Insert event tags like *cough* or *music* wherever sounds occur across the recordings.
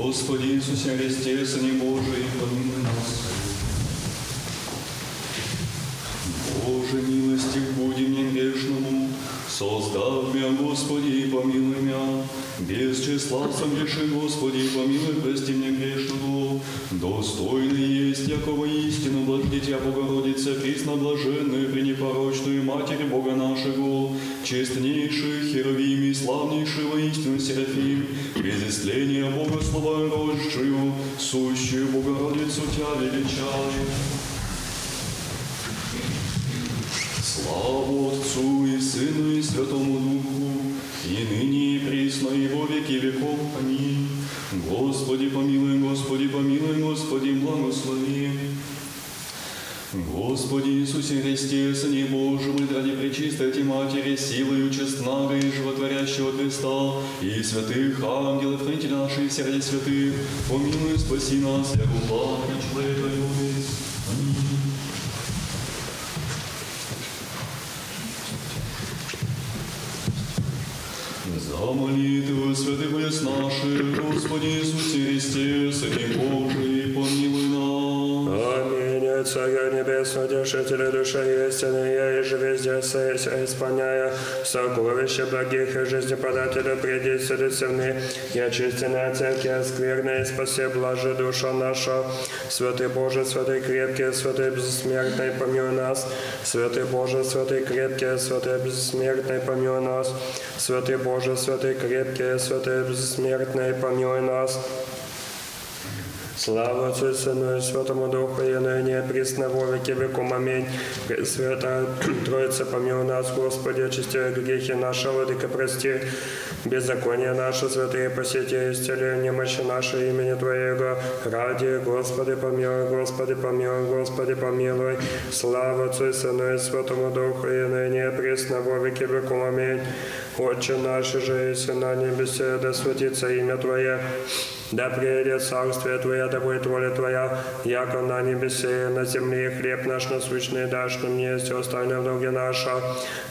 Господи Иисусе Христе, Сыне Божий, помилуй нас. Боже, милости буди мне грешному, создав меня, Господи, помилуй меня. Без числа сам греши, Господи, помилуй, прости мне грешному. Достойный есть, якого истину, благ Дитя Богородица, присно блаженную, пренепорочную Матерь Бога нашего, честнейший Херовим и славнейший воистину Серафим, без исцеления Бога слова рождшую, сущую Богородицу Тя величаю. Славу Отцу и Сыну и Святому Духу, и ныне и присно и во веки веков. Аминь. Господи помилуй, Господи помилуй, Господи благослови. Господи Иисусе Христе, Сыне Божий, ради пречистой Ти Матери, силою честного и животворящего Христа, и святых ангелов, хранителя наших сердец святых, помилуй, спаси нас, як упадка человека любит. За молитву святых отец наших, Господи Иисусе Христе, Сыне Божий. Аминь. Царя Небесного, Утешителя души истины, я и же везде сеясь, исполняя сокровища благих и жизнеподателя, приди средственно, и очистенная церковь, скверная, и спаси блаже душа наша. Святый Боже, святый крепкий, святый бессмертный, помилуй нас. Святый Боже, святый крепкий, святый бессмертный, помилуй нас. Святый Боже, святый крепкий, святый бессмертный, помилуй нас. Слава Отцу Сыну и Святому Духу, и ныне присно во веки веком. Аминь. Святая Троица, помилуй нас, Господи, очисти грехи наши, Владыка, прости беззаконие наше, святые посети, исцели немощи наши имени Твоего. Ради, Господи, помилуй, Господи, помилуй, Господи, помилуй. Слава Отцу и Сыну и Святому Духу, и ныне присно во веки веком. Аминь. Отче наш, же и на небесе, да светится имя Твое, да приедет царствие Твое, да будет воля Твоя, яко на небесе на земле хлеб наш насущный дашь нам есть остальное в долге наше,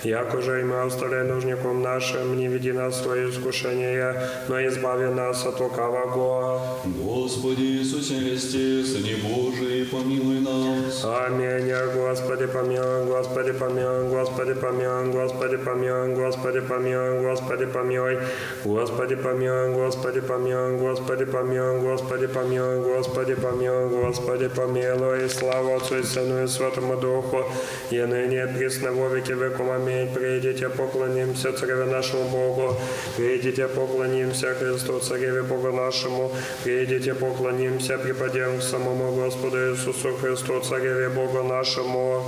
яко же и мы оставляем нужником нашим, не веди нас в свое искушение, но избави нас от лукавого. Господи Иисусе Христе, Сыне Божий, помилуй нас. Аминь. Господи помилуй, Господи помилуй, Господи помилуй, Господи помилуй, Господи помилуй, Господи помилуй, Господи помилуй, Господи помилуй, Господи помилуй, Господи помилуй, Господи помилуй, Господи помилуй. Слава Отцу и Сыну и Святому Духу, и ныне присно во веки веком. Аминь. Придите, поклонимся Цареве нашему Богу, придите, поклонимся Христу, Цареве Богу нашему, придите, поклонимся, припадем к самому Господу Иисусу Христу, Цареве Богу нашему.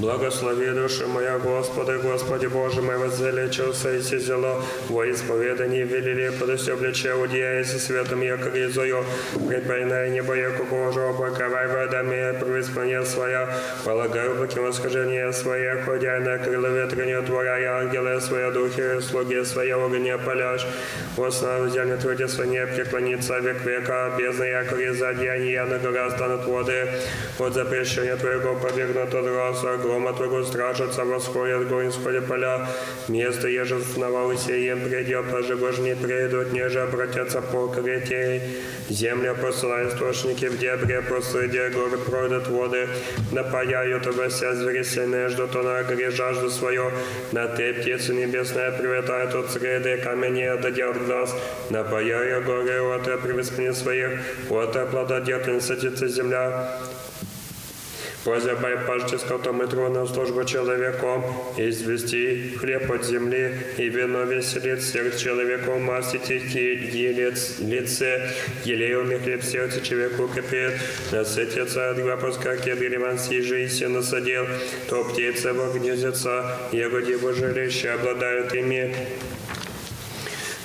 Благослови душа моя, Господи, Господи Боже мой, воззелечился и сизело во исповедании велили подостё обличе удея и со светом яко резою, предпойная небо яко Боже, облаковай водами, преисполнение своя, полагаю облаки восхождения своя, ходя на крыло ветренью творая, ангелы свои духи, слуги свои огня поляж, основу земли труде своей преклонится век века, бездна яко реза деяния на гора станут воды, от запрещения Твоего побегнут от роса, гром от его стражатся, восходят огонь, сходят поля. Место еже основал и сеем предел, пожегожни придут, неже обратятся покрытей. Земля посла источники в дебре, посреди горы пройдут воды, напаяют вося звери сильные, ждут она огре жажду свою. На те птицы небесная приветает от среды, камени а отойдет глаз. Напаяю горы, от привыспни своих, от плододетельности земля. Просьба и пажеского метрона службу человеку, извести хлеб от земли и вино веселит всех человеку, масти елец, лице, елеевный хлеб сердце человеку капет, насытится от выпуска, кеды ливан сижи и се насадил, то птица во гнездится, ягоди его жилища обладают ими,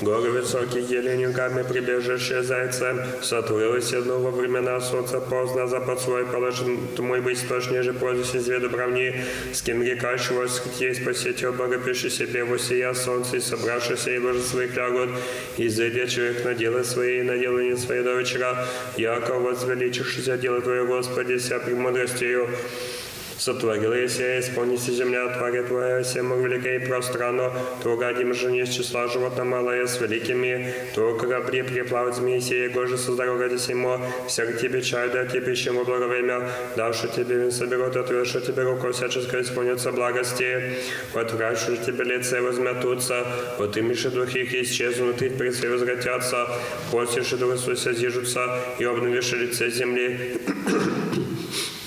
Горы высокие еленюками прибежище зайцем, сотворилось одно во времена солнца поздно, запад свой положен мой быть сплошь ниже пользуйся из виду бравни, с кем рекащивалась, есть посетил Бога, пиши себе восия солнце, и собравшийся и ложи своих лягут, и зайдет человек на дело свои, и на дело не свои до вечера, яко возвеличившийся дело Твое, Господи, ся премудростью, Сотворилась исполнись земля, тварь твоя, всем великое пространно, то гадим же не с числа животно малое с великими, то корабли приплавать змеи сей, гоже создал ради симо, всяк тебе чай, да тебе чему благо время, давши тебе вин соберут, отвешу тебе руку всяческое исполнится благости, отвращу тебе лице возметутся, вот имишь духи их исчезнут, и при себе возвратятся, постишь и духи созижутся, и обновишь лице земли.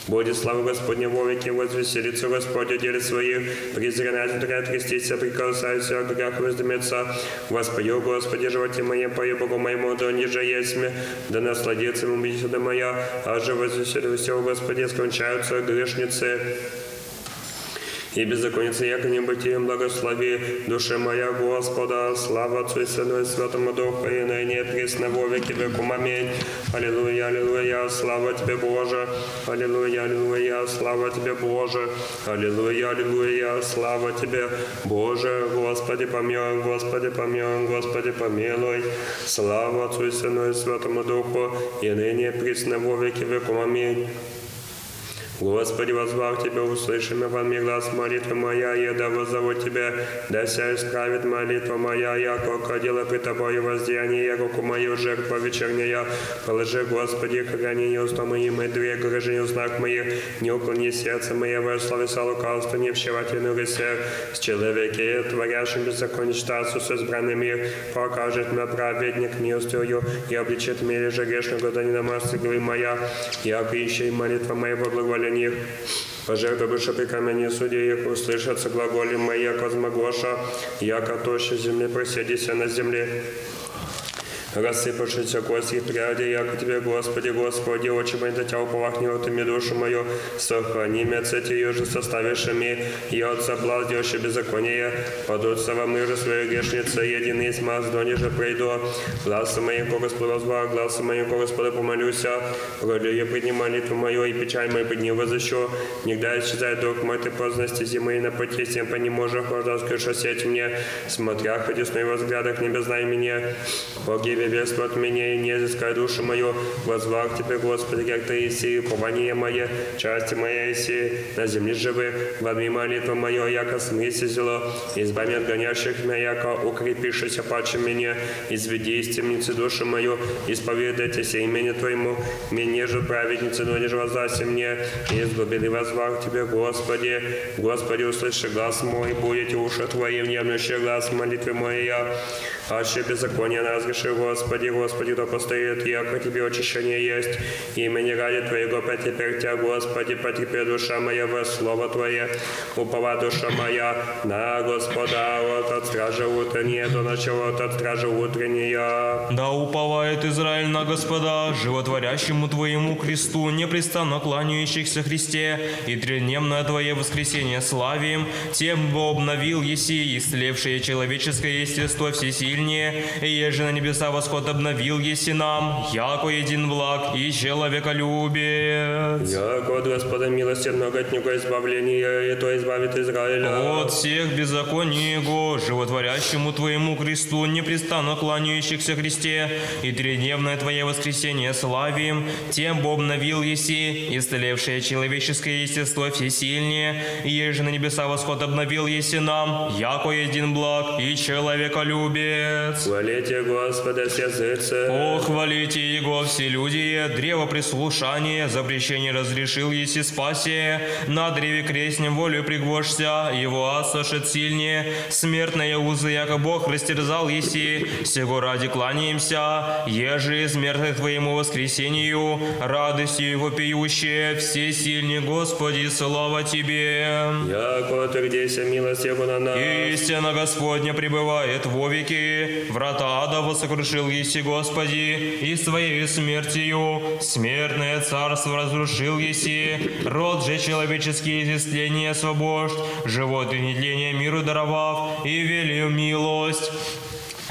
Будет слава Господня во веки, возвеселится Господь о деле своих, презирает, утряет, креститься, прикасается, о грях воздымется. Воспою, Господи, животе моем, пою Богу моему, да ниже есть мне, да насладится ему беседа моя, а же возвеселился, Господи, скончаются грешницы и беззаконница, яко не бытием благослови, душа моя Господа, слава Отцу и Сыну и Святому Духу, и ныне пресно во веки векум. Аминь. Аллилуйя, аллилуйя, слава Тебе, Боже. Аллилуйя, аллилуйя, слава Тебе, Боже. Аллилуйя, аллилуйя, слава Тебе, Боже. Господи, помилуй, Господи, помилуй, Господи, помилуй. Слава Отцу и Сыну и Святому Духу, и ныне пресно во веки векум. Аминь. Господи, возвав Тебя, услышим во мне глаз молитвы моя, я да воззову Тебя, да ся исправит молитва моя, яко кадила при Тобою я руку мою жертва вечерняя. Положи, Господи, храни не уста мои, мои две грыжи не узнак моих, не уклони сердце мое, во слависа лукавство, не вщевательную рысе, с человеке, творящим беззаконие, штацию с избранным их, покажет мне праведник милостью, и обличит мне же грешного, не намасти моя, яко ищи молитва моя во них. Пожертвуешь при камени судей, их услышатся глаголи мои, яко змогоша, яко тоща земли проседися на земле рассыпавшиеся кости пряди, яко Тебе, Господи, Господи, очи мои, да Тебя уповахнил Ты мне душу мою, сохрани меня цетью же составившими, и от соблазнивши беззаконие, падутся во миру своей грешницы, единый смаз, до ниже пройду, глазом моим, ко Господу возвал, глазом моим, ко Господу помолюся, роли я подни молитву мою, и печаль мою подни возыщу, нигда исчезает дух мой, ты поздности зимы, на пути всем по не можешь, хожданскую сеть мне, смотря ходи с моего взгляда, к небе знай меня, погибель бедству от меня, и не изыскай душу мою, возвах Тебе, Господи, как Ты иси, упование мое, части моя иси, на земле живы, возьми молитву мою, яко смыси зело, избави от гонящих меня, яко укрепившися паче меня, изведи из темницы душу мою, исповедайтесь имени Твоему, мне же праведницы, но не же воздайся мне, из глубины возвах Тебе, Господи, Господи, услыши глаз мой, будете уши Твои, внемлющий глаз. Молитвы моя, аще беззаконие нас греши, Господи, Господи, да постоит, яко Тебе очищение есть, имени ради Твоего теперь Тебя, Господи, потерпи душа моя во Слово Твое, упова душа моя на Господа, вот от стражи утреннее до начала, от стражи утренняя. Да уповает Израиль на Господа, животворящему Твоему кресту, непрестанно кланяющихся Христе, и тридневное Твое воскресение славим, тем бы обновил еси, исцелевшее человеческое естество всесильнее, и еже на небеса восход обновил еси нам, яко един благ и человеколюбец. Яко от Господа милости много от Него избавления, и то избавит Израиля. От всех беззаконий Его, животворящему Твоему кресту, непрестанно кланяющихся Христе, и тридневное Твое воскресение славим, тем бы обновил еси, исцелевшее человеческое естество всесильнее, и еже на небеса восход обновил еси нам, яко един благ и человеколюбец. Хвалите Господа все языцы. О, хвалите Его все люди, древо прислушания, запрещение разрешил еси спасе, на древе крестнем волю пригвошься, его осушит сильнее, смертные узы, яко Бог растерзал еси, сего ради кланяемся, еже из мертвых Твоему воскресению, радостью Его пьющие, все сильнее, Господи, слава Тебе. Яко Ты гдеся милость Его на нас. Истина Господня пребывает во веки, врата ада высокрушил еси, Господи, и своей смертью смертное царство разрушил еси, род же человеческий из истления освобожд, живот и нетление миру даровав, и велию милость.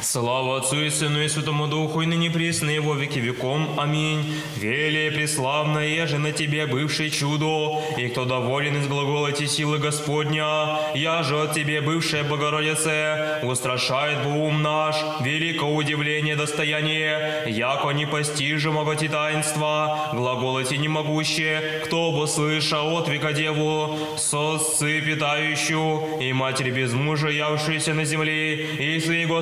Слава Отцу и Сыну и Святому Духу, и ныне присно его веки веком. Аминь. Велие преславное же на тебе бывшее чудо, и кто доволен из глагола эти силы Господня, я же от тебе, бывшая Богородице, устрашает ум наш, великое удивление достояние, яко непостижимого ти таинства, глагол эти немогуще, кто бы слыша от века деву, сосцы питающую, и матери без мужа явшуюся на земле, и своего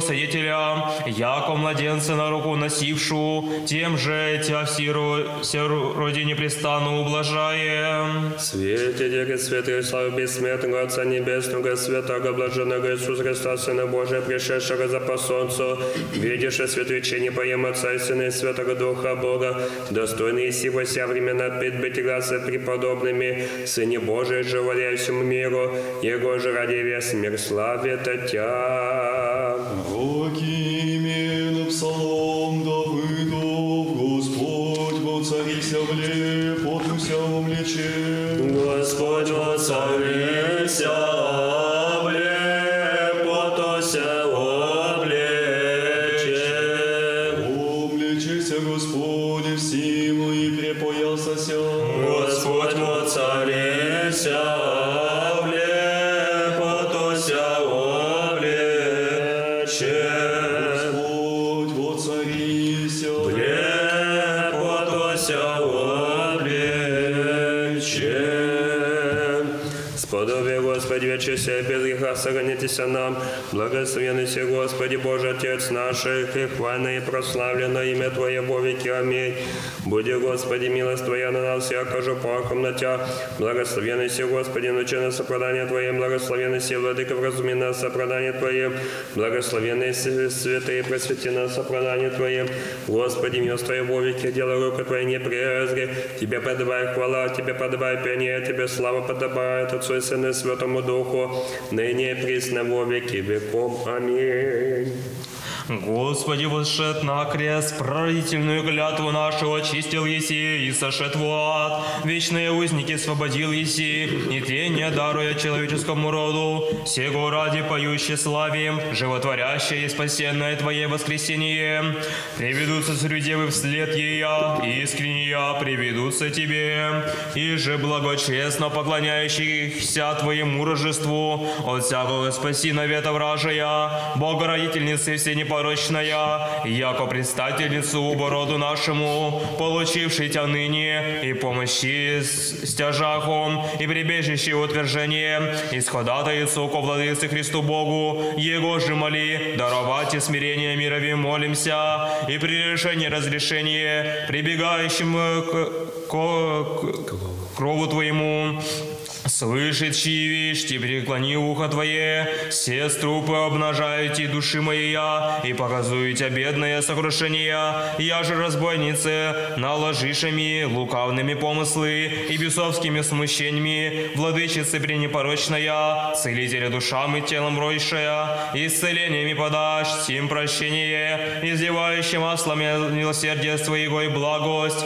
соедителя, яко младенца на руку носившу, тем же тя все роди непрестанно ублажаем. Свете, Дере, святый, славы бессмертного Отца Небесного, святого, блаженного Иисуса Христа, Сына Божия, пришедшего за посолнцу, видишь, святвечение поем Отца и Сына и Святого Духа Бога, достойные сего вся времена отпеть быть расы преподобными, Сыне Божий, живоря всему миру, Его же ради весь мир славит Тя. Окимен псалом Давыдов, Господь воцарися в лепотуся умлече. Господь воцарися, греха сохранитеся нам. Благословенный си, Господи, Боже, Отец наших, и хвальное и прославлено имя Твое во веки. Аминь. Буди, Господи, милость Твоя на нас, я окажу пахом на Тя. Благословенный си, Господи, научи нас сопраданию Твоим. Благословенный си, Владыка, вразуми нас сопраданию Твоим. Благословенный си, святые, просвети нас сопраданию Твоим. Господи, милость Твоя во веки, дело рука Твоя не презри. Тебе подавай хвала, Тебе подавай пение, Тебе слава подобает Отцу и Сыну и Святому Духу, ныне и присно во веки веком. Аминь. Господи, восшед на крест, правительную клятву нашу очистил еси и сошед в ад. Вечные узники освободил еси, и тление даруя человеческому роду. Сего ради поющие славим, животворящее и спасенное Твое воскресение. Приведутся срюдевы вслед Ея, искренне приведутся Тебе. И же благочестно поклоняющихся Твоему рожеству, от всякого спаси навета вражия, Богородительницы все непорочная, яко предстательницу убороду нашему, получивший Тя ныне, и помощи с стяжахом, и прибежище утверждение, исходатайцу ко владыце Христу Богу, Его же моли, даровать и смирение мирови молимся, и при решении разрешения, прибегающим к, к, к крову Твоему, Чьи вещи, преклони ухо Твое, все струпы обнажаете души моя, и показуете бедное сокрушение, я же разбойницы, наложишами лукавными помыслы и бесовскими смущениями, владычицы пренепорочная, целителя душам и телом ройшая, исцелениями подашь, тем прощение, изливающим маслами милосердие Своего и благость,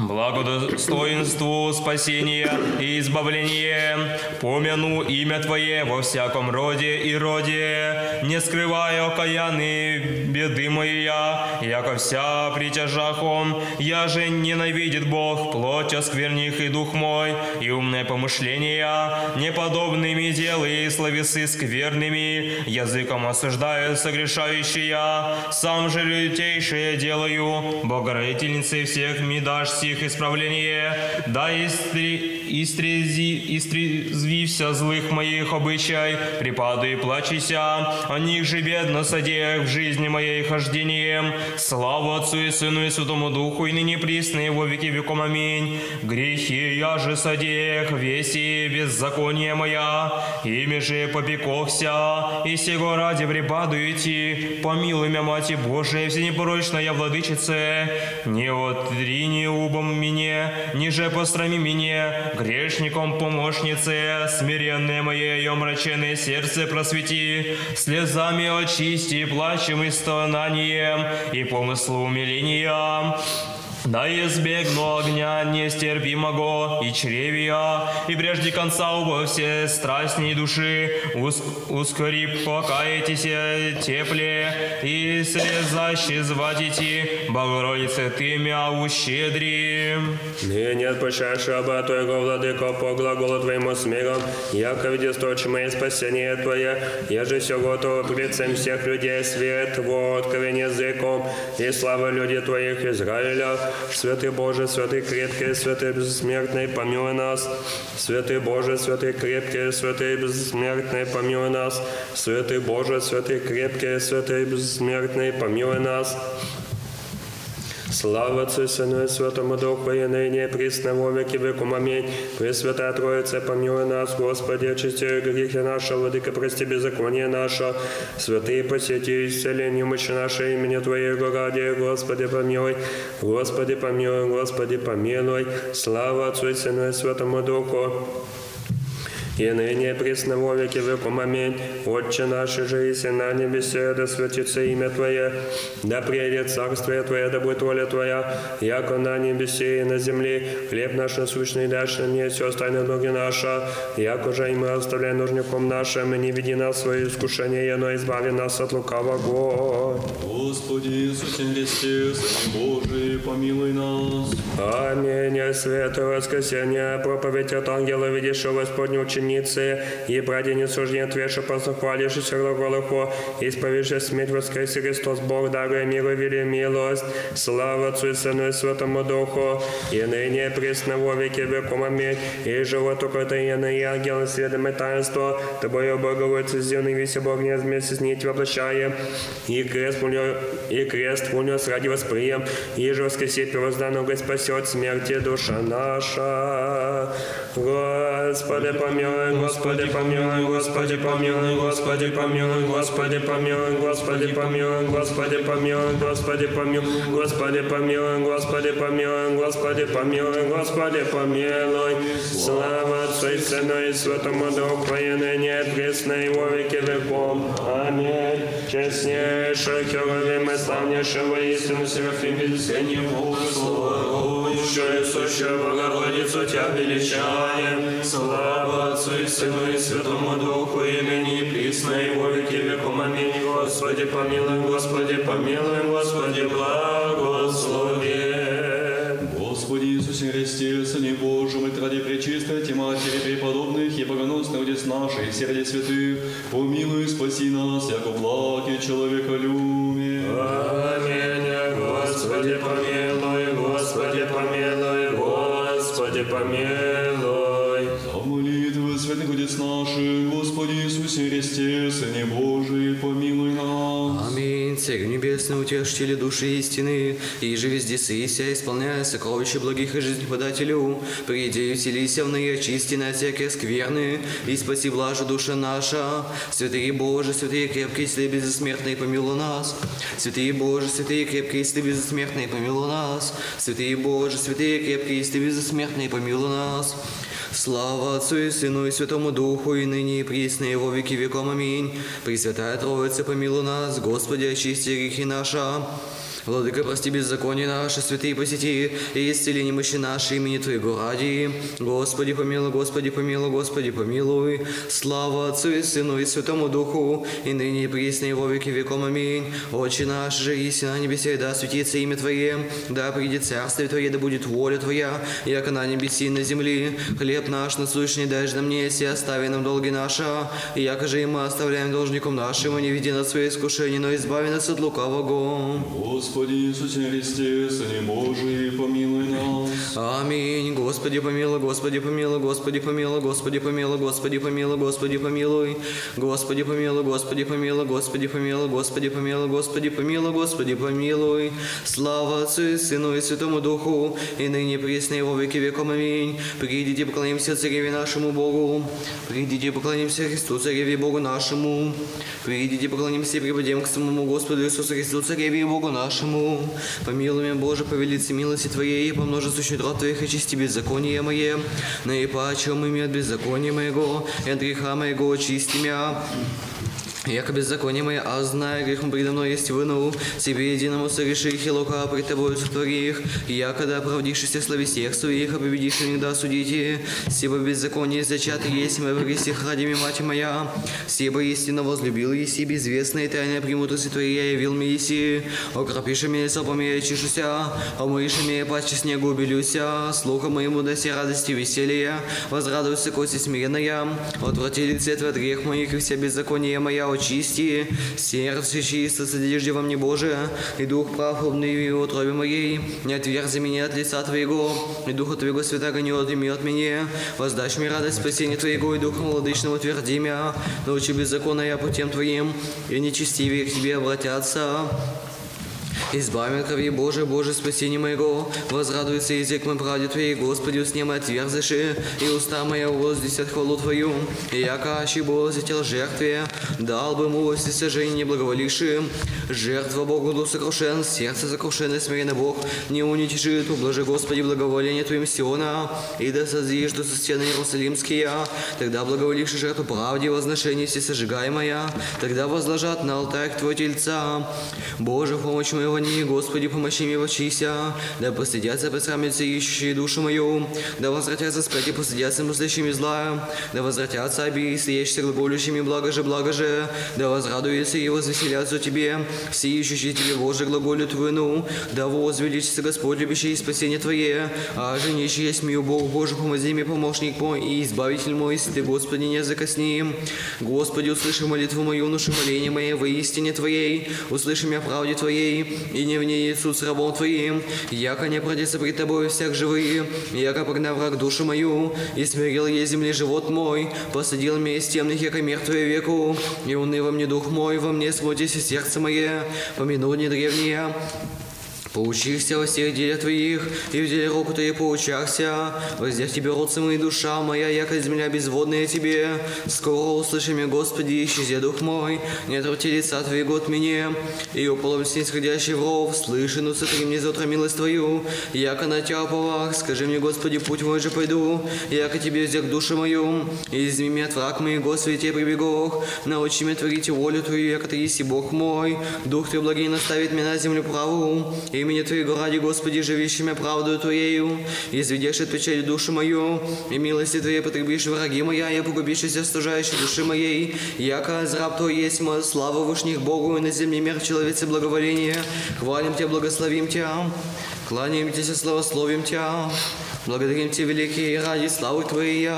благодостоинству спасения и избавления. Помяну имя Твое во всяком роде и роде, не скрывая окаянные беды моя, яко вся притяжахом, я же ненавидит Бог плоть оскверних и дух мой, и умное помышления, неподобными делы и словесы скверными, языком осуждаю согрешающие, сам же лютейшее делаю, Богородительницей всех ми дашь сих исправление, да истрезвився злых моих обычай, припаду и плачися, о них же бедно содеях в жизни моей хождением, славу Отцу и Сыну и Святому Духу, и ныне присно его веки веком. Аминь. Грехи я же содеях, веси беззаконие моя, ими же попекохся, и сего ради припаду идти, помилуй меня, Мати Божия, всенепорочная владычице, не отрини убом мне, ниже пострами мне, грешником помощнице, смиренное мое и омраченное сердце просвети, слезами очисти, плачем и стонанием, и помыслу умиления. Да избегну огня нестерпимого и чревия, и прежде конца убо все страстней души, ус, ускори покаетесь тепле, и слезаще звать идти, Богородице ты мя ущедри. Ныне отпущаешь раба Твоего, Владыко, по глаголу Твоему с миром, яко види сточимое спасение Твое, я же все готово лицем всех людей, свет откровение языком, и слава людей Твоих Израиля, Святый Боже, Святый крепкий, Святый бессмертный, помилуй нас. Святый Боже, Святый крепкий, Святый бессмертный, помилуй нас. Святый Боже, Святый крепкий, Святый бессмертный, помилуй нас. Слава Отцу Сыну и Святому Духу, и ныне, и присно, во веки векум. Аминь. Пресвятая Троица, помилуй нас, Господи, очисти грехи наши, Владыка, прости беззаконие наше. Святые посети, исцеление мощи наше имени Твоего ради, Господи, помилуй. Господи, помилуй, Господи, помилуй. Слава Отцу Сыну и Святому Духу и ныне пресно во веки векум. Аминь. Отче наш, же и на небесе, да святится имя Твое, да приедет царствие Твое, да будет воля Твоя, яко на небесе и на земле. Хлеб наш насущный дашь нам мне, все остальное ноги наша, яко же и мы оставляем нужником нашим, и не веди нас в свои искушения, но избави нас от лукавого. Господи Иисусе Христе, Сын Божий, помилуй нас. Аминь. Святое воскресенье, проповедь от ангела, видишь, Господню ученицы, и братья суждение Твеше, посохвалившись глаголоху, исповедши смерть воскресе Христос, Бог, даруя миру, вели милость, слава Отцу и Сыну и Святому Духу, и ныне пресно во веки веком. Аминь. И живот укротаенный, и ангел, сведомое таинство, Тобою, Боговодица, сделанный весь Бог, не вместе с ней воплощаем, и крест унес, и крест унес ради восприем, и же воскресе первозданного спасет смерти душа наша. Господи, помилуй, Господи, помилуй, Господи, помилуй, Господи, помилуй, Господи, помилуй, Господи, помилуй, Господи, помилуй, Господи, помилуй, Господи, помилуй, Господи, помилуй, Господи, помилуй, Господи, помилуй. Слава Отцу и Сыну и Святому Духу, и ныне и во веки веком. Аминь. Честнейший Херувим и славнейший воистину Серафим, безделье Бога, слава и сущую Богородицу Тебя величаем. Слава Отцу и Сыну и Святому Духу, и ныне и присно и во веки веком. Аминь. Господи, помилуй, Господи, помилуй, Господи, благослови. Господи Иисусе Христе, Сыне Божий, мы ради пречистой Ти Матери преподобных и богоносных дес наших, сердец святых, помилуй, спаси нас, яко благи человеколюбие. Аминь. Христе, Сыне Божий, помилуй нас. Аминь. Царь Небесный, утешители души истины, и же везде сыся, исполняя сокровища благих и жизнеподателю, приди и вселися в ныне очисти на всякие скверны, и спаси блажи душа наша. Святые Боже, святые крепкие, если безсмертные, помилуй нас. Святые Боже, святые крепкие, если безсмертные, помилуй нас. Святые Боже, святые крепкие, если безсмертные, помилуй нас. Слава Отцу и Сыну и Святому Духу, и ныне и присно, и во веки веком. Аминь. Пресвятая Троица, помилуй нас, Господи, очисти грехи наши. Владыка, прости беззаконие наше, святые посети, и исцели немощи наши имени Твоего ради. Господи, помилуй, Господи, помилуй, Господи, помилуй. Слава Отцу и Сыну и Святому Духу, и ныне и присно, и во веки веком. Аминь. Отче наш же, и на небесе, да светится имя Твое, да придет царствие Твое, да будет воля Твоя, яко на небеси на земле. Хлеб наш насущный дашь нам мне, и остави нам долги наши, и яко же и мы оставляем должником нашим, и не веди нас в свои искушения, но избави нас от лукавого. Господи Иисусе Христе, Сыне Божий, помилуй нас. Аминь. Господи помилуй, Господи помилуй, Господи помилуй, Господи помилуй, Господи помилуй, Господи помилуй. Господи помилуй, Господи помилуй, Господи помилуй, Господи помилуй, Господи помилуй, Господи помилуй. Слава Отцу и Сыну и Святому Духу, и ныне пресно и во веки веком. Аминь. Придите, поклонимся Цареве нашему Богу. Придите, поклонимся Христу, Цареве Богу нашему. Придите, поклонимся и к самому Господу Иисусу Христу, Цареве Богу нашему. Помилуй меня, Боже, по велице милости Твоей, и по множеству трот Твоих очисти беззаконие мое. Наипаче мы от беззакония моего, и от греха моего очисти меня. Яко беззаконие мое, а зная грех предо мной есть вынул, себе единому согреши их и лука пред тобою сотвори их, якода оправдившись слави всех своих, а победишь иногда судите, сибо беззаконие зачаты есть, мы грехах ради мать моя, сибо истинно возлюбил еси, безвестные тайны премудрости твоей я явил мне еси, окропиши меня сопами я чешуся, омыши меня паче снегу убелюся, слухом моему доси радости веселья, возрадуйся кости смиренная, отврати лице твой от грех моих и вся беззаконие моя очисти, сердце чисто содержи во мне Божие, и дух прав в утробе моей, не отверзи меня от лица Твоего, и Духа Твоего Святаго не отними от меня, воздашь мне радость спасения Твоего, и Духом Владычного утверди меня, научи беззаконно я путем Твоим, и нечестивее к Тебе обратятся. Избави от крови Божия, Боже, спасение моего, возрадуется язык мой правде Твоей, Господи, с ним отверзыши, и уста моя воздесят хвалу Твою, и яко аще Бог зател жертве, дал бы ему во всесожжение благоволившим, жертва Богу до сокрушен, сердце сокрушенное смиренно Бог, не уничижит, ублажи, Господи, благоволение Твоим Сиона, и да созишь до со стены Иерусалимские, тогда благоволивши жертву правде, возношение всесожигаемая, тогда возложат на алтарь Твой тельца, Боже, помощь моего не, Господи, помощи мне вочися, да постыдятся посрамятся ищущие душу мою, да возвратятся спать и постыдятся мыслящими зла, да возвратятся обии, стоящие глаголющими благо же, благо же, да возрадуются и возвеселятся Тебе, все ищущие Тебе, Боже, глаголют вину, да возвеличится Господь, любящий спасение Твое, а женищий есть мою Бог, Боже, помози мне, помощник мой и избавитель мой, если Ты, Господи, не закосни. Господи, услыши молитву мою, нуши моление мое во истине Твоей, услыши меня правде Твоей, и не в ней Иисус рабом Твоим, яко не продется пред Тобою всех живые, яко погнав враг душу мою, и смирил ей земли живот мой, посадил меня из темных, яко мертвые веку, и уныл мне дух мой, во мне смутись и сердце мое, помяну не древние, Поучихся во всех делах Твоих, и в деле руку Твоей поучахся. Воздев Тебе, родцы мои, душа моя, яко земля безводная Тебе. Скоро услыши меня, Господи, исчези дух мой, не отврати лица Твоего от меня. И уполом снисходящий в ров, слыши, ну сотри мне завтра милость Твою. Яко на Тебя оповах, скажи мне, Господи, путь мой же пойду, яко Тебе взяк душу мою. И изми меня от враг моих, Господи, Тебе прибегох. Научи меня творить волю Твою, яко Ты есть Бог мой. Дух Твой благий наставит меня на землю праву, имени Твоего ради, Господи, живущими правдою Твоею, изведешь от печали душу мою, и милости Твоей потребишь враги моя, я погубишься стужающей души моей, яко раб Твой есть моя слава вышних Богу, и на земле мир человеце благоволение. Хвалим Тебя, благословим Тебя, кланяем Тебя, славословим Тебя, благодарим Тебя, великий, ради славы Твоей.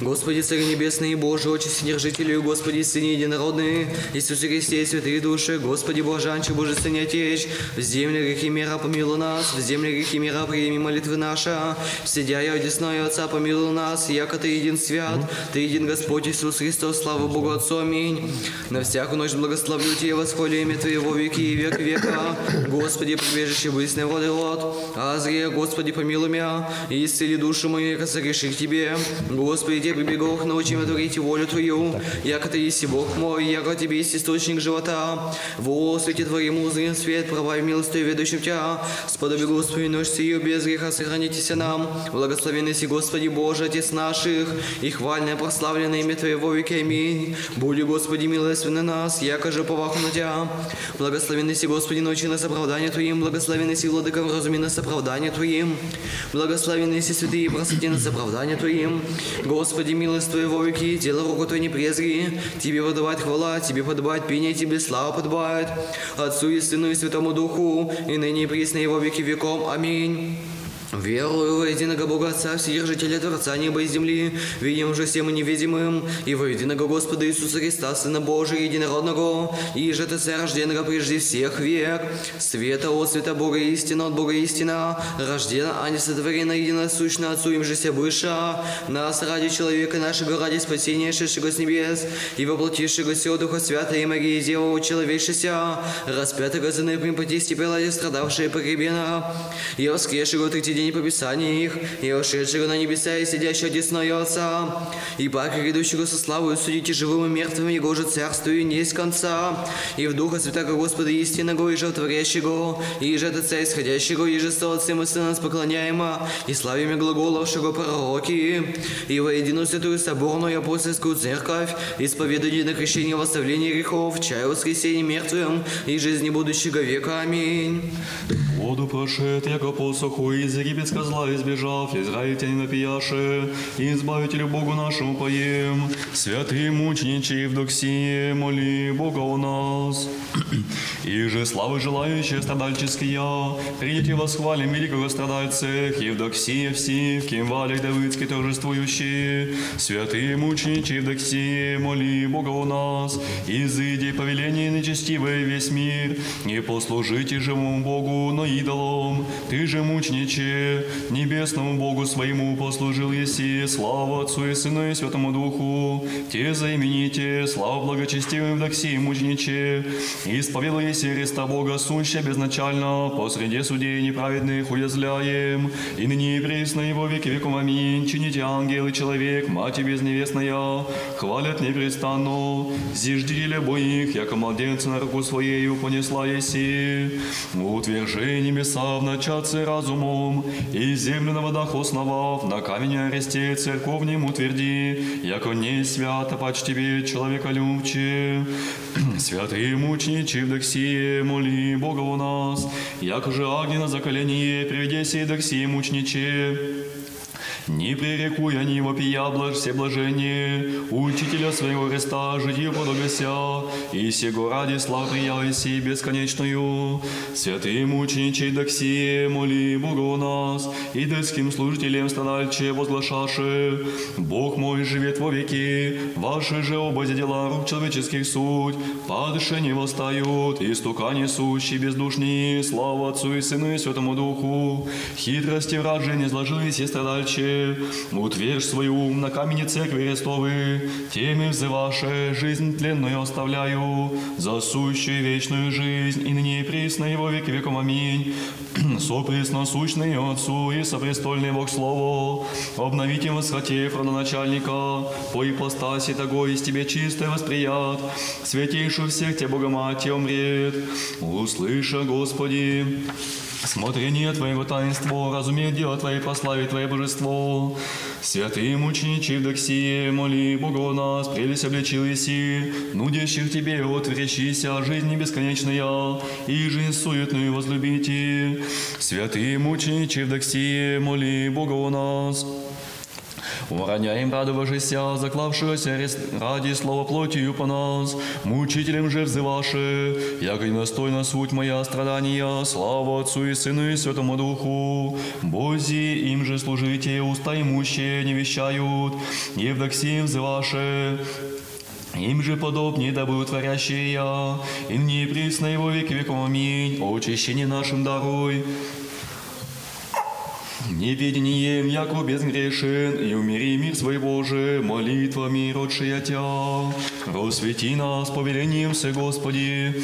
Господи, Царь Небесный и Боже, Отче Вседержителю, Господи, Сыне Единородный, Иисусе Христе, святые души, Господи, Блажанче, Боже, Сын Отечь, в земле грехи мира помилуй нас, в земле грехи мира прими молитвы наши, сидя я одесную Отца, помилуй нас, яко Ты един свят, Ты един Господь Иисус Христос, слава Богу Отцу, аминь. На всякую ночь благословлю Тебя, восхвалю имя Твоего веки и век века, Господи, прибежище быстрый воды род, Азрия, Господи, помилуй меня, и исцели душу мою, согреши к Тебе, Господи, Тебе прибегох, научи меня творить волю Твою, яко Ты есть Бог мой, яко Тебе есть источник живота. Во свете Твоему узрим свет, права и милостью ведущим Тебя. Сподоби Господи, ночь сию, без греха сохранитесь нам. Благословенный си Господи Боже, Отец наших, и хвальное прославленное имя Твоего веки. Аминь. Буди, Господи, милостивый на нас, яко же поваху на Тебя. Благословенный Господи, научи нас оправдание Твоим, благословенный си Владыка, вразуми нас оправдание Твоим. Благословенный си святые, просвети нас оправдание Твоим. Господи, милость Твоего веки, дело руку Твою не презри. Тебе подавать хвала, Тебе подавать пение, Тебе слава подбает. Отцу и Сыну и Святому Духу, и ныне и присно Его веки веком. Аминь. Верую во единого Бога Отца, Вседержителя Творца неба и земли, видим же всем невидимым, и во единого Господа Иисуса Христа, Сына Божия, единородного, и же Ты рожденного прежде всех век, света от света Бога истина, от Бога истина, рождена, а не сотворена едино сущно Отцу им же все выше, нас ради человека нашего, ради спасения, шедшего с небес, и воплотившего сего Духа Святого и Марии Дева, человечеся, распятого за неприм пути степела, страдавшие погребена, и воскресшего третий день рассуждений по Писанию их, и ушедшего на небеса и сидящего десною Отца, и пак грядущего со славою судите живым и мертвым, Его же царствию не есть конца, и в Духа Святаго Господа истинного и животворящего, и же от Отца исходящего, и же со Отцем и Сына поклоняемо, и славим глаголовшего пророки, и во единую святую соборную апостольскую церковь, исповедание на крещение восставления грехов, чай воскресения мертвым и жизни будущего века. Аминь. Воду прошед, яко посоху, из египетска зла избежав, израильтянина пияше, избавителю Богу нашему поем. Святые мученичи Евдоксие, моли Бога у нас. И же славы желающие страдальческие, придите восхвалим великого страдальца, Евдоксия всех, кем валик Давыдский торжествующий. Святые мученичи Евдоксие, моли Бога у нас. Изыди повеление нечестивое весь мир, не послужите живому Богу, но идолом. Ты же, мучениче, небесному Богу своему послужил еси, слава Отцу и Сыну и Святому Духу. Те заимените, слава благочестивым Евдоксии мучениче, исповедуй еси Христа Бога, суща безначально, посреди судей неправедных уязвляем, и ныне и пресно его веки веком аминь. Чините ангел и человек, мать и безневестная, хвалят непрестанно, зиждили боих, яко младенца на руку своею понесла еси. Утвержи небеса в начатце разумом, и землю на водах основав, на камень аресте церковним утверди, яко не свято пач тебе человеколюбче. Святые мученичи Евдоксие, моли Бога у нас, яко же на заколение, приведеся Евдоксие мучениче. Не пререкуй они вопия блаж все блажение, учителя своего Христа житию подобеся, и сего ради слав прияйся бесконечную. Святые мученичи Доксие, моли Бога у нас, и детским служителям страдальче возглашаше, Бог мой живет во веки, ваши же обозе дела рук человеческих суть, падше не восстают, и стука несущие бездушные, слава Отцу и Сыну и Святому Духу, хитрости вражи не сложились и страдальче, утвердь свой ум на камне церкви Христовы, теми взываше жизнь тленную оставляю, за сущую вечную жизнь, и ныне и присно его веки веком аминь. *clears throat* Сопресно сущный Отцу и сопрестольный Бог Слово, обновите восхотев родоначальника, по ипостаси того из тебе чистое восприят, святейшую всех тебе Богомати умрет. Услыша, Господи, Смотрение Твоего таинства, разумеет дело Твое, прославить Твое божество. Святые мученичи Евдоксие, моли Бога у нас, прелесть обличил еси, нудящих Тебе отврещися, жизнь бесконечная, и жизнь суетную возлюбите. Святые мученичи Евдоксие, моли у нас. Ураняем радовавшися, заклавшегося ради слова плотью по нас, мучителем же взываше, яко достойна суть моя страдания, слава Отцу и Сыну и Святому Духу. Бози им же служите, уста имущие не вещают, Евдоксим взываше, им же подобнее да будут творящие я, и не присно его веки веком аминь, очищение нашим даруй, Неведением, яко безгрешен, и умери мир свой Боже, молитвами родшая Тя. Просвети нас повелением се, Господи,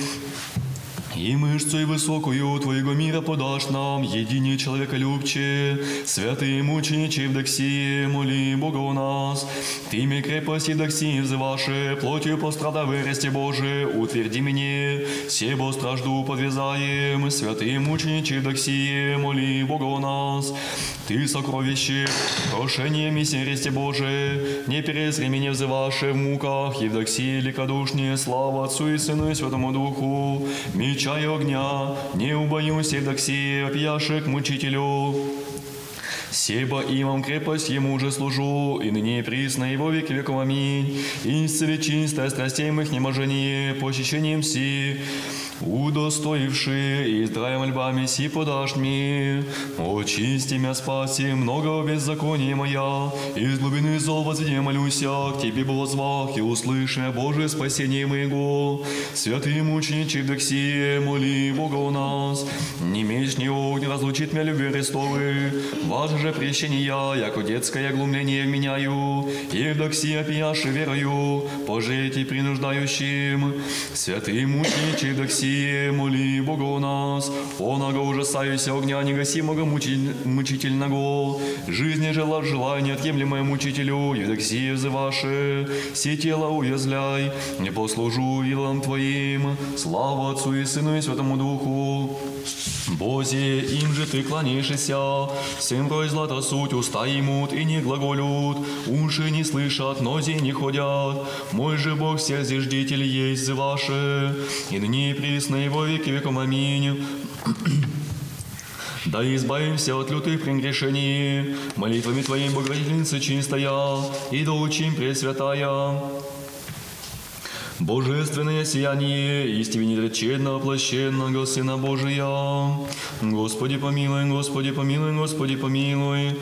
и мышцу и высокую Твоего мира подашь нам, едине человеколюбче, святые мученичи Евдоксии, моли Бога у нас. Ты мне крепость Евдоксии взываше, плотью пострадав вересте Боже, утверди мне, себо стражду подвязаем, святые мученичи Евдоксии, моли Бога у нас. Ты сокровище, прошение миссии ресте Боже, не перезри меня взываше в муках, Евдоксии великодушнее, слава Отцу и Сыну и Святому Духу, меча и огня, не убоюсь Евдоксии, опьяшек мучителю. Себо имам крепость ему же служу, и ныне и присно его веки веков аминь. И исцели страстей моих неможение, по ощущениям си, удостоивши и здравия мольбами си подашь мне. Очисти меня спаси, многого беззакония моя, из глубины зол возведи молюся, к тебе был звах, и услыши Боже, спасение моего. Святые мученичи Евдоксия, моли Бога у нас, не меч, не огонь, разлучит меня любви Христовы. Же прещение я, яко детское глумление вменяю, и вдоксия пияши верою, пожите принуждающим. Святые мученичи вдоксие, моли Бога у нас, оного ужасаюся огня негасимого мучи- мучительного, жизни жела желая неотъемлемое мучителю, Евдоксия ваше, все тело уязвляй, не послужу илам Твоим, слава Отцу и Сыну и Святому Духу. Бозе, им же ты кланяешься, всем рой злата суть, уста имут и не глаголют, уши не слышат, нози не ходят. Мой же Бог всех зиждитель есть ваше, и ныне и присно его веки веком. Аминь. *clears throat* Да избавимся от лютых прегрешений, молитвами Твоей Богородицы чистая, и доучим Пресвятая. Божественное сияние, истине недреченно оплощенного Сына Божия. Господи помилуй, Господи помилуй, Господи помилуй.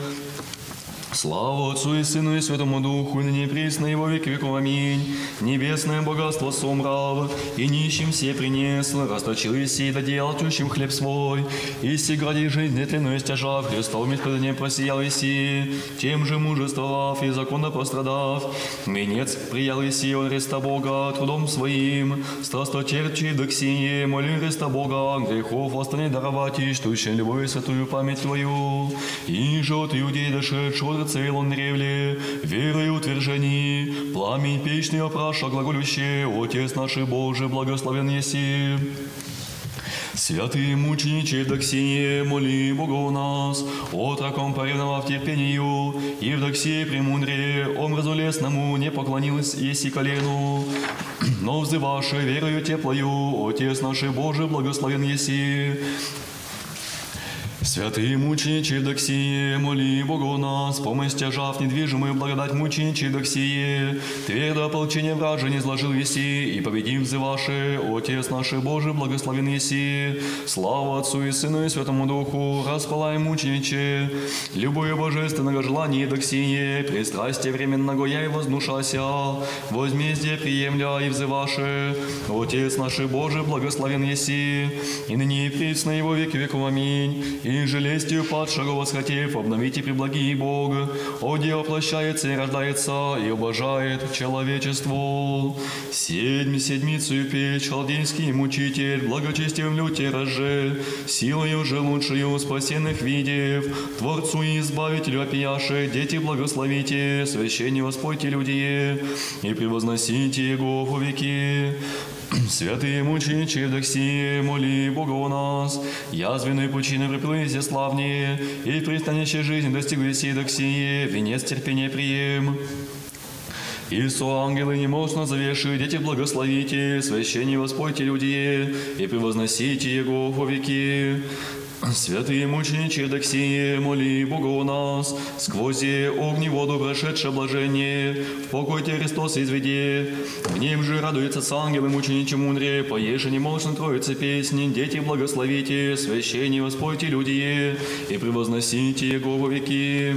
Слава Отцу и Сыну и Святому Духу, и ныне и и во веки веков. Аминь. Небесное богатство сумрав, и нищим все принес, расточил и сей, да делал тющим хлеб свой, и си гради жизнь тленную стяжав, Христом испытанием просиял и си, тем же мужествовав и законно пострадав, венец приял и си он Христа Бога трудом своим, страстотерчи доксие, моли Христа Бога, грехов восстане даровать, и штущен любовь святую память Твою, и же от иудей дошедшего цел он древле, верой утверждений, пламень печный опраша глаголющий, Отец наш Божий, благословен еси. Святые мученичи Евдоксие, моли Бога у нас, отроком поревновав терпению, Евдоксия премудрее, омразу лесному не поклонилась еси колену, но взываше верою теплою, Отец наш Божий, благословен еси. Святые мученичи Евдоксие, моли Бога у нас, помощь тяжав недвижимую благодать мученичи Евдоксие, твердо ополчение враже не изложил еси, и победим взываши, Отец наш Божий, благословен еси, слава Отцу и Сыну и Святому Духу, распалай мученичи, любое божественного желание Евдоксие, пристрастие временного я и вознушася, возмездие приемля и взываши, Отец наш Божий, благословен еси, и ныне и присно его веки веков. Аминь. И желестью падшего восхотев, обновите преблагий Бог, оде воплощается и рождается, и обожает человечество. Седьми седмицу печь, халдейский мучитель, благочестием люте разже, силою же лучшую спасенных видев, Творцу и Избавителю опияше, дети благословите, священне воспойте люди, и превозносите Его во веки. Святые мученичи Евдоксии, моли Бога у нас, язвенные пучины приплызи славнее, и пристанище жизни достигли сей Евдоксии, венец терпения прием. И со ангелы немощно завеши, дети благословите, священне воспойте люди, и превозносите Его во веки. Святые мученичи Евдоксии, моли Бога у нас, сквозь огни воду прошедшее блажение, в покой тебе Христос изведи. В нем же радуется с ангелом мученичи мудрее, поеже немощно троицы песни, дети благословите, священне воспойте люди, и превозносите Его веки.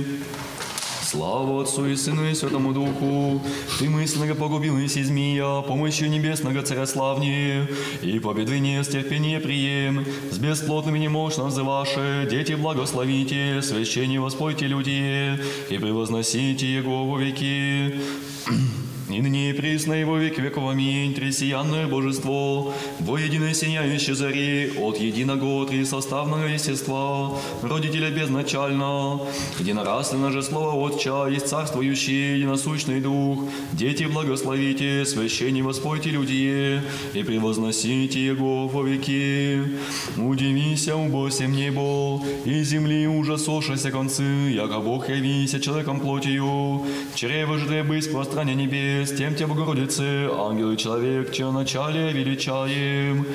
Слава Отцу и Сыну и Святому Духу, Ты мысленно погубил Иси змея, помощью небесного царя славнее, и победы не с терпения прием, с бесплотными немощно взываше, дети благословите, священне воспойте люди, и превозносите Его во веки. И ныне и присно его век веков. Аминь. Тресиянное божество, воединое сияющее зари, от единого трисоставного естества, родителя безначально, единораственно же слово Отча, есть царствующий, единосущный Дух, дети благословите, священне воспойте люди, и превозносите Его во веки. Удивися, убойся небо, и земли ужасошися концы, яко Бог явися человеком плотью, чрево же быть сквозь небес, тем те Богородицы, ангел и человек, че начале величаем.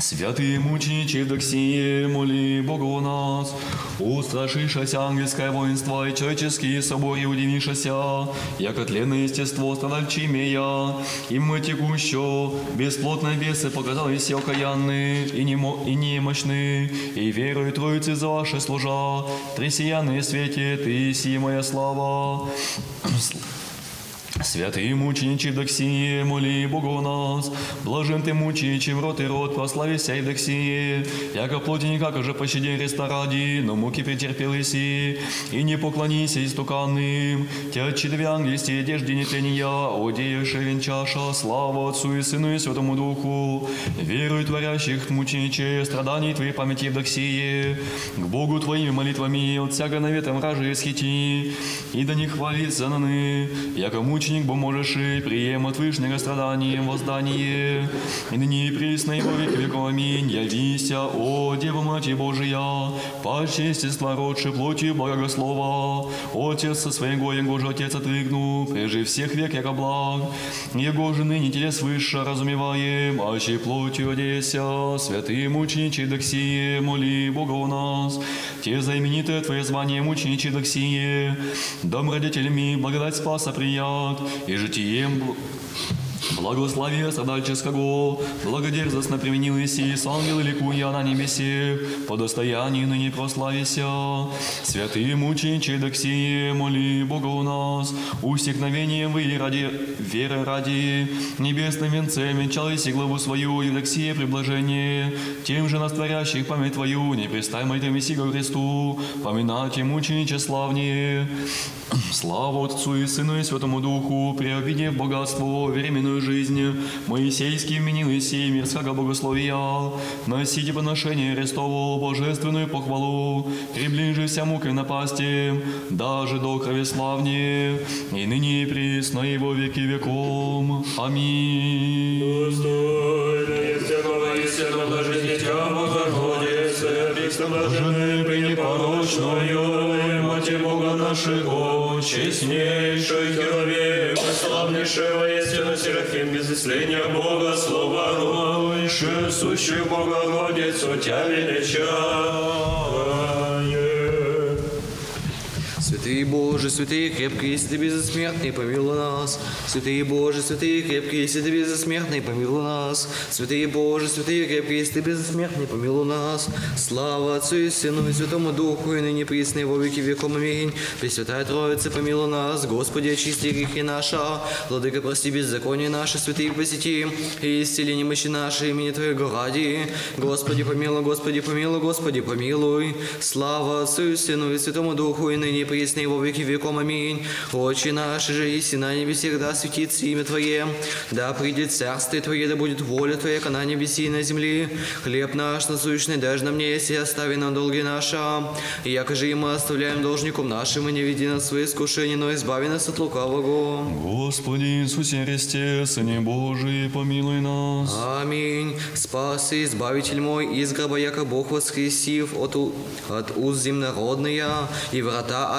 Святые мученичи Евдоксии, моли Бога у нас, устрашившееся ангельское воинство и человеческие соборы удивившееся, яко тленное естество страдальчи имея, и мы текуще, бесплотные бесы показались окаянны и, немо, и немощны, и верою Троицы за ваше служа, тресиянные свете, ты си моя слава. Святые мученичи Евдоксие, моли Бога у нас. Блажен ты мученичи в рот и рот, прославися Евдоксие. Яко плоти никак же пощади Христа ради, но муки претерпел иси. И не поклонися истуканным. Тя четыре ангельсти одежде нетления, одеявши венчаша, слава Отцу и Сыну и Святому Духу. Веруй творящих мученичей, страданий твоей памяти Евдоксие. К Богу твоими молитвами от всяко наветом ражи схити. И да не хвалится наны, яко мученик бо можешь и прием от Вышнего страданием воздание. И ныне и присно во век веков аминь. Явися, о Дева Мать Божия, по естества родши плотью Богослова. Отец со своего Его же Отец отвергну, прежде всех век яко благ. Его же ныне телес выше разумеваем, аще плотью одеся, святые мученичи Доксие, моли Бога у нас. Те знаменитое Твое звание мученичи Доксие, дом родителями благодать спаса прият, и житием Благослови страдальческого, благодерзостно применил Иси, с ангелы ликуя на небесе, по достоянии ныне прославися. Святые мученичи Доксие, моли Бога у нас, усекновением вы ради, веры ради, небесным венцем венчал Иси главу свою, Евдоксия приблажение, тем же настворящих память Твою, не пристай мой Месси ко Христу, поминайте мучениче славнее. Слава Отцу и Сыну и Святому Духу, приобидев богатство, временную жизнь, Моисейский вменил Исей мирского богословия, носите поношение Христово, божественную похвалу, приближися мукой напасти, даже до крови славнее, и ныне и присно и во веки веком. Аминь. Достойно есть всякого истинно блажить Дитя Богородице, Христом блаженной пренепорочною, Мати Бога нашего, честнейший Херовим, славнейшего истину Серафим, без исления Бога, Слова Ройше, сущую Богородицу, Тя величаю. Святые Боже, святые крепкие, если ты безсмертный, помилуй нас. Святые Боже, святые крепкие, если ты безсмертный, помилуй нас. Святые Боже, святые крепкие, если ты безсмертный, помилуй нас. Слава Отцу и Сыну и Святому Духу, и ныне присно и во веки веком. Аминь. Пресвятая Троица, помилуй нас. Господи, очисти грехи наши. Владыка, прости беззаконие наши, святые посети. И исцели немощи наши, имени Твоего ради. Господи, помилуй, Господи, помилуй, Господи, помилуй. Слава Отцу и Сыну и Святому Духу, и ныне присно и во веки веком. Аминь. Отче наш, же и на небесе, да светится имя Твое, да придет царствие Твое, да будет воля Твоя, как на небеси и на земле. Хлеб наш насущный, дашь нам неси, остави нам долги наши. И яко же и мы оставляем должником нашим, и не веди нас в свои искушения, но избави нас от лукавого. Господи Иисусе Христе, Сыне Божий, помилуй нас. Аминь. Спас и избавитель мой из гроба, яко Бог воскресив от, от уз земнородные, и врата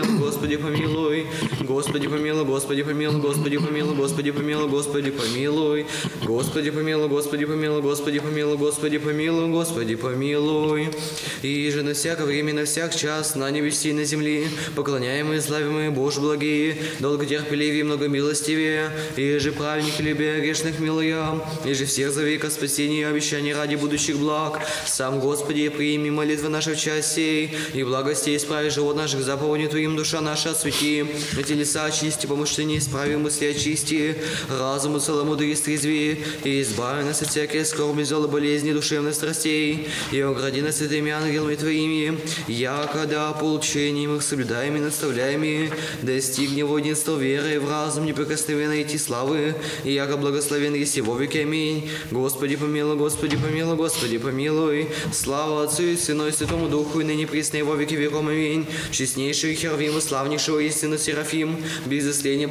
Господи помилуй, Господи помилуй, Господи помилуй, Господи помилуй, Господи помилуй, Господи помилуй, Господи помилуй, Господи помилуй, Господи помилуй, Господи помилуй. И же на всякое время, на всяк час, на небеси и на земле, поклоняемые, славимые, Боже благие, долготерпеливее, многомилостивее, и же праведник любя грешных милуя, и же всех за века спасения и обещаний ради будущих благ. Сам Господи, прими молитвы наши в и благости исправи живот наших заповедей Твоим, душа наша освети, и телеса очисти, помышления исправи, мысли очисти, разуму целомудрие стрезви, и избави нас от всякой скорби, зло, болезни, душевных страстей, и огради нас святыми ангелами Твоими, якода получением их соблюдаем и наставляем, и достигнем воденства веры в разум неприкосновенной идти славы, и яко благословен есть его веки. Аминь. Господи помилуй, Господи помилуй, Господи помилуй. Слава Отцу и Сыну и Святому Духу, и ныне присно и во веки веком. Аминь. Честнейший Херувим и славнейшего истину Серафим, без исления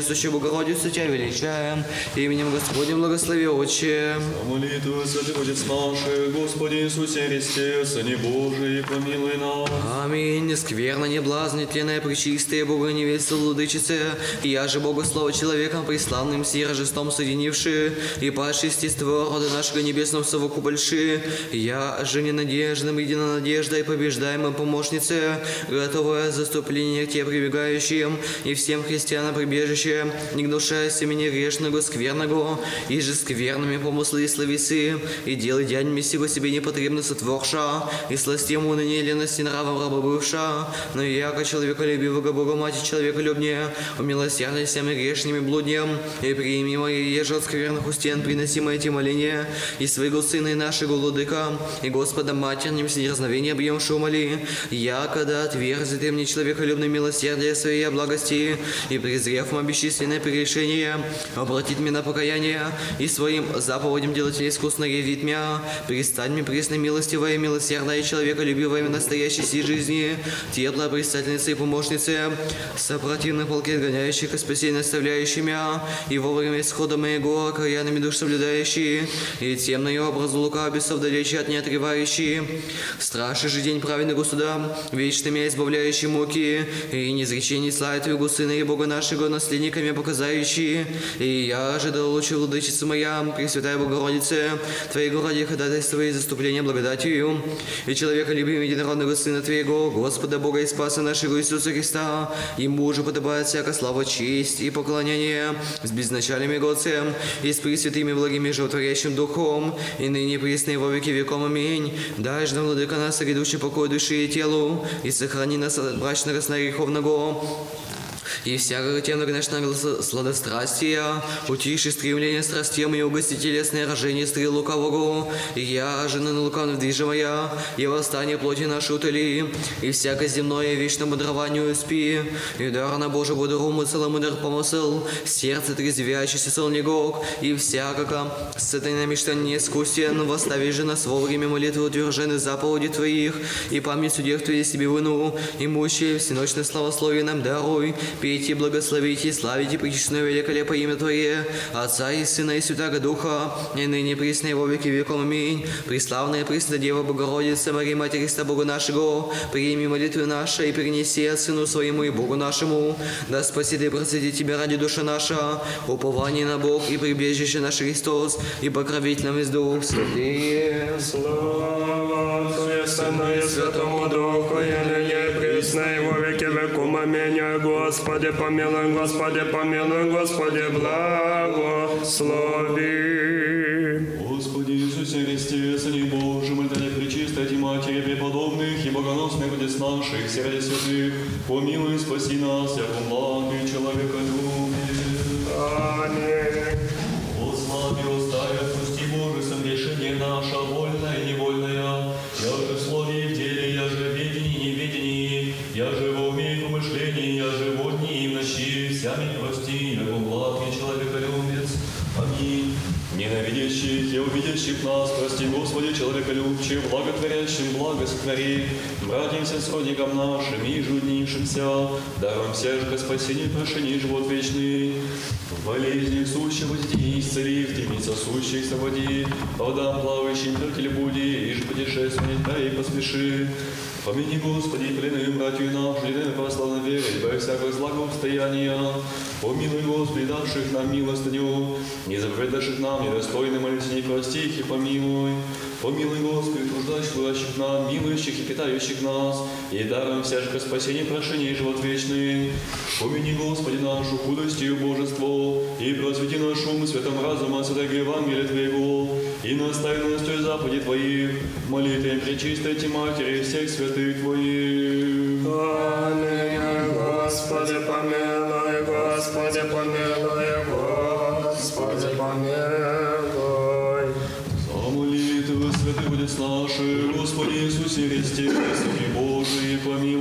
с сущую Богородицу тебя величаем, именем Господнем благослови Отче. Молитва Святый Отец наших, Господи Иисусе Христе, Сыне Божий, помилуй нас. Аминь. Скверно, не блазни, тленная, пречистая, Бога невеста, владычица, я же Бога слава человеком преславным, си рождеством соединивши, и падший естество рода нашего небесного совокупольши, я же ненадежным, едино надеждой, побеждаемым помощнице, готовая заступление к тебе прибегающим, и всем христианам прибежище, не гнушайся меня грешного, скверного, и же скверными помыслы и словесы, и делай дяньми сего себе непотребно сотворша, и сластим уныние лености нравом раба бывша, но яко человеколюбивого Бога Мати человеколюбнее, умилосердие всеми грешными блуднем, и прими мои еже от скверных устен, приносимое эти моления, и своего Сына и нашего Владыка, и Господа Матерним с неразновения объемши умоли, я, когда отверзи ты мне человеколюбное милосердие своей благости, и презрев мо бесчисленное прегрешение, обратит меня на покаяние, и своим заповедям делать искусно явит меня, пристань мне милосердная и человеколюбивая в настоящей сей жизни, теплая предстательница и помощница, сопротивных полки отгоняющих и спасения оставляющих меня, и вовремя исхода моего, окаянными душ соблюдающие, и темную образу лука бесов далече от неотрывающие, страшный же день праведного суда, вечно меня избавляющий муки, и незречение славы Твоего Сына и Бога нашего, наследниками показающие, и я же да лучше владычица моя, Пресвятая Богородице, Твоей городе ходатайство и заступление благодатью, и человека любим единородного Сына Твоего, Господа Бога и Спаса нашего Иисуса Христа, Ему же подобает всяка слава, честь и поклонение с безначальным Отцем и с пресвятыми благими животворящим Духом, и ныне пресные во веки веком. Аминь. Дай же нам, Владыка нас, грядущий покой души и телу, и сохрани нас от брачного сна греховного, и всякого темного грешного сладострастия, утиши стремление страстям и угости телесное рожение стрел лукавого, и я, жена на лукавно движимая, и восстание плоти нашей утоли, и всякое земное вечно мудрованию спи, и дар на Божий буду умысл, мудр помысл, сердце трезвящийся солнегок, и всякого сатана мечтание искусен, восстави же нас вовремя молитвы утверждены заповеди Твоих, и память судех Твоей себе выну, и мущие всеночное славословие нам даруй, пейте, благословите, славите причестное великолепое имя Твое, Отца и Сына и Святаго Духа, и ныне присно и во веки веком. Аминь. Преславная Пресна Дева Богородица, Мария Матерь Христа Бога нашего, прими молитвы наши и принеси от Сыну Своему и Богу нашему, да спасит и процветит Тебя ради душа наша, упование на Бог и прибежище наш Христос, и покровитель нам из Дух Святые. Слава Твоя Сыну и Святому Духу, и ныне присно и во веки веком. Аминь. Господи, помилуй, Господи, помилуй, Господи, благослови. Господи Иисусе Христе, Сыне Божий, мы Тебе пречистой и Матери преподобных и богоносных Отец наших, сердце святых, помилуй, спаси нас, яко и человека человеколюбче, благотворящим благо сотвори, братьям сестродникам нашим и жуднившимся, даром всежко спасение, прошение живот вечный, в болезни сущего детей исцели, в темнице сущих води, водам плавающим только буди, и же путешественник, да и поспеши. Помяни, Господи, пленные братью наши, и православной веры, во всякого злого обстояния. Помилуй, Господи, давших нам милостыню, не забывай даших нам недостойны молитвы, не прости их и помилуй. Помилуй, Господи, труждающих нам, милующих и питающих нас, и даром всякого спасения, прошения и живот вечный. Помяни, Господи, нашу худостью божество, и просвети наш ум святом разума, святого Евангелия Твоего, и наставленностью заповеди Твоих, молитвами пречистой Ти Матери и всех святых Твоих. Аминь. Господи, помилуй, Господи, помилуй, Господи, помилуй. Божий,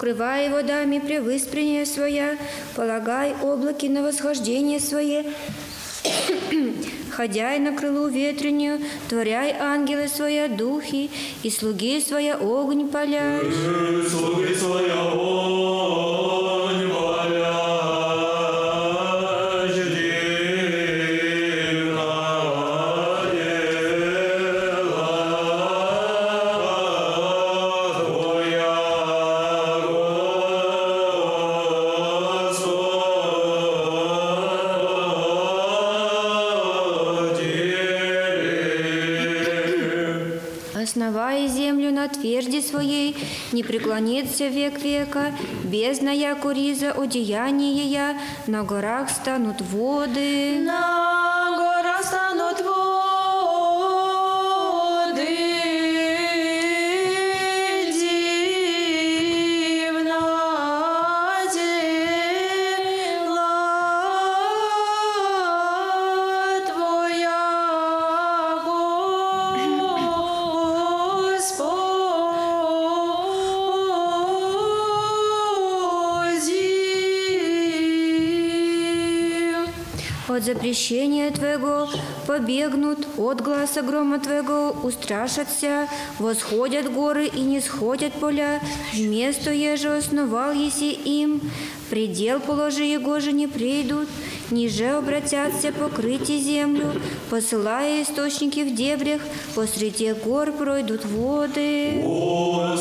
покрывай водами превыспрение своя, полагай облаки на восхождение свое, ходяй на крылу ветренью, творяй ангелы своя духи, и слуги своя огонь поля. Слуги своя бездна яко риза одеяние я, на горах станут воды. На Твоего побегнут, от гласа грома Твоего устрашатся, восходят горы и не сходят поля, место еже основал еси им, предел положи его же не придут, ниже обратятся покрыть и землю, посылая источники в дебрях, посреди гор пройдут воды. О,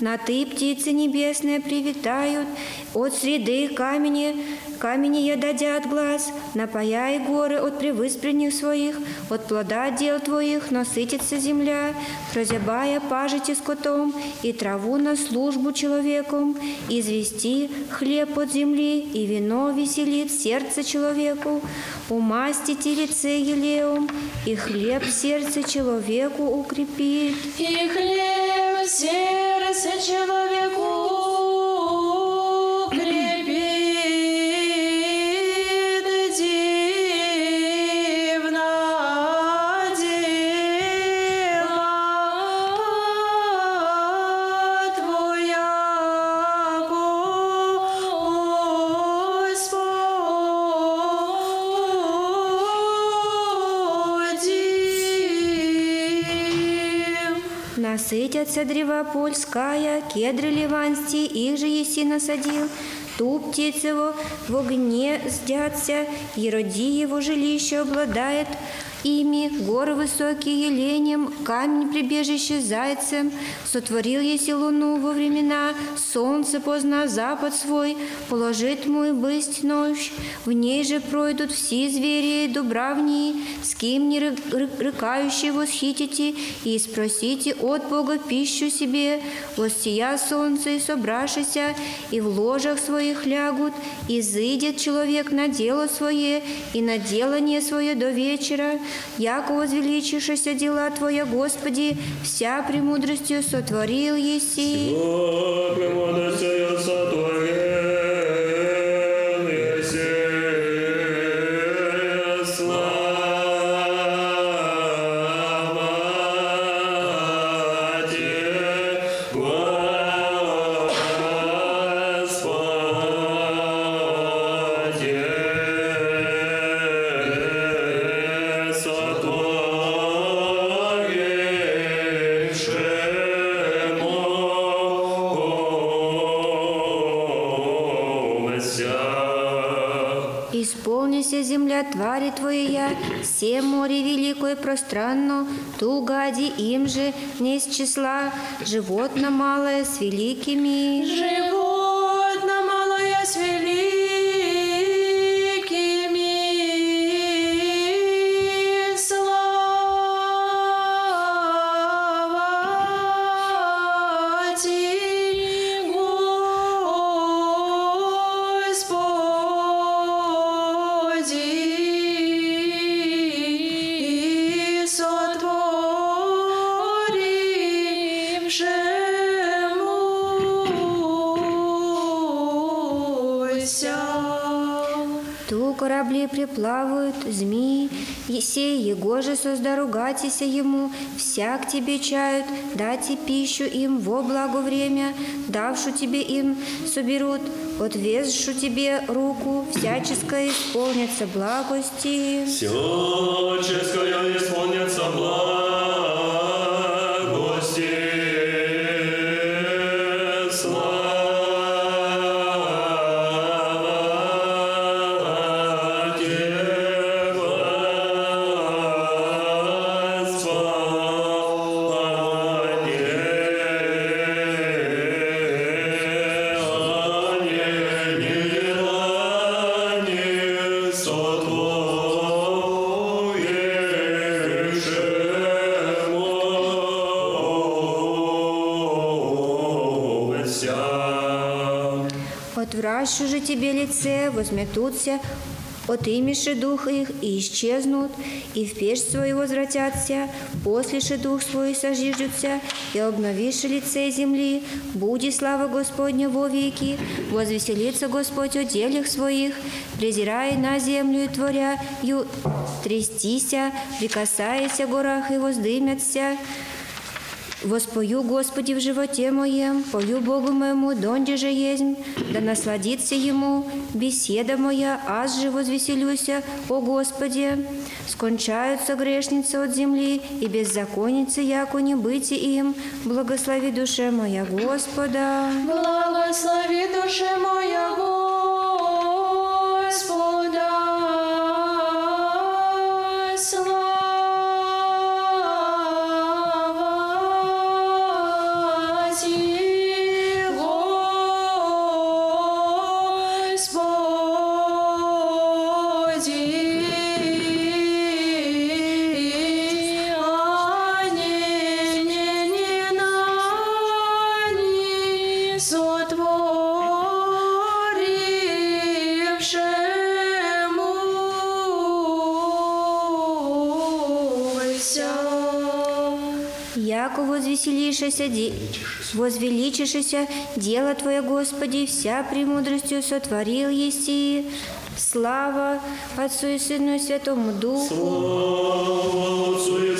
на ты, птицы небесные, привитают, от среды камени, камени ядадят глаз, напаяй горы от превыспренних своих, от плода дел твоих насытится земля, прозябая пажити скотом, и траву на службу человеком, извести хлеб от земли, и вино веселит сердце человеку, умастите лице елеум, и хлеб сердце человеку укрепит. И хлеб сердце человеку укрепит. Насытятся древа польская, кедры ливанские, их же еси насадил. Ту птиц его в огне сдятся, и роди его жилище обладает ими, горы высокие еленем, камень прибежище зайцем, сотворил еси луну во времена, солнце позна запад свой, положит мой бысть ночь, в ней же пройдут все звери дубравнии, с кем не ры- восхитите, и спросите от Бога пищу себе, воссия солнце и собрашися, и в ложах своих лягут, и зыдет человек на дело свое, и на делание свое до вечера, яко возвеличившися дела Твоя, Господи, вся премудростью сотворил еси. О, премудростью сотворен им же не из числа, животно малое с великими. Животно созда ругатися ему, всяк тебе чают, дайте пищу им во благо время, давшу тебе им соберут, отвезшу тебе руку, всяческое исполнится благости. Всяческое исполнится благости. Лице, возметутся, отымеши дух их и исчезнут, и в печь свою возвратятся, послеши дух свой сожиждутся, и обновишь лице земли, буди слава Господня во веки, возвеселится Господь о делях своих, презирая на землю и творя, ю трястися, прикасаясь о горах и воздымятся, Воспою, Господи, в животе моем, пою Богу моему, донде же есть, да насладится Ему беседа моя, аз же возвеселюся, о Господи. Скончаются грешницы от земли, и беззаконницы, яко не быть им, благослови душе моя Господа. Благослови душе моя Господа. Возвеселишися, де... возвеличишися, дело Твое, Господи, вся премудростью сотворил еси. Слава Отцу и Сыну и Святому Духу. Слава Отцу и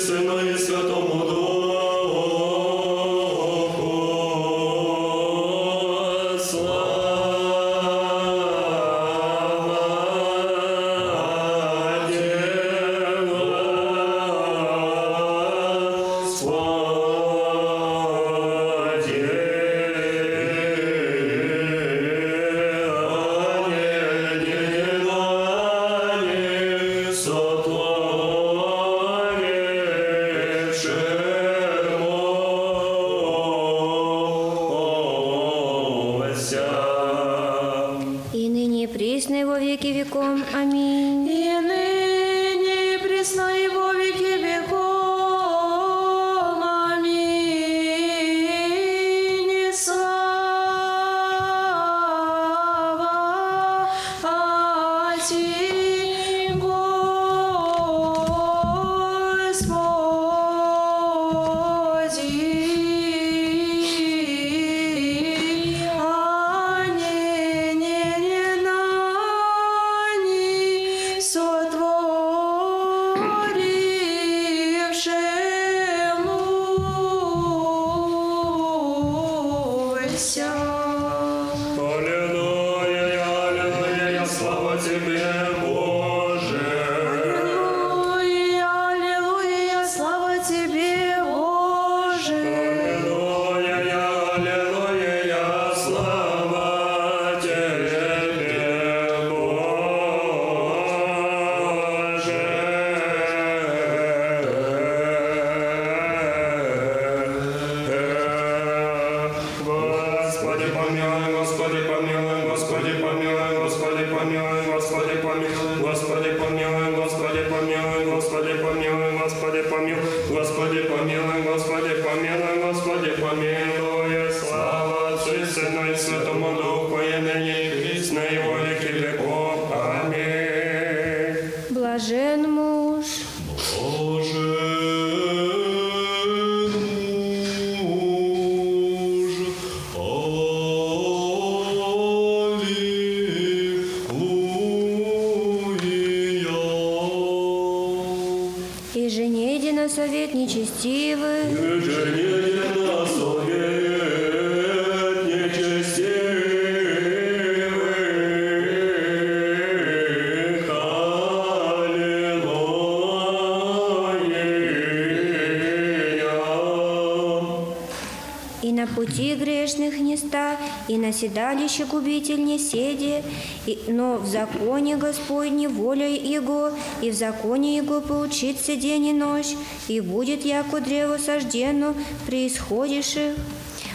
на пути грешных не ста, и на седалище губитель не седи, и, но в законе Господне воля Его, и в законе Его поучится день и ночь, и будет яко древо сождено при исходиших.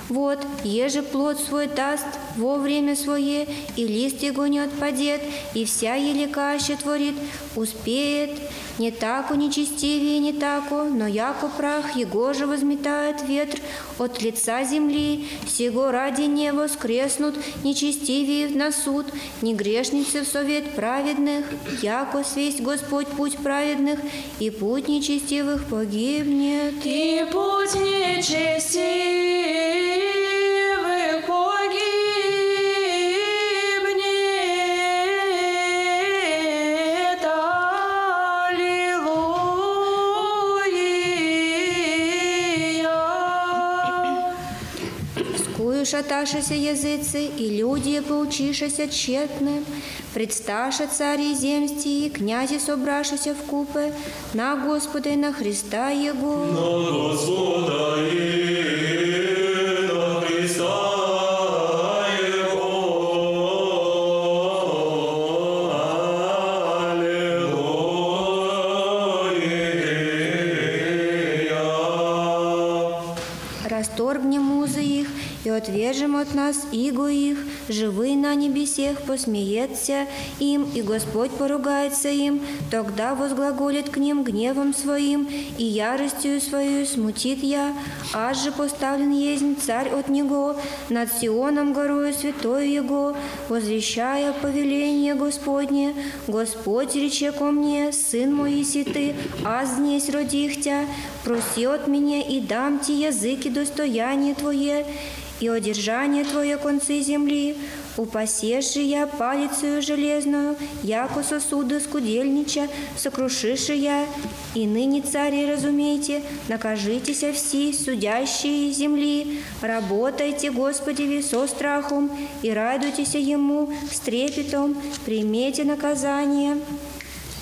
Вот, еже плод свой даст во время свое, и лист его не отпадет, и вся елика творит, успеет, не тако нечестивее, не тако, но яко прах его же возметает ветр от лица земли, сего ради не воскреснут нечестивее на суд, не грешницы в совет праведных, яко свесть Господь путь праведных, и путь нечестивых погибнет. И путь нечестивых Скую шаташися языцы, и люди, поучишися тщетны, предсташа цари земсти, и князи собрашися в купе, на Господа и на Христа Его. Господа и от нас иго их, живый на небесех посмеется им, и Господь поругается им, тогда возглаголит к ним гневом своим, и яростью свою смутит я, аж же поставлен есть царь от него, над Сионом горою святой его, возвещая повеление Господне, Господь рече ко мне, сын мой, иси ты, аз днесь родих тя, проси от меня и дам ти языки достояние Твое, и одержание Твое концы земли. Упасешь же я палицею железную, яко сосуды скудельнича, сокрушишь я. И ныне, цари, разумейте, накажитеся все судящие земли, работайте, Господи, со страхом, и радуйтесь Ему с трепетом, примите наказание.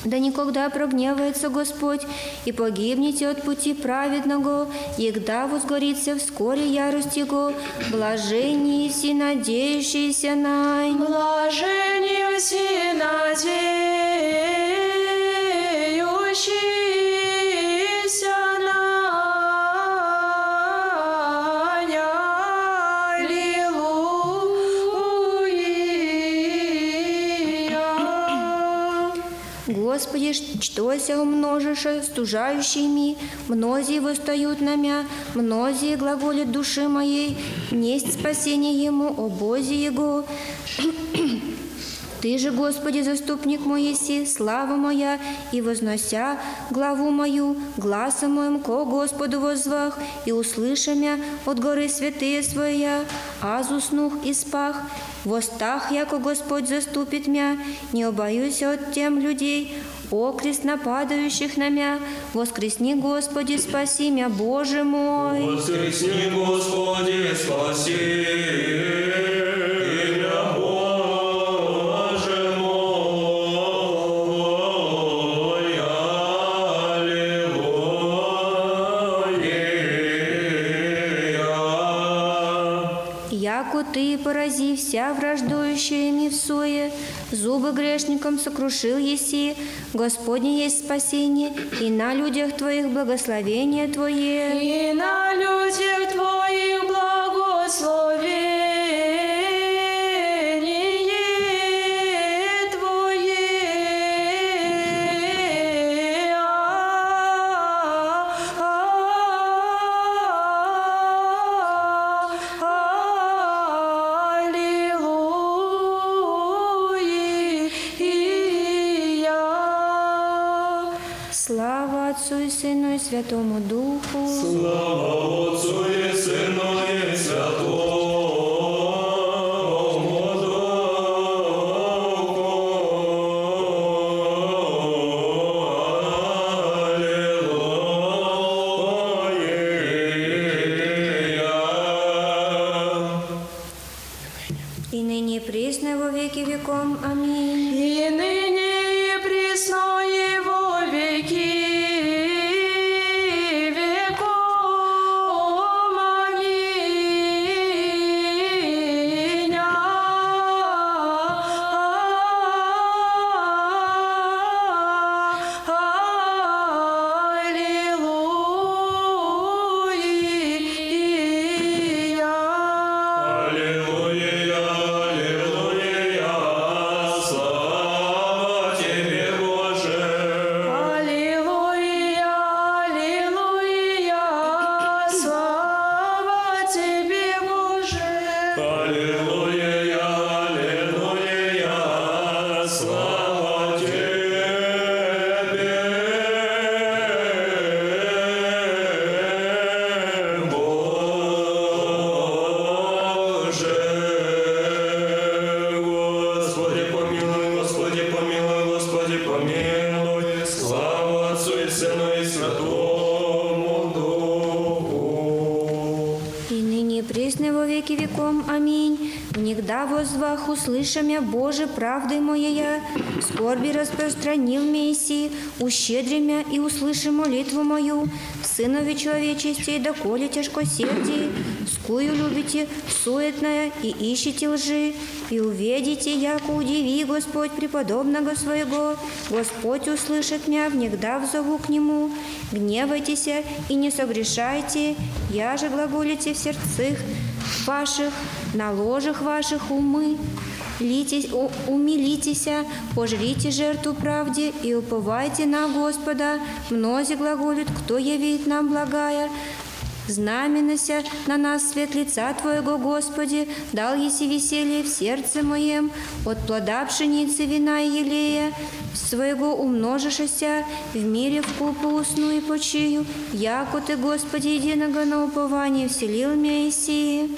Да никогда прогневается Господь, и погибнете от пути праведного, егда возгорится вскоре ярость Его, блаженние все надеющиеся на Него. Блаженью все надеющиеся Господи, чтося умножиша стужающими, многие восстают на мя, многие глаголят души моей, несть спасение ему, о Бозе Его. Ты же, Господи, заступник мой еси, слава моя, и вознося главу мою, гласом моим ко Господу возвах, и услыша мя от горы святые своя, аз уснух и спах, востах, яко Господь заступит мя, не обоюсь от тем людей, окрест нападающих на мя, воскресни, Господи, спаси мя, Боже мой. Воскресни, Господи, спаси меня, Боже порази вся враждующая ми в суе, зубы грешникам сокрушил еси, Господне есть спасение, и на людях твоих благословение твое. И на людях Твоих благословение Святому Духу. Слава Правдой моя, скорби распространил Месси, ущедримя и услыши молитву мою, Сынове человечестей, доколе тяжкосердие, скую любите суетное и ищите лжи, и увидите, яко удиви Господь преподобного своего, Господь услышит меня, внегда взову к Нему, гневайтесь и не согрешайте, я же глаголите в сердцах ваших, на ложах ваших умы. Умилитеся, пожрите жертву правде и уповайте на Господа. Мнози глаголют, кто явит нам благая. Знаменася на нас свет лица Твоего, Господи, дал еси веселье в сердце моем, от плода пшеницы, вина и елея, своего умножишася, в мире в купу усну и почию, яко Ты, Господи, единого на упование вселил меня Исии.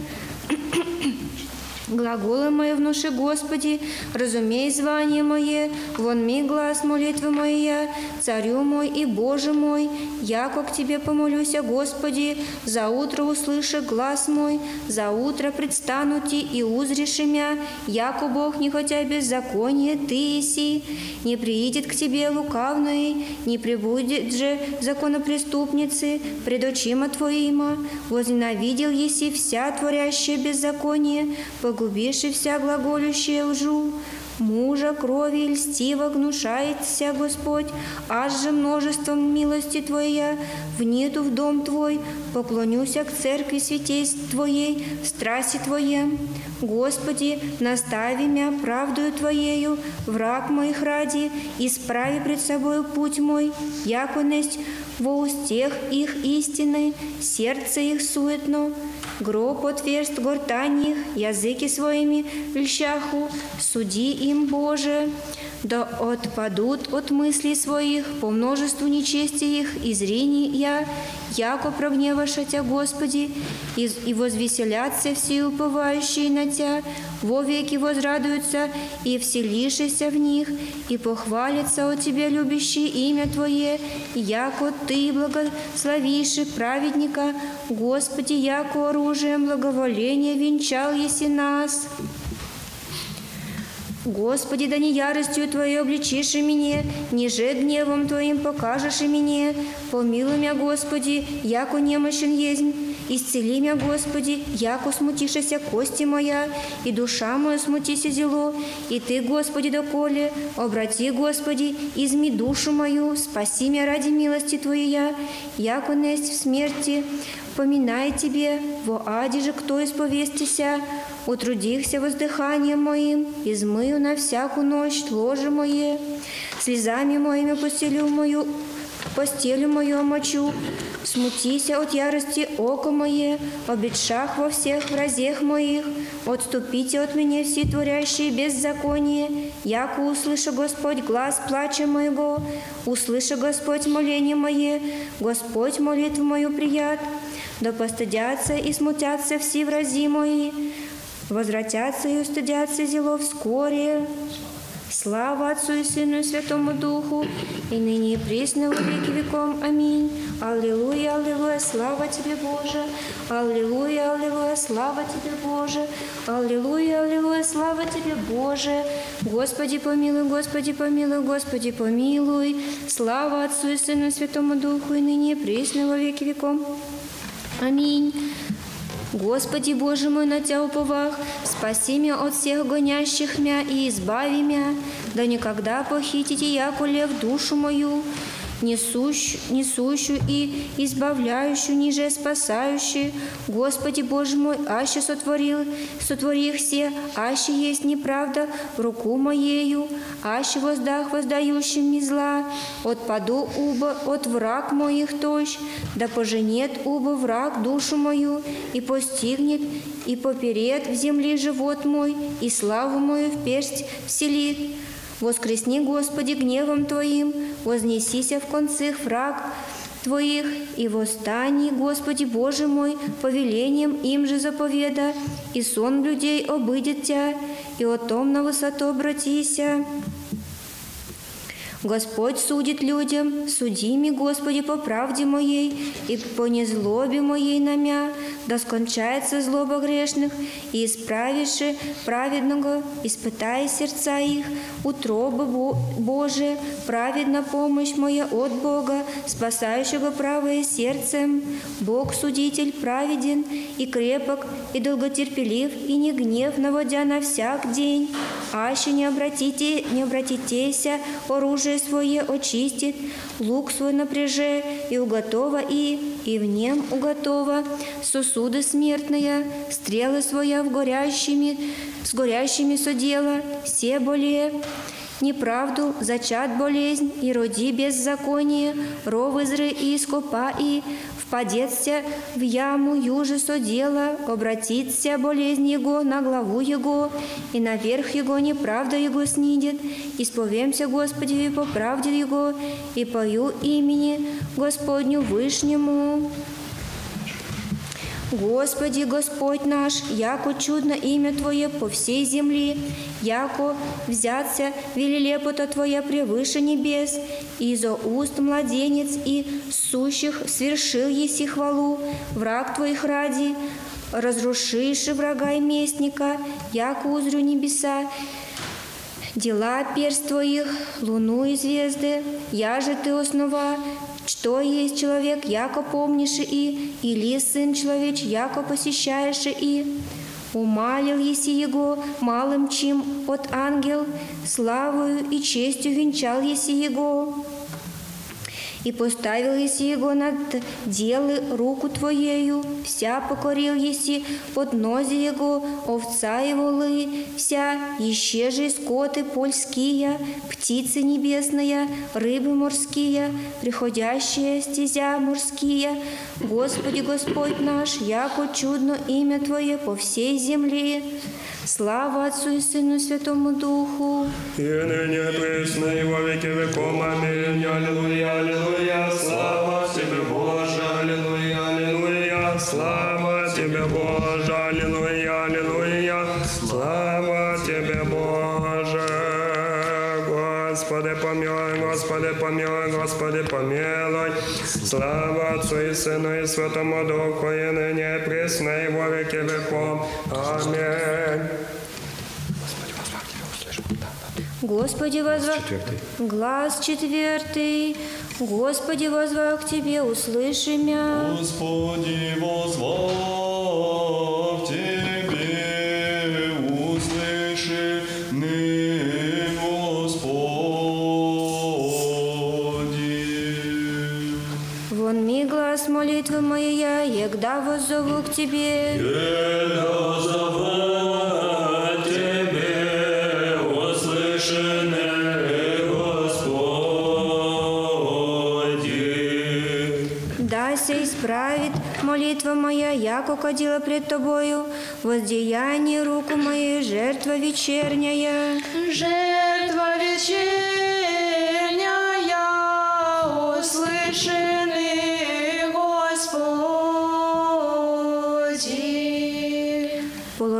Глаголы мои внуши, Господи, разумей звание мое, вон ми глаз молитвы моя, царю мой и Боже мой, яко к Тебе помолюся, Господи, за утро услыши глаз мой, за утро предстану Ти и узришь мя, яко Бог не хотя беззаконие Ты еси, не приидет к Тебе лукавный, не прибудет же законопреступницы пред очима Твоима, возненавидел еси вся творящая беззаконие, погубишь и вся глаголющая лжу. Мужа крови и льстиво гнушается Господь, аж же множеством милости Твоя. Внеду в дом Твой, поклонюся к церкви святей Твоей, в страсти Твоей. Господи, настави меня правдою Твоею, враг моих ради, исправи пред собою путь мой, яконесть во устех их истины, сердце их суетно, гроб отверст гортань их, языки своими льщаху, суди им, Боже, да отпадут от мыслей своих по множеству нечестия их и зрений я, яко прогневаша Тя, Господи, и, возвеселятся все уповающие на Тя, вовеки возрадуются и вселишися в них, и похвалятся от Тебя любящие имя Твое, яко Ты благословишь праведника, Господи, яко оружием благоволения венчал еси нас. Господи, да не яростью Твоей обличишь и меня, ниже гневом Твоим покажешь и меня. Помилуй меня, Господи, яко немощен ездь. Исцели меня, Господи, яко смутишься кости моя, и душа моя смутися зело. И Ты, Господи, доколе, обрати, Господи, изми душу мою, спаси меня ради милости Твоей, яко несть в смерти. Поминай Тебе, во аде же кто исповестися, утрудихся воздыханием моим, измыю на всякую ночь ложе мое, слезами моими постелю мою, постелю мою омочу, смутися от ярости око мое, обетшах во всех вразех моих, отступите от меня все творящие беззаконие, яко услыша Господь глаз плача моего, услыша Господь моление мое, Господь молитву мою прият, да постыдятся и смутятся все врази мои, возвратятся и устыдятся зело вскоре. Слава Отцу и Сыну и Святому Духу, и ныне и присно во веки веком. Аминь. Аллилуйя, аллилуйя, слава Тебе, Боже. Аллилуйя, аллилуйя, слава Тебе, Боже. Аллилуйя, аллилуйя, слава Тебе, Боже. Господи, помилуй, Господи, помилуй, Господи, помилуй. Слава Отцу и Сыну и Святому Духу, и ныне и присно во веки веком. Аминь. Господи Боже мой, на Тя уповах, спаси меня от всех гонящих мя и избави мя, да никогда похитите яко лев душу мою, несущую, несущую и избавляющую, ниже спасающую. Господи Боже мой, аще сотворил, сотвори их все, аще есть неправда в руку моею, аще воздах воздающим мне зла, отпаду уба от враг моих тощ, да поженет уба враг душу мою, и постигнет, и поперед в земле живот мой, и славу мою в персть вселит. Воскресни, Господи, гневом Твоим, вознесися в концах враг Твоих, и восстани, Господи Боже мой, повелением им же заповеда, и сон людей обыдет Тя, и о том на высоту обратися. Господь судит людям, суди ми, Господи, по правде моей и по незлобе моей на мя, да скончается злоба грешных, и исправиши праведного, испытай сердца их, утробы Бо- Божие, праведна помощь моя от Бога, спасающего правое сердцем. Бог судитель праведен и крепок, и долготерпелив, и не гнев наводя на всяк день. Аще не обратите, не обратитеся, оружие свое очистит, лук свой напряже, и уготова и, и в нем уготова, сосуды смертные, стрелы своя в горящими, с горящими содела, все более, неправду, зачат болезнь, и роди беззаконие, ров изры и ископа, и впадется в яму юже содела, обратится болезнь его на главу его, и наверх его неправда его снидет. Исповемся Господи по правде его, и пою имени Господню Вышнему. Господи, Господь наш, яко чудно имя Твое по всей земле, яко взяться велилепота Твоя превыше небес, и за уст младенец и сущих свершил еси хвалу, враг Твоих ради, разрушишь врага и местника, яко узрю небеса, дела перст Твоих, луну и звезды, я же Ты основа, что есть человек, яко помнишь и, или сын человеч, яко посещаешь и. Умалил еси его малым, чем от ангел, славою и честью венчал еси его. И поставил еси его над делы руку Твоею, вся покорил еси под нозе его, овца и волы, вся, еще же скоты польские, птицы небесные, рыбы морские, приходящие стезя морские. Господи Господь наш, яко чудно имя Твое по всей земле. Слава Отцу и Сыну и Святому Духу. И ныне пресно и во веки веком. Аминь. Аллилуйя, аллилуйя. Слава Тебе, Боже. Аллилуйя, аллилуйя. Слава Тебе, Боже. Аллилуйя, аллилуйя. Слава Тебе, Боже. Господи, помилуй, Господи, помилуй, Господи, помилуй. Слава Отцу и Сыну и Святому Духу, и ныне и пресно и во веки веком. Аминь. Господи, возвах... Глаз четвертый. Господи, возвах к Тебе, услыши мя. Господи, возвав Тебе, молитвы моя, егда воззову к Тебе. Да се исправит молитва моя, яко кадила пред Тобою, воздеяние руку моей, жертва вечерняя. Жертва вечерняя,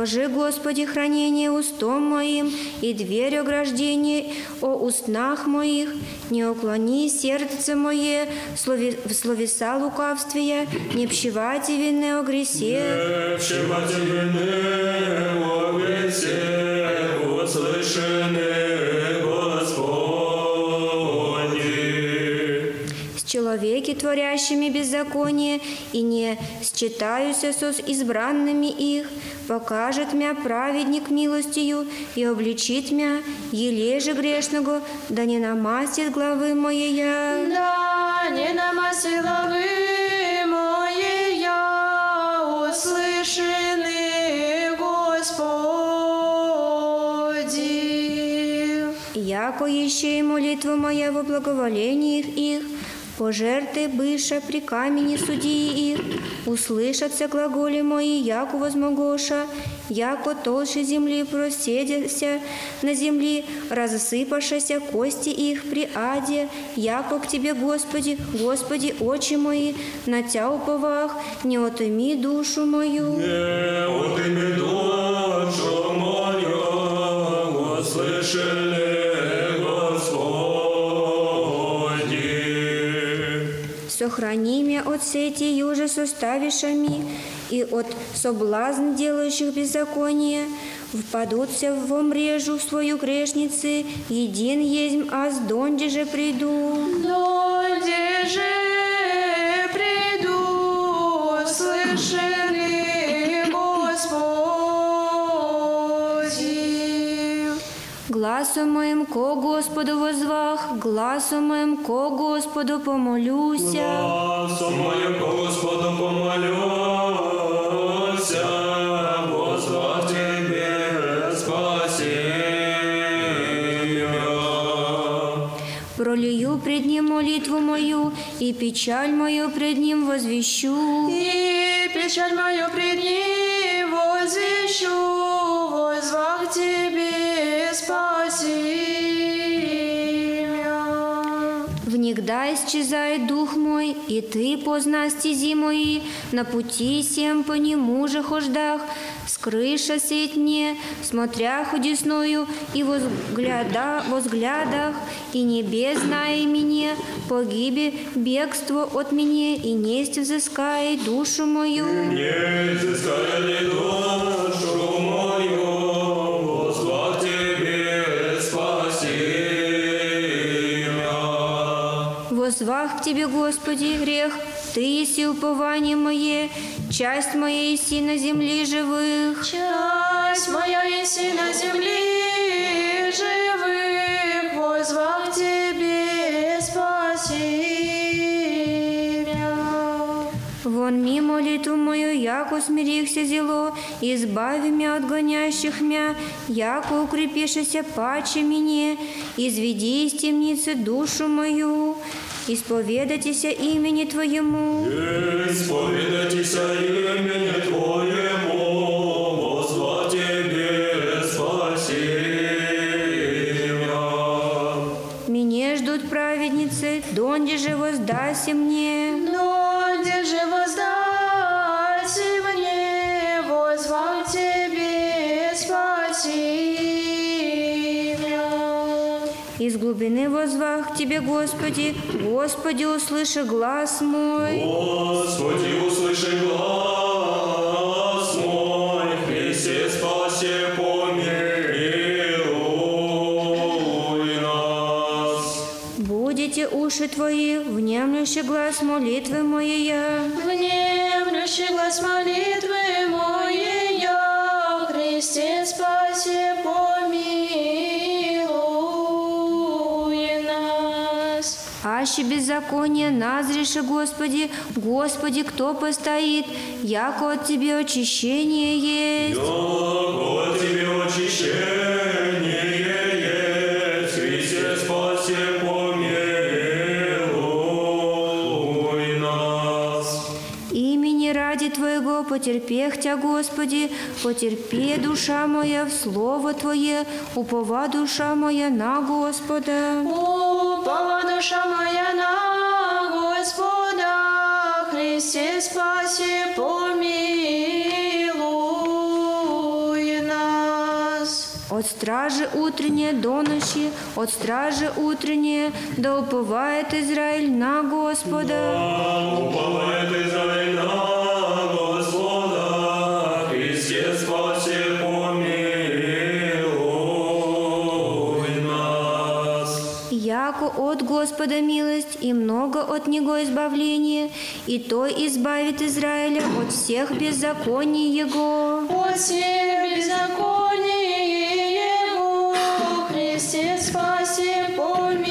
Положи, Господи, хранение устом моим и дверь ограждения о устнах моих. Не уклони сердце мое слове- в словеса лукавствия, не пщевати вины о гресе. с человеки, творящими беззаконие, и не считаюся со избранными их, покажет мя праведник милостью и обличит мя, ележе грешного, да не намастит главы моея. Да не намасила вы моя, услышаны, Господи. Яко еще и молитва моя во благоволениях их, пожерты быша при камени судьи их, услышатся глаголи мои, яко возмогоша, яко толще земли проседяся на земли, разосыпавшися кости их при аде, яко к Тебе, Господи, Господи, очи мои, на Тя уповах, не отыми душу мою. Сохрани меня от сети юже составишами и от соблазн делающих беззаконие, впадутся в мрежу свою грешницы, един есть, а с донде же приду. Донде же приду, слышали, Гласом моим ко Господу возвах, гласом моим ко Господу помолюся. Гласом моим Господу помолюся, возвах Тебе спаси меня. Пролию пред Ним молитву мою, и печаль мою пред Ним возвещу. И печаль мою пред ним возвещу, возвах тебе спаси меня. Внегда исчезает дух мой, и ты позна стези мои, на пути всем по нему же хождах, скрыша сеть мне, смотря худесною, и возгляда, возглядах, и небес знай мне, погибе бегство от меня, и несть взыскай душу мою. Не изыскай ли душу мою, К Тебе, Господи, грех, Ты еси упование мое, часть моей си на земле живых. Часть моя еси на земли живых, возвах тебе спаси меня. Вон ми молитву мою, яко смирихся зело, избави меня от гонящих мя, яко укрепишися паче мне, изведи из темницы душу мою, исповедайтеся имени Твоему. Исповедайтеся имени Твоему, возва Тебе спасения. Меня ждут праведницы, донде же воздаси мне. Но где же воздать мне, возвах тебе спаси меня. Из глубины возвах к Тебе, Господи, Господи, услыши глаз мой. Господи, услыши глаз мой, Христе спаси, помилуй нас. Будете уши Твои, внемлющий глаз молитвы моей. Внемлющий глаз молитвы моей, я, Христе спаси, помилуй Аще беззаконие назреши, Господи, Господи, кто постоит, яко от Тебе очищение есть. Яко Тебе очищение есть, Потерпех Тя, Господи, потерпи, душа моя, в Слово Твое, упова душа моя на Господа. Упала душа моя на Господа, Христе спаси, помилуй нас. От стражи утренней до ночи, от стражи утренней, да уповает Израиль на Господа. Уповает Израиль на Господа, Господа милость и много от Него избавление, и то избавит Израиля от всех беззаконий Его. От всех беззаконий Его, Христе спаси, помилуй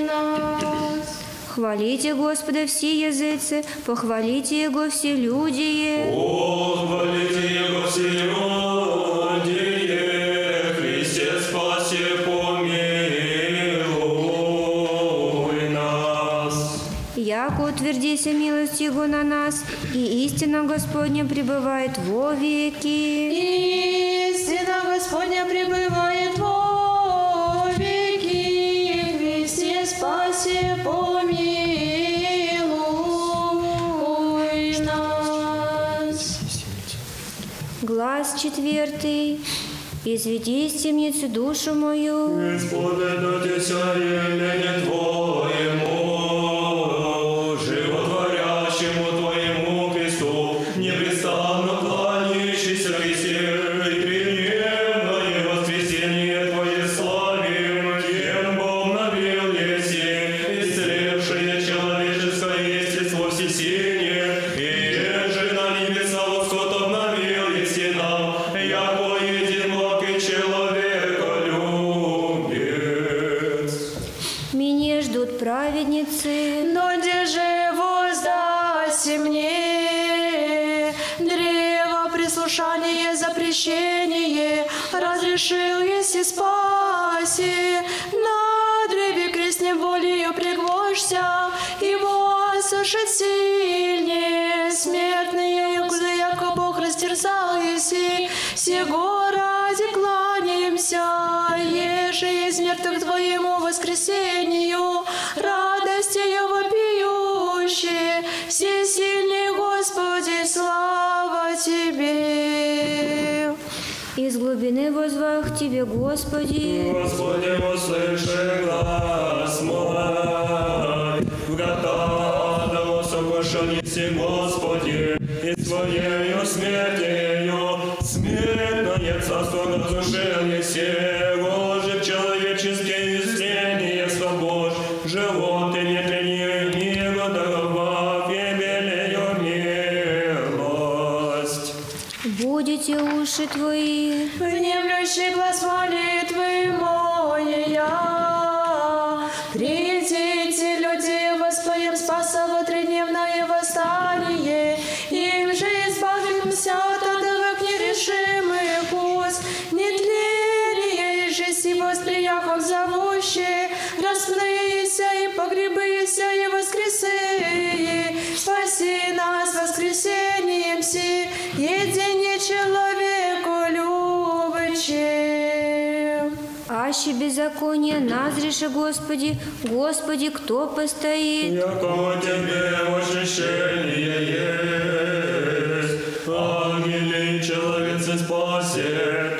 нас. Хвалите Господа все языцы, похвалите Его все люди. Похвалите Его все люди, Утвердися милость Его на нас, и истина Господня пребывает во веки. Истина Господня пребывает во веки, Христе спаси, помилуй нас. Глаз четвертый. Изведи из темницы душу мою. Исповедайтеся имени Твоему, возвах Господи. Господи, услыши глаз мой, в готовому сокрушении Господи, и Своею смертью смертное царство Услыши, Господи, Господи, кто постоит? Яко Тебе очищение есть, ангели человецы спасет.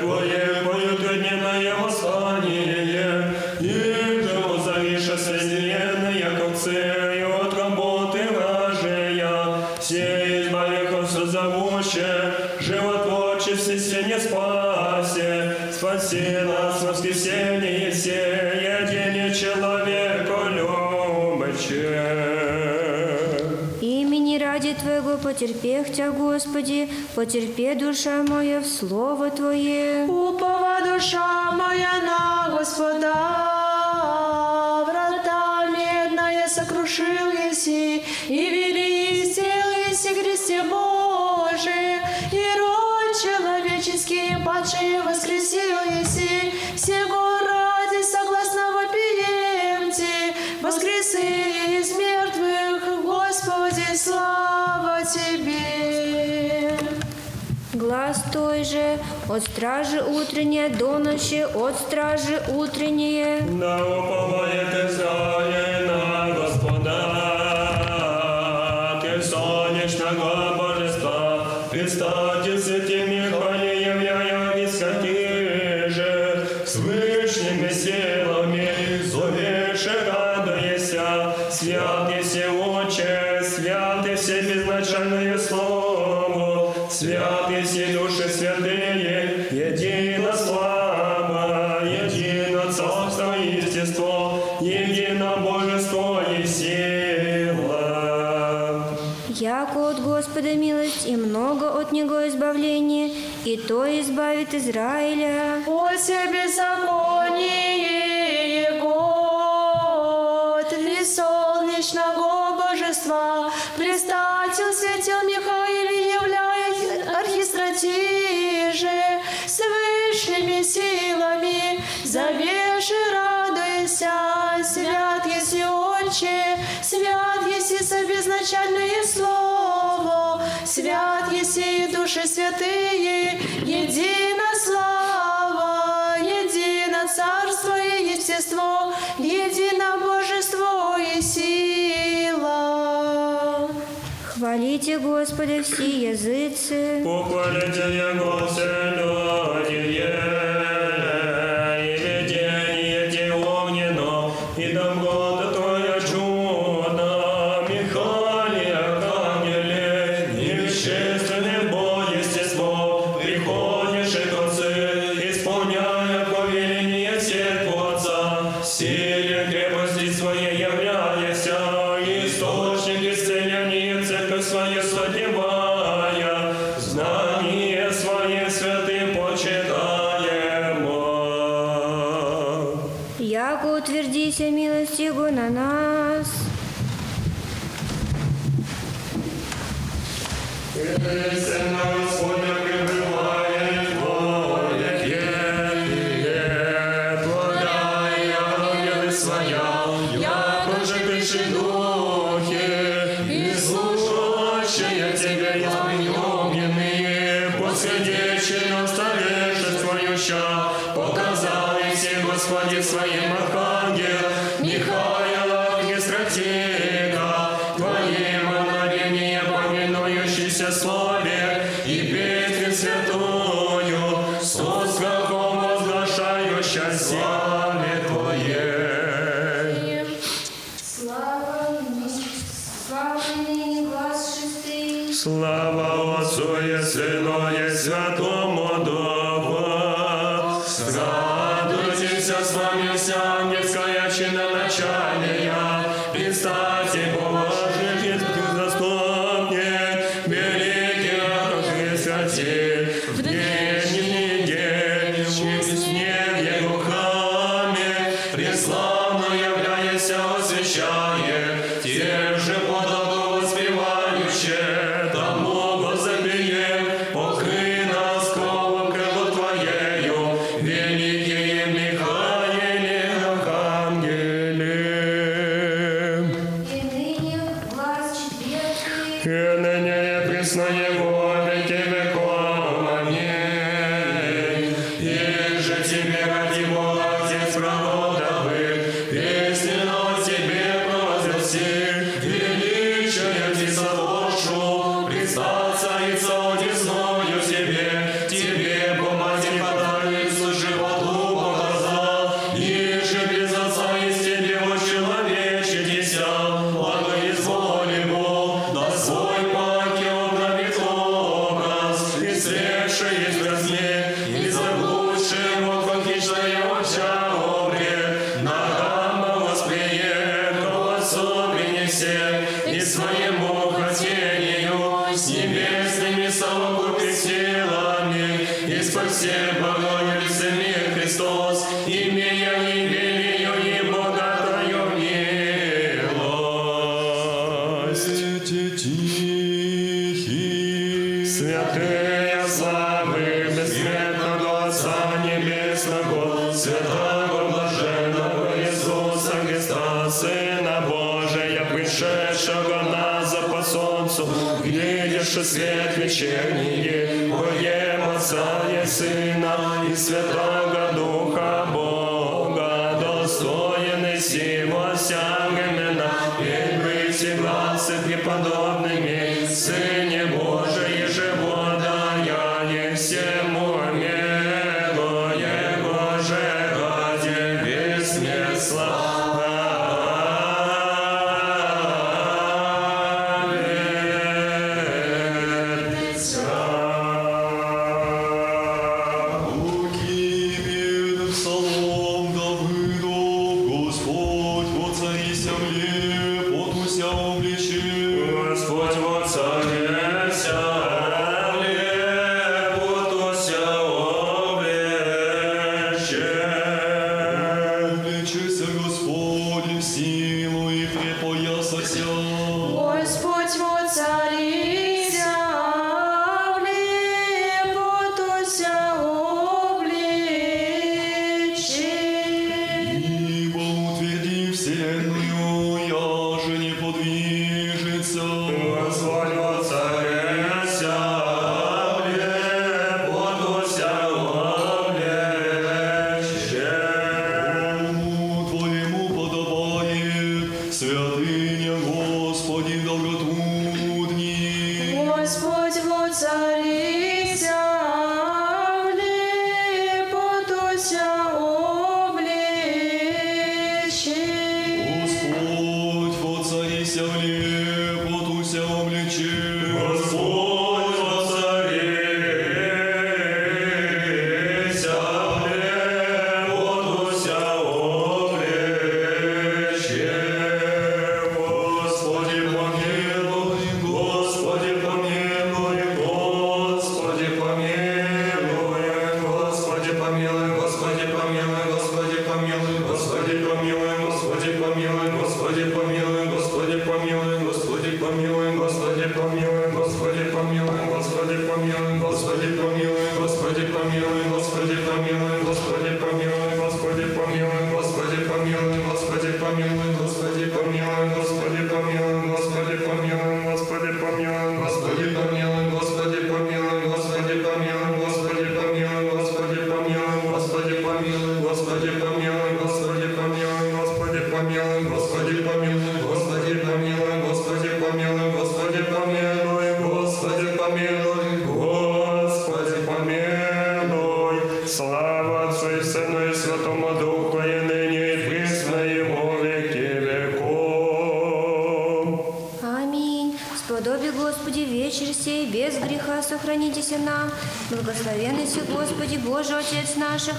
потерпех Тя, Господи, потерпе душа моя в Слово Твое. Упова душа моя на Господа, врата медная сокрушил еси, и вели сел еси кресте Божие, и род человеческий падший воскрес От стражи утреннее до ночи, от стражи утреннее. Да уповает Израиль. Господи, все языцы. Похвалите Его, Сыну, помилуй, Господи помилуй. Слава Отцу и Сыну и и ныне и присно во веки веков. Аминь. Сподоби, Господи, вечер сей, без греха сохранитесь нам. Благословенный си, Господи, Боже, Отец наших,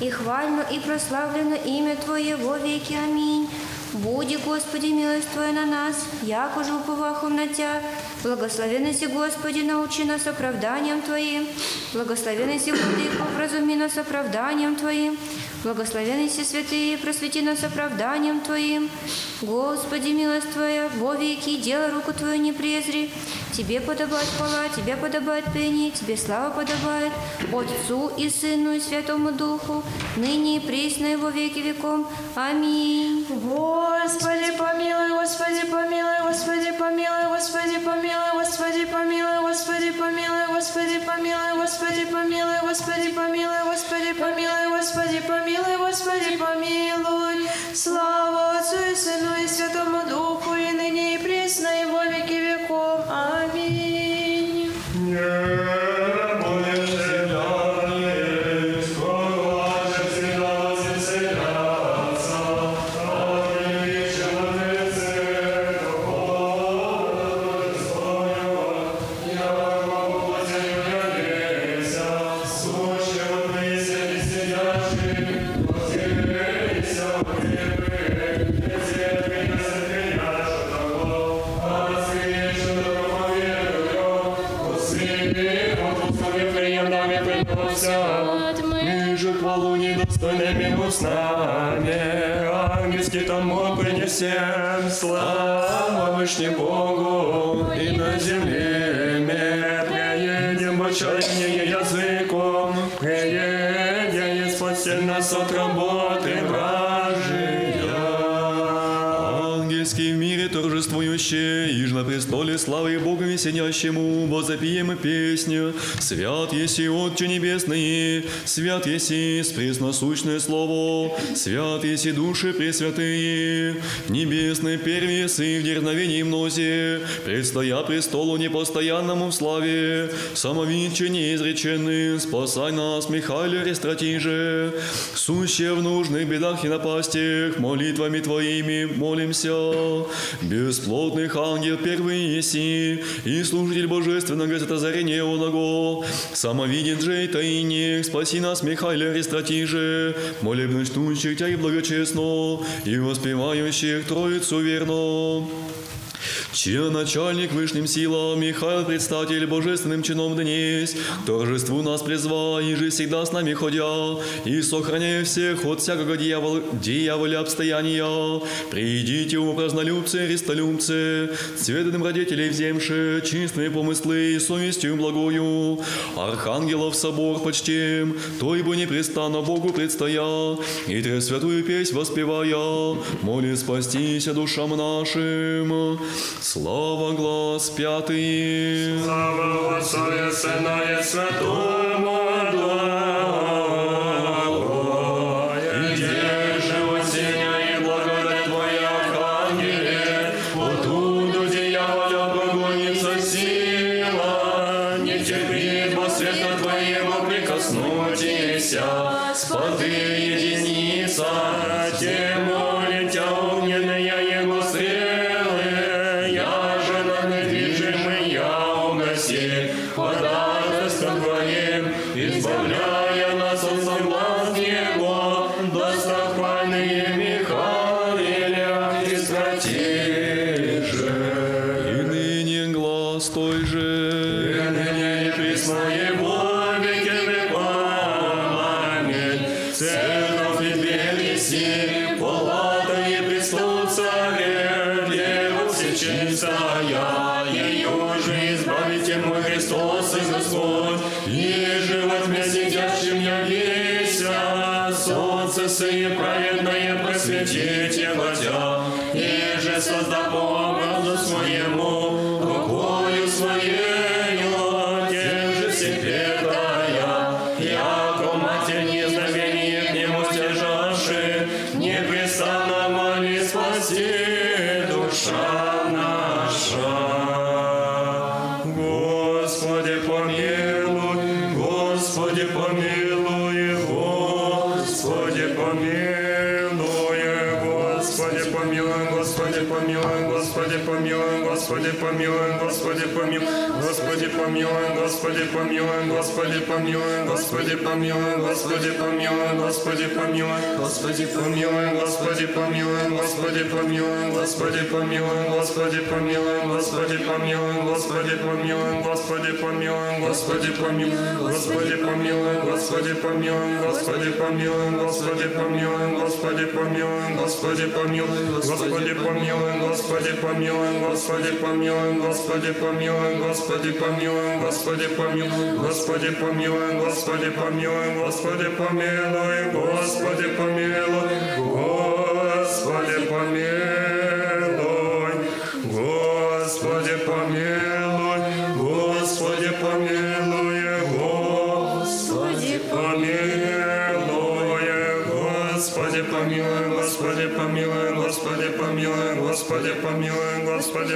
и хвально, и прославлено имя Твое во веки. Аминь. Буди, Господи, милость Твоя на нас, яко же уповахом на Тя. Благословенный си, Господи, научи нас оправданием Твоим. Благословенный си, Владыко, вразуми нас оправданием Твоим. Благословенный си, святые, просвети нас оправданием Твоим. Господи, милость Твоя, во веки, дело руку Твою не презри. Тебе подобает хвала, Тебе подобает пение, Тебе слава подобает, Отцу и Сыну и Святому Духу, ныне и присно и во веки веком. Аминь. Господи помилуй, Господи помилуй, Господи помилуй, Господи помилуй, Господи помилуй, Господи помилуй, Господи помилуй, Господи помилуй, Господи помилуй, Господи помилуй, Господи помилуй, Господи помилуй. Слава Богови сидящему, возопием и песню. Свят еси Отче Небесный, свят еси спресносущное Слово, свят еси души пресвятые, небесные первесы в дерзновении мнозе, предстоя престолу непостоянному в славе, самовиче неизреченный, спасай нас, Михайле Рестратиже, суще в нужных бедах и напастях, молитвами Твоими молимся. Бесплотных ангел первый еси, и служитель божественного святозарения оного, самовиден же и тайник, спаси нас, Михайле Рестратиже, молебно ждущих Тя и благочестно, и воспевающих Троицу верно. Чья начальник вышним силам, Михаил предстатель божественным чином днесь, к торжеству нас призва, и же всегда с нами ходя, и сохраняя всех от всякого дьявола, дьяволя обстояния. Придите, у празднолюбцы, рестолюбцы, цветным родителей вземши, чистые помыслы и совестью благою, архангелов собор почтим, то ибо непрестанно Богу предстоя, и тре святую песнь воспевая, моли спастися душам нашим. Слава глаз пятый. Слава Отцу и Сына и Святому Духу. Господи помилуй, Господи помилуй, Господи помилуй, Господи помилуй, Господи помилуй, Господи помилуй, Господи помилуй, Господи помилуй, Господи помилуй, Господи помилуй, Господи помилуй, Господи помилуй, Господи помилуй, Господи помилуй, Господи помилуй, Господи помилуй, Господи помилуй, Господи помилуй, Господи помилуй, Господи помилуй, Господи помилуй, Господи помилуй, Господи помилуй, Господи помилуй, Господи помилуй,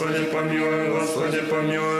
Господи помилуй, Господи помилуй,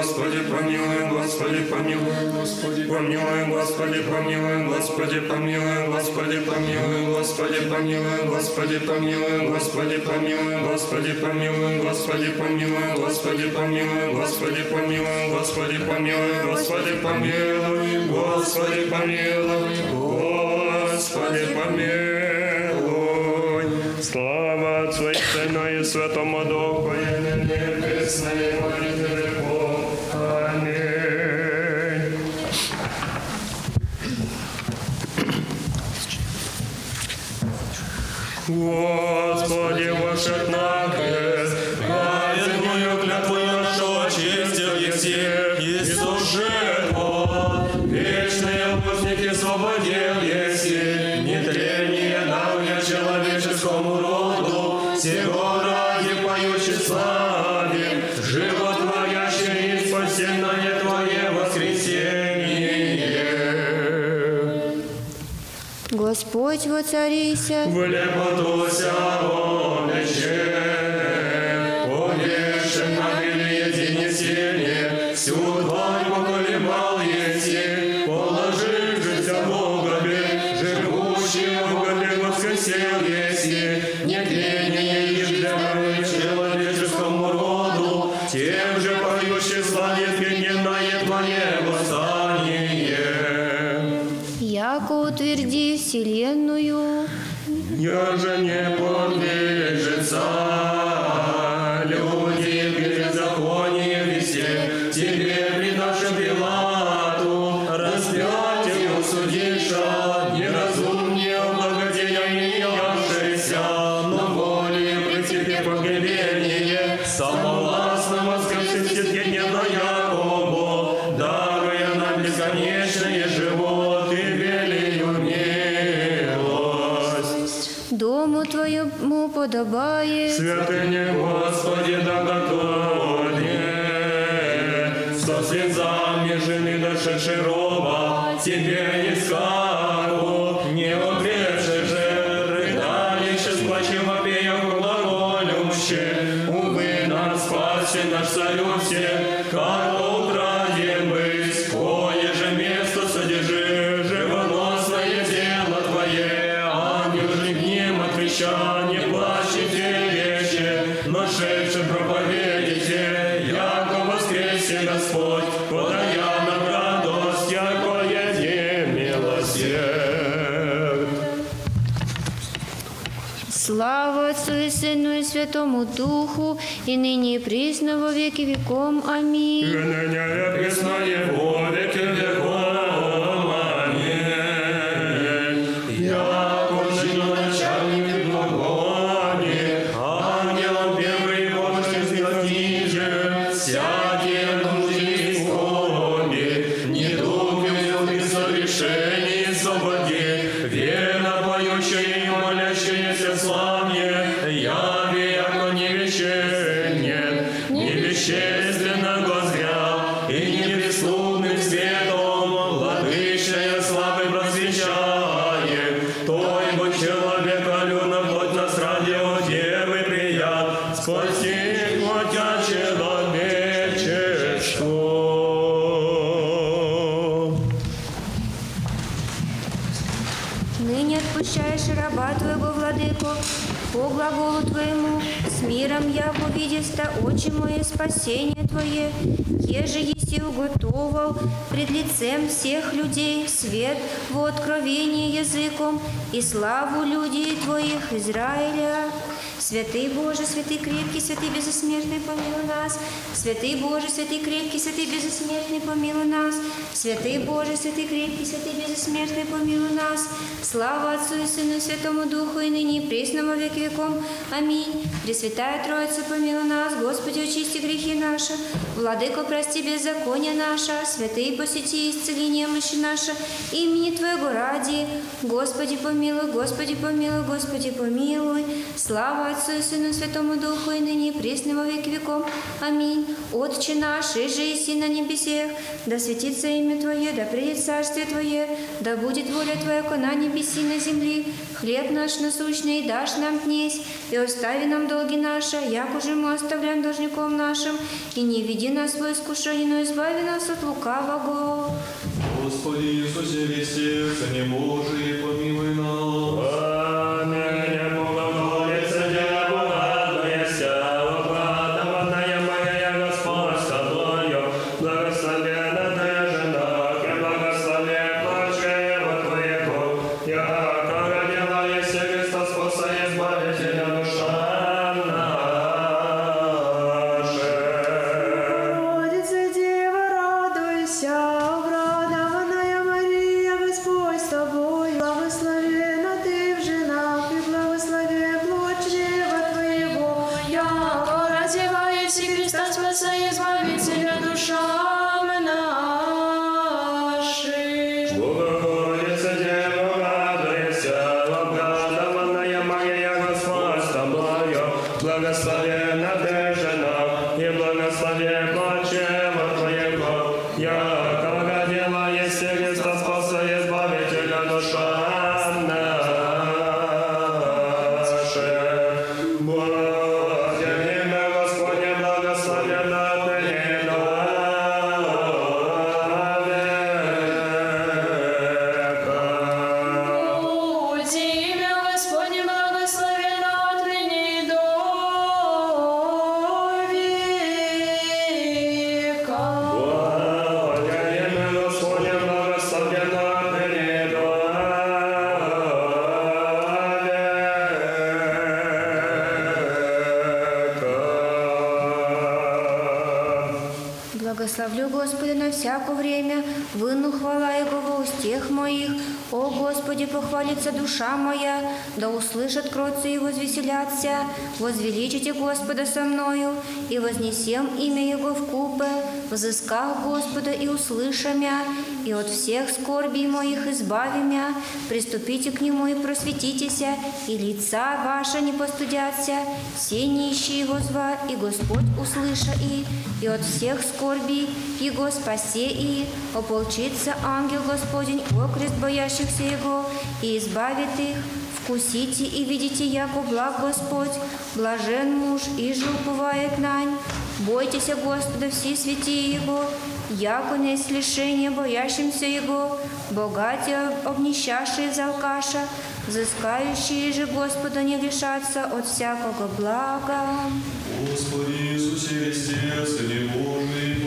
Господи помилуй, Господи помилуй, Господи помилуй, Господи помилуй, Господи помилуй, Господи помилуй, Господи помилуй, Господи помилуй, Господи помилуй, Господи помилуй, Господи помилуй, Господи помилуй, Господи помилуй, Господи помилуй, Господи помилуй, Господи помилуй, Господи помилуй. Слава Отцу и Сыну и Святому Духу, и ныне Господи, вошед на крест, царися, влепотуся. И ныне и присно во веки веком. Аминь. Пред лицем всех людей свет во откровении языком и славу людей Твоих Израиля. Святый Боже, святый крепкий, святый безсмертный, помилуй нас. Святый Боже, святый крепкий, святый безсмертный, помилуй нас. Святый Боже, святый крепкий, святый безсмертный, помилуй нас. Слава Отцу и Сыну и Святому Духу, и ныне и пресно во веки веком. Аминь. Пресвятая Троица, помилуй нас, Господи, очисти грехи наши. Владыко, прости беззаконие наше, святые посети исцели немощи наши, имени Твоего ради. Господи, помилуй, Господи, помилуй, Господи, помилуй. Слава Отцу и Сыну Святому Духу, и ныне и веки веком. Аминь. Отче наш, и же и на небесех, да светится имя Твое, да придет царствие Твое, да будет воля Твоя, на небеси на земли. Хлеб наш насущный дашь нам днесь, и остави нам долги наши, як уже мы оставляем должником нашим, и не веди нас в искушение, но избави нас от лукавого. Господи Иисусе Христе, Сыне Божий, помилуй Возвеличите Господа со мною, и вознесем имя Его в купе, взыскав Господа и услыша мя, и от всех скорбей моих избави мя. Приступите к Нему и просветитеся, и лица ваши не постудятся. Все нищие Его зва, и Господь услыша и, и от всех скорбей Его спасе и, ополчится ангел Господень окрест боящихся Его, и избавит их. Вкусите и видите, яко благ Господь, блажен муж, и же уповает нань. Бойтесь Господа все святые Его, яко не лишение боящимся Его, богатые обнищавшие за алкаша, взыскающие же Господа не лишатся от всякого блага. Господи Иисусе Христе, Сыне Божий,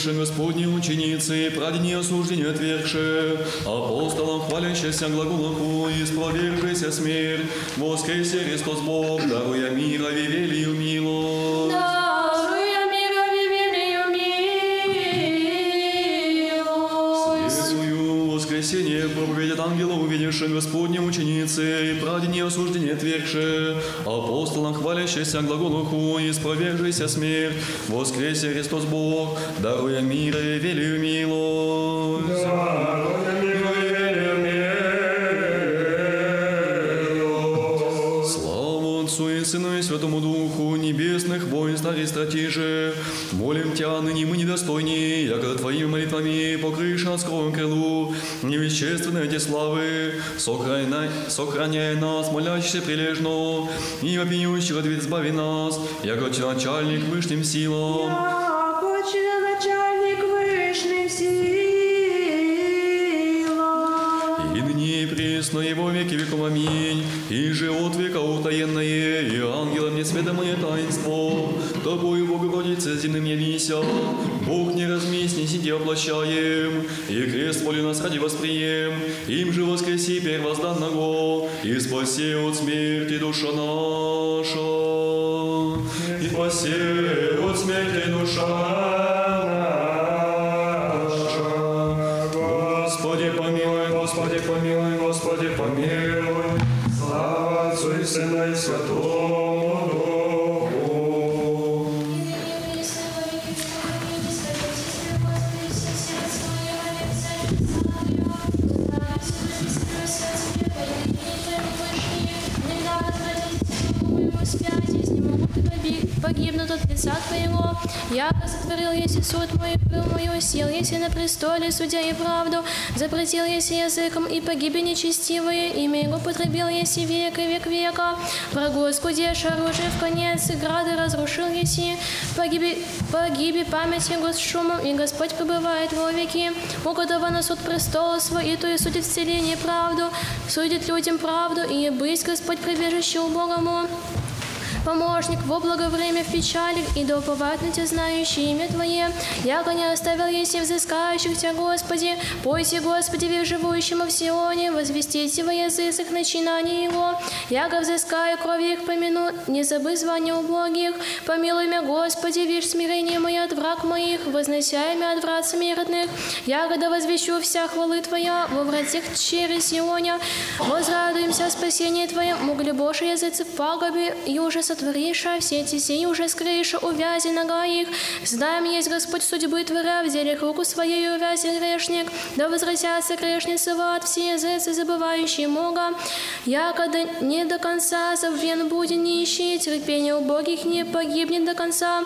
умершим Господни ученицы, ради неосуждения отвергши, апостолом хвалящийся глаголом и сповергшийся смерть, воскресе Христос Бог, даруя мира вивелию милость. Даруя мира вивелию милость. Следую воскресенье проповедят ангела, увидевшим Господним ученицы, и ради неосуждения отвергши, апостол хвалящийся глаголуху, исповежися смерть, воскресе Христос Бог, даруя мир и велию милость. Слава Отцу и Сыну и Святому Духу, небесных воинств Аристратиже, молим Тя, ныне мы недостойни, яко Твоими молитвами покрышь нас кровом крылу, невещественной эти славы, сохраняй, сохраняй нас, молящийся прилежно, и вопиющих ответ избави нас, яко начальник вышним силам. Хоче начальник вышним силам. И ныне и пресно, во веки веков аминь. И же от века утаенное, и ангелам несведомое таинство. Тобою, Богородице, земным явися, сиди воплощаем, и крест волю нас ради восприем, им же воскреси первозданного, и спаси от смерти душа наша. И спаси от смерти душа наша. Сотворил, если суд мой, был мою сил, если на престоле, судя и правду, запретил, если языком, и погибли нечестивые, имя Его потребил, если век и век века. Про Господи, оружие в конец, и грады разрушил, если погиби, погиби память Его шумом, и Господь пребывает во веки, угодова на суд престола свой, и то и судит вселение правду, судит людям правду, и быть Господь прибежище убогому. Помощник во благо время в печали, и да уповают на Тебя знающие имя Твое. Яко не оставил если взыскающих Тебя, Господи, пойте, Господи, век живущему в Сионе, возвестите во языцах начинание Его. Яко взыскаю крови их помяну, не забы звания убогих. Помилуй меня, Господи, вишь смирение мое от враг моих, вознося имя от врат смертных. Яко да возвещу вся хвалы Твоя во вратях через Сионе. Возрадуемся о спасении Твоем, могли Божий языцы пагубе, и уже сотвориша, все эти сии уже скрыша, увязи нога их. Знаем, есть Господь судьбы Творя, в делях руку своей увязи грешник, да возвратятся грешницы в ад, все языцы, забывающие Бога. Якода не до конца забвен будет нищий, терпение убогих не погибнет до конца.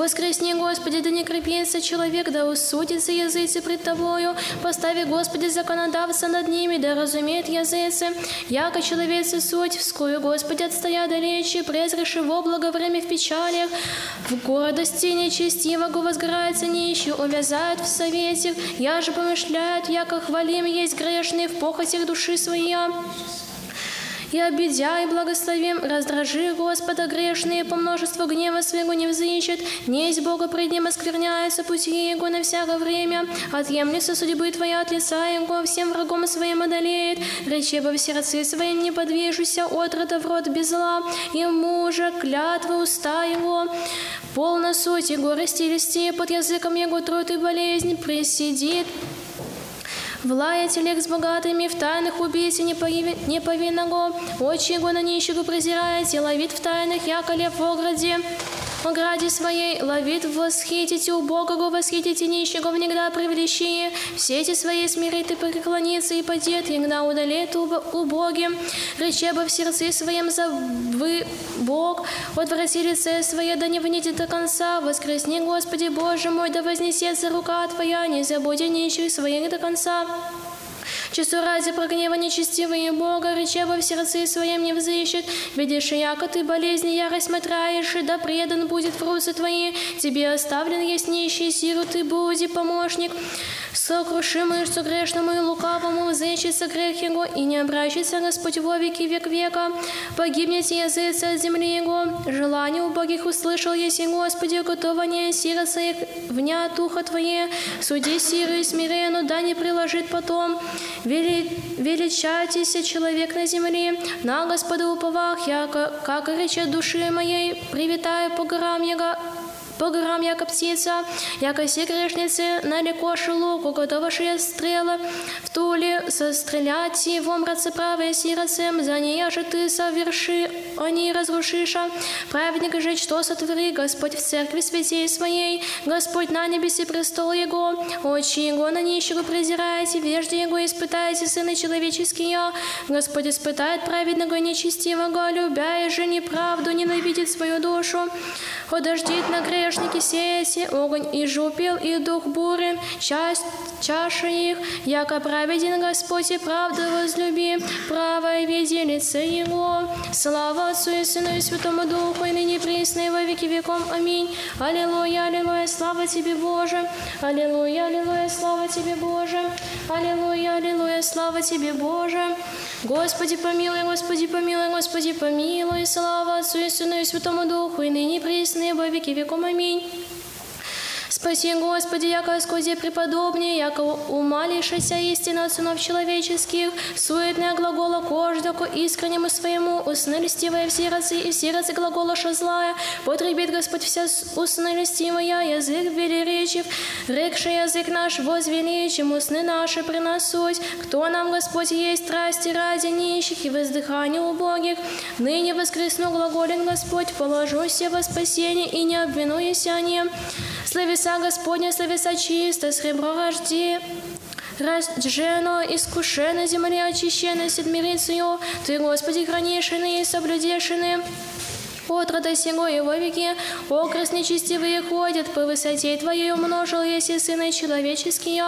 Воскресни, Господи, да не крепится человек, да усудится языцы пред Тобою. Постави, Господи, законодавца над ними, да разумеет языцы. Яко человецы суть, вскую, Господи, отстоя далече, презреши во благо время в печалях. В гордости нечестивого возгорается нищий, увязают в совете. Я же помышляют, яко хвалим есть грешные в похотях души своя и обидя и благословим, раздражи Господа грешные, по множеству гнева своего не взыщет, несть Бога пред ним оскверняется пути Его на всякое время, отъемлется судьбы Твоя от лица Его, всем врагом своим одолеет, речи во сердце своим не подвижуся, отрода в рот без зла, и мужа клятвы уста Его, полна суть Его растилисти, под языком Его труд и болезнь присидит, в лае телег с богатыми, в тайных убийце неповинного, очи его на нищего презирает, и ловит в тайных, яко лев в ограде. В ограде своей ловит восхитите убогого, восхитите нищего, внегда привлечи. Все эти свои смирит и преклонится, и падет, иногда удалит убогим. Речеба в сердце своем за вы, Бог, отврати лице свое, да не внидит до конца. Воскресни, Господи Боже мой, да вознесется рука Твоя, не забудь нищих своих до конца. Часу ради прогнева нечестивые Бога, речева в сердце своем не взыщет, видишь, яко ты болезни ярость смотраешь, да предан будет в русы твои, тебе оставлен есть нищий сиру, ты буди помощник. Сокруши мышцу грешному и лукавому, взыщется грех его, и не обращится Господь во веки век века. Погибнете языцы от земли его, желание убогих услышал, если Господи, готование сироса их внят ухо Твое, суди сиру и смирену, да не приложит потом. Вели, величайтесь, человек на земле, на Господа уповах, яко, как речет души моей, привитаю по горам Яго, по горам, яко птица, яко все грешницы, налекоши лук, уготовавшие стрелы, в туле сострелять и в омраце правое сиротцем, за нея же ты соверши, они разрушиша. Праведник же, что сотвори, Господь в церкви святей своей, Господь на небесе престол Его, очи Его на нищего презираете, вежде Его испытаете, сыны человеческие. Господь испытает праведного и нечестивого, любя и же неправду, ненавидит свою душу. Подождит на грешники сеяси, огонь и жупел, и дух бури, часть чаша их, яко праведен Господь и правду возлюби, правое виде лице Его. Слава Отцу и Сыну и Святому Духу, и ныне присно и во веки веком. Аминь. Аллилуйя, аллилуйя, слава Тебе, Боже. Аллилуйя, аллилуйя, слава Тебе, Боже. Аллилуйя, аллилуйя, слава Тебе, Боже. Господи, помилуй, Господи, помилуй, Господи, помилуй. Слава Отцу и Сыну и Святому Духу, и ныне присно и во веки веком. Аминь. mim Спаси, Господи, яко скозе преподобнее, яко умалишася истина от сынов человеческих, суетная глагола кождаку, искреннему своему, усны льстивая в сердце, и в сердце глагола злая, потребит Господь вся усны льстивая, язык велеречив, рекший язык наш возвеличим, усны наши приносуть, кто нам, Господь, есть страсти ради нищих и воздыхания убогих, ныне воскресну глаголен Господь, положуся во спасение и не обвинуюсь о нем. Слависа Господня, слависа чисто, сребро рожди, Рождено, искушено, земля очищена, седмирицею, Ты, Господи, хранишины и соблюдешины. От рода сего и во веки, окрест нечестивые ходят, по высоте Твоей умножил еси сыны человеческие.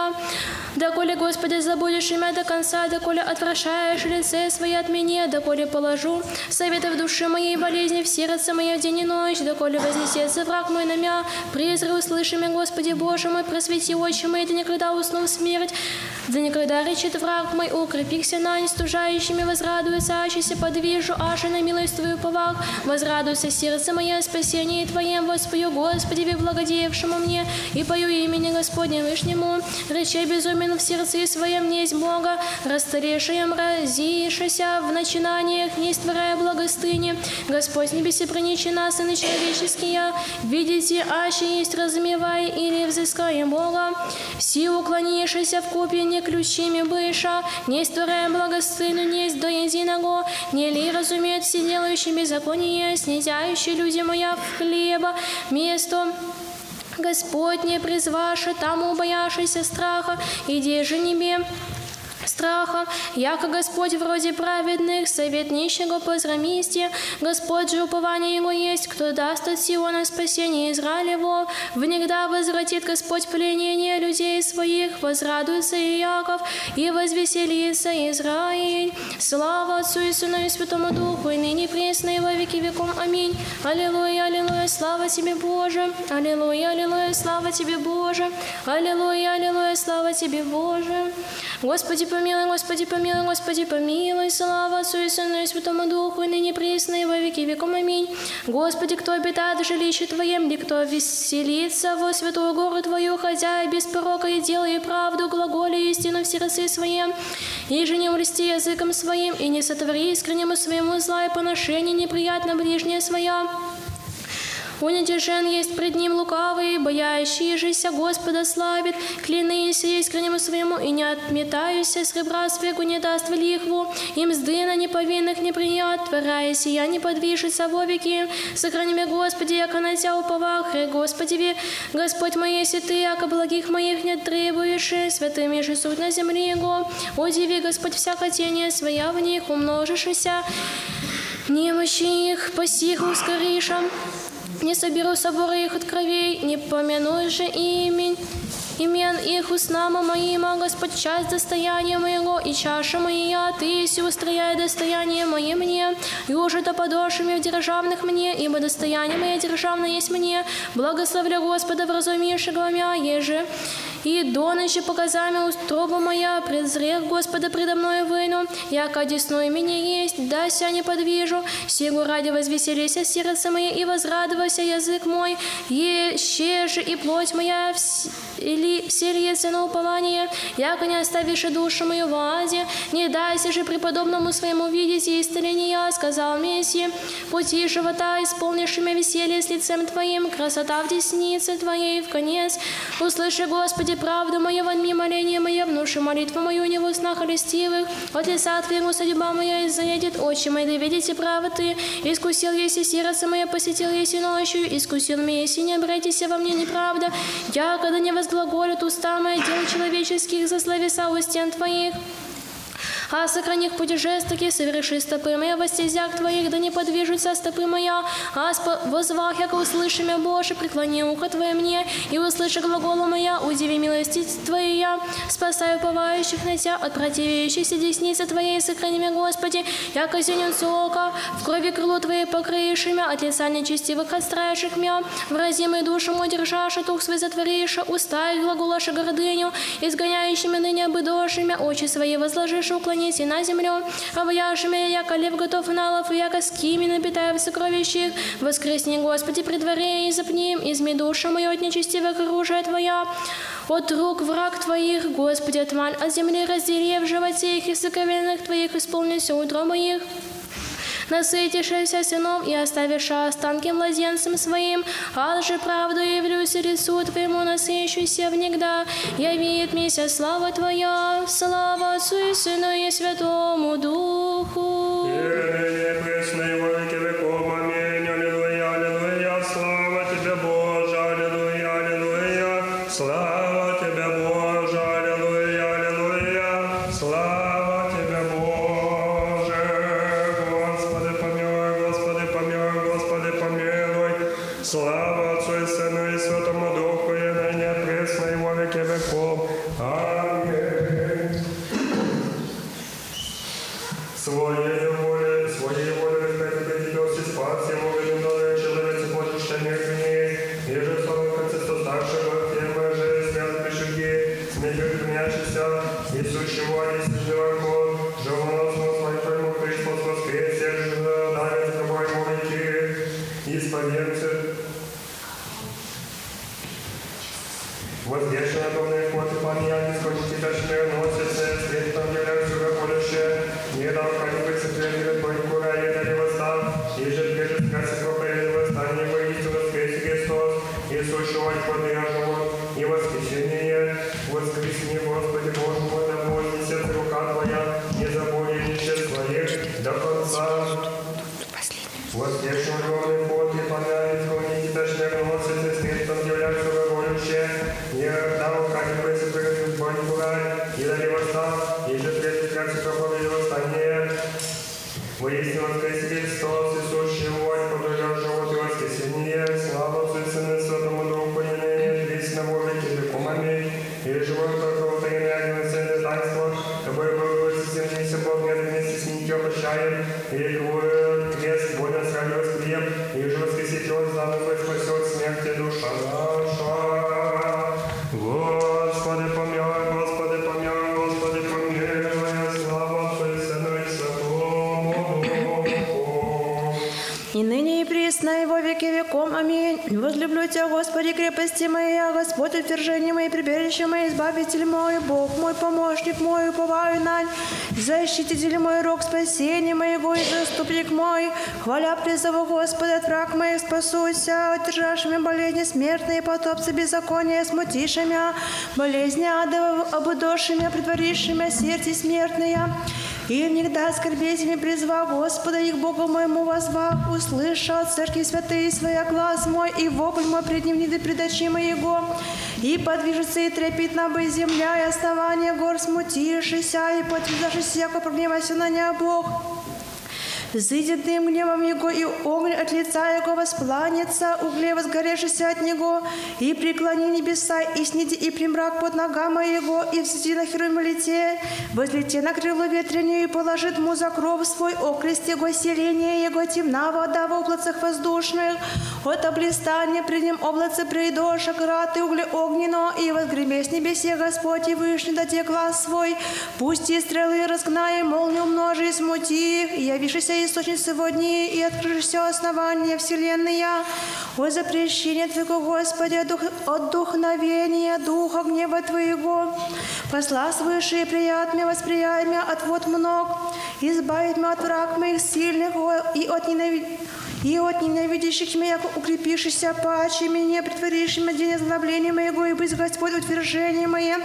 Доколе, Господи, забудешь имя до конца, доколе отвращаешь лице свое от меня, доколе положу советы в душе моей болезни, в сердце мое день и ночь, доколе вознесется враг мой на мя, призрак услыши меня, Господи Боже мой, просвети очи мои, да никогда усну в смерть, да никогда речет враг мой, укрепихся на нестужающими, возрадуется, ачися подвижу, аж на милость Твою повах, возрадуйся сердце мое, спасение Твое, воспою, Господи, благодеявшему мне, и пою имени Господне Вышнему, речей безумен в сердце своем несть Бога, расстарешаем, разишася в начинаниях, не створяя благостыни. Господь с небеси проничи нас, сыны человеческие, видите, аще есть разумевай или взыскаем Бога. Все уклонишься в копье не ключими быша, не створяя благостыну, несть до единого, не ли разумеют все делающие беззаконие, снизяющие люди моя в хлеба, место Господне призваше, тому бояшися страха, иди же небе страха, яко Господь вроде праведных, совет нищего позрамисте, Господь же упование Его есть, кто даст от Сиона спасение Израилево, внегда возвратит Господь пленение людей своих, возрадуется и Яков, и возвеселится Израиль. Слава Отцу и Сыну и Святому Духу, и ныне пресно и во веки веком. Аминь. Аллилуйя, аллилуйя, слава Тебе, Боже. Аллилуйя, аллилуйя, слава Тебе, Боже. Аллилуйя, аллилуйя, слава Тебе, Боже. Господи, помилуй, Господи, помилуй, Господи, помилуй, слава Отцу и Сыну и Святому Духу, и ныне пресно и во веки веком. Аминь. Господи, кто обитает в жилище Твоем, ли кто веселится во святую гору Твою, хотя и без порока и делая правду, глаголи истину в сердце своем, и же не улести языком своим, и не сотвори искреннему своему зла и поношение неприятно ближнее свое. Уничижен есть пред ним лукавый, боящийся Господа славит, клянися искреннему своему и не отметаюся с ребра свеку не даст в лихву, и мзды на неповинных не прият, творяясь, я не подвижется во веки. Сохрани меня, Господи, яко на Тя уповах, Господи, ви, Господь мой, если Ты, яко благих моих не требуешь, святыми же суд на земле Его, удиви, Господь, вся хотение своя в них, умножишься, немощи их, посих ускориша, не соберу соборы их от кровей, не помяну же имень. Имен их устнама моима, Господь, часть достояния моего, и чаша моя, Ты если устрояй достояние мое мне, и уже то подошвами в державных мне, ибо достояние мое державное есть мне, благословля Господа, вразумившего меня, еже, И до ночи показами устроба моя, презрех Господа предо мною выну, яко одесную меня есть, да ся не подвижу, сего ради возвеселися сердце мое и возрадовался язык мой, еще же и плоть моя вс- или на упование, яко не оставишь и душу мою в аде, не дайся же преподобному своему видеть и исцеления, сказал Мессия, пути живота, исполнившими веселье с лицем Твоим, красота в деснице Твоей в конец. Услыши, Господи, правду мою, вонми моление мое, внуши молитву мою не в уснах листивых, от лица Твоего судьба моя изъедет, очи мои да видите право Ты, искусил еси сердце мое, посетил еси ночью, искусил меня, если не обратися во мне неправда, я, когда не возглаголят уста мои дел человеческих, за словеса у стен Твоих, а сохрани их путешествия, соверши стопы моя во стезях твоих, да не подвижутся стопы моя, а возвах, яко услыши меня, Боже, преклони ухо Твое мне, и услыши глагола моя, удиви милости Твоя, спасай уповающих на Тебя от противящихся десницы Твоей, сохрани меня, Господи, яко зеленцу ока, в крови крыло Твоей покрыешь меня, от лица нечестивых отстраивших меня, вразимый душу мой держаши, дух свой затворишь, уста их глаголаши гордыню, изгоняющими ныне обыдошими, очи свои возложишь, уклонись и на землю, обаяшими, яко лев готов на лов, и яко скими напитая в сокровищах, воскресни, Господи, при дворе и запни, изми душу мою от нечестивых оружия Твоя, от рук враг Твоих, Господи, отмань от земли раздели в животе их и соковенных Твоих исполнится утро моих насытившийся сыном и оставивши останки младенцем своим, а же правду явлюсь лицу Твоему насыщуся внегда, явит мися слава Твоя, слава Отцу и Сыну и Святому Духу. Ныне избавитель мой, Бог мой, помощник мой, уповаю на защититель мой, рог спасения моего и заступник мой. Хваля призову Господа, от враг моих спасуйся, удержавшими болезни смертные, потопцы беззакония, смутившими, болезни адова, обудошими, притворившими сердце смертные. И всегда скорбетями призва Господа их Богу моему возвах, услышал церкви святые своя глаз мой, и вопль мой пред ним предачи моего. И подвижется и трепетна бы земля, и основание гор смутившийся, и подвязавшийся, яко прогневайся на нея Бог. Зыдет дым гневом его, и огонь от лица его воспланется, угле возгоревшийся от него, и преклони небеса, и сниди, и примрак под ногами его, и взойди на херувим лете, возлете на крыло ветренее, и положит му за кров свой, окрест его селение, его темна вода в облацах воздушных, от облистания при нем облаце придоша, град и угле огненно, и возгреме с небесе Господь и вышний доте глаз свой, пусть и стрелы разгнай, молнию умножи, и смути их, и явившийся источник сегодня, и открывшись основание вселенная, о запрещение Твоего, Господи, от, дух, от духновения, духа гнева Твоего, посла свыше и приятное восприятие от вот мног, избавить меня от враг моих сильных и от ненавидения и от ненавидящих меня, укрепившихся паче меня, притворившими день озлобления моего, и быть Господь утверждение мое,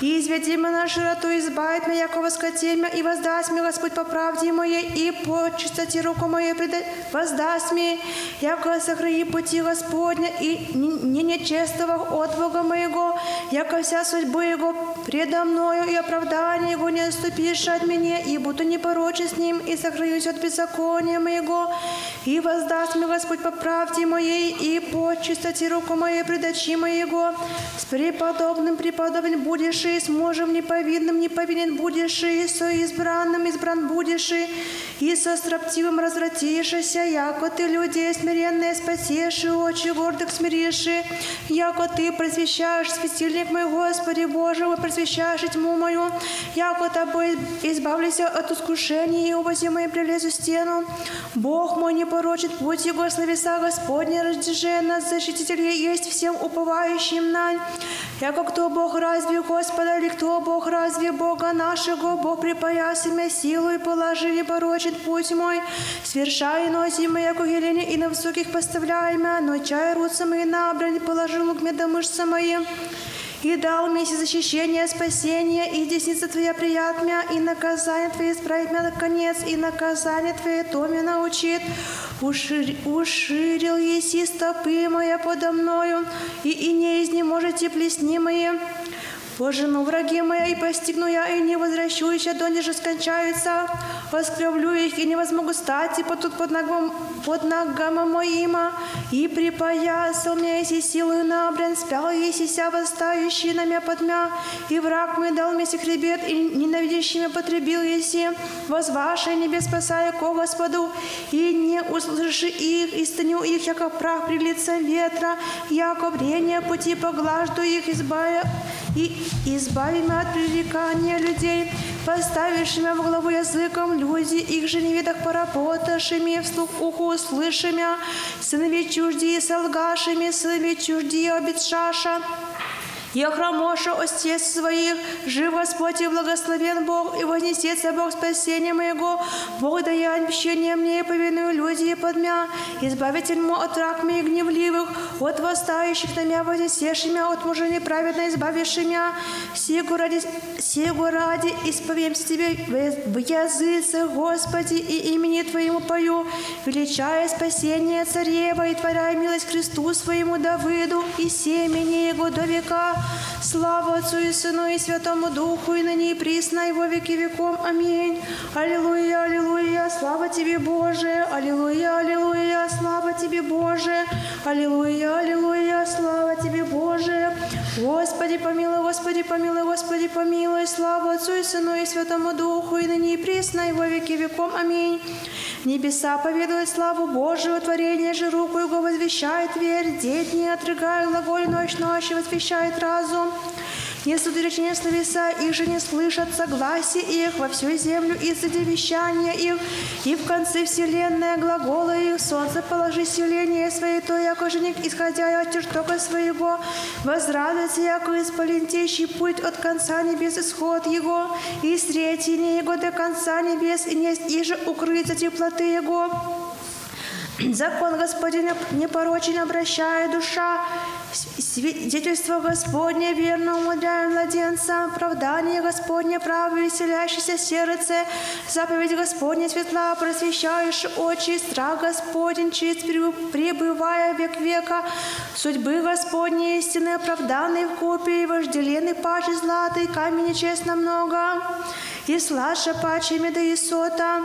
и изведи меня на широту, избавить меня, яко воскотельмя, и воздаст мне Господь по правде моей, и по чистоте руку мою преда... воздаст мне, яко сохрани пути Господня, и не нечестного от Бога моего, яко вся судьба Его предо мною, и оправдание Его не отступишь от меня, и буду непорочен с Ним, и сохранюсь от беззакония моего, и воздаст мне Господь по правде моей, и по чистоте руку моей предачи моего. С преподобным преподобен будешь, и с мужем неповинным неповинен будешь, и со избранным избран будешь, и со строптивым развратишься, яко ты людей смиренные спасешь, и очи гордых смиришь, яко ты просвещаешь светильник мой, Господи Боже, вы просвещаешь тьму мою, яко тобой избавлюся от искушений, и обози мои прилезу стену. Бог мой не порочит путь Его, словеса Господня, раздержи нас, защититель есть всем уповающим на. Яко кто Бог разве Господа, или кто Бог разве Бога нашего, Бог припояси меня силу и положи не порочит путь мой, свершай носи моя кугеление и на высоких поставляй меня, но чай руцы мои на брань положил к мне до мышцы мои. И дал мне защищение, спасение, и десница Твоя приятмя, и наказание Твое исправит меня наконец, и наказание Твое то меня научит. Ушир, уширил еси стопы моя подо мною, и, и не изнеможете плесни мои. Пожену враги моя, и постигну я, и не возвращусь, до ниже скончаются. Воскревлю их, и не возмогу стать, и потут под ногом, под ногами моима. И припоясал меня, еси силою набран, спял, еси ся восстающий на меня подмя. И враг мой дал мне хребет, и ненавидящий меня потребил, еси. Возваше небес спасая ко Господу, и не услыши их, и станю их, яко прах при лице ветра, яко брение пути поглажду их, избавя и избави меня от пререкания людей, поставишь меня в главу языком люди, их же невидах поработавшими, вслух уху услышими, сынови чужди солгашими, сынови чужди обетшаша. Я храмоша остец своих, жив Господь и благословен Бог, и вознесется Бог спасения моего, Бог дая обещание мне, и повиную люди и подмя, избавитель мой от рак моих гневливых, от восстающих на меня, вознесешь меня, от мужа неправедно избавишь меня, сего ради, сего ради исповемся Тебе в языце, Господи, и имени Твоему пою, величая спасение царева и творяя милость Христу своему Давыду и семени Его до века. Слава Отцу и Сыну и Святому Духу, и ныне и присно, и во веки веком. Аминь. Аллилуйя, аллилуйя, слава Тебе, Боже. Аллилуйя, аллилуйя, слава Тебе, Боже. Аллилуйя, аллилуйя, слава Тебе, Боже. Господи, помилуй, Господи, помилуй, Господи, помилуй. Слава Отцу и Сыну и Святому Духу, и ныне и присно, и во веки веком. Аминь. Небеса поведают славу Божию, творение же руку Его возвещает верь, деть не отрыгая глаголь ночь ночи, возвещает разум. Несут речения словеса, их же не слышат согласие их во всю землю из-за вещания их, и в конце вселенная глагола их, солнце положи селение свое, то яко жених, исходя от чертога своего, возрадуется, яко исполентейший путь от конца небес исход его, и сретение его до конца небес, и не иже укрыться теплоты его. *clears throat* Закон Господень непорочен обращая душа, свидетельство Господне верно умудряя младенца, оправдание Господне право веселящееся сердце, заповедь Господня светла, просвещаешь очи, страх Господень чист, пребывая век века, судьбы Господней истины оправданный в купе, и вожделенный паче златый, камень нечестно много, и сладше паче меда и сота.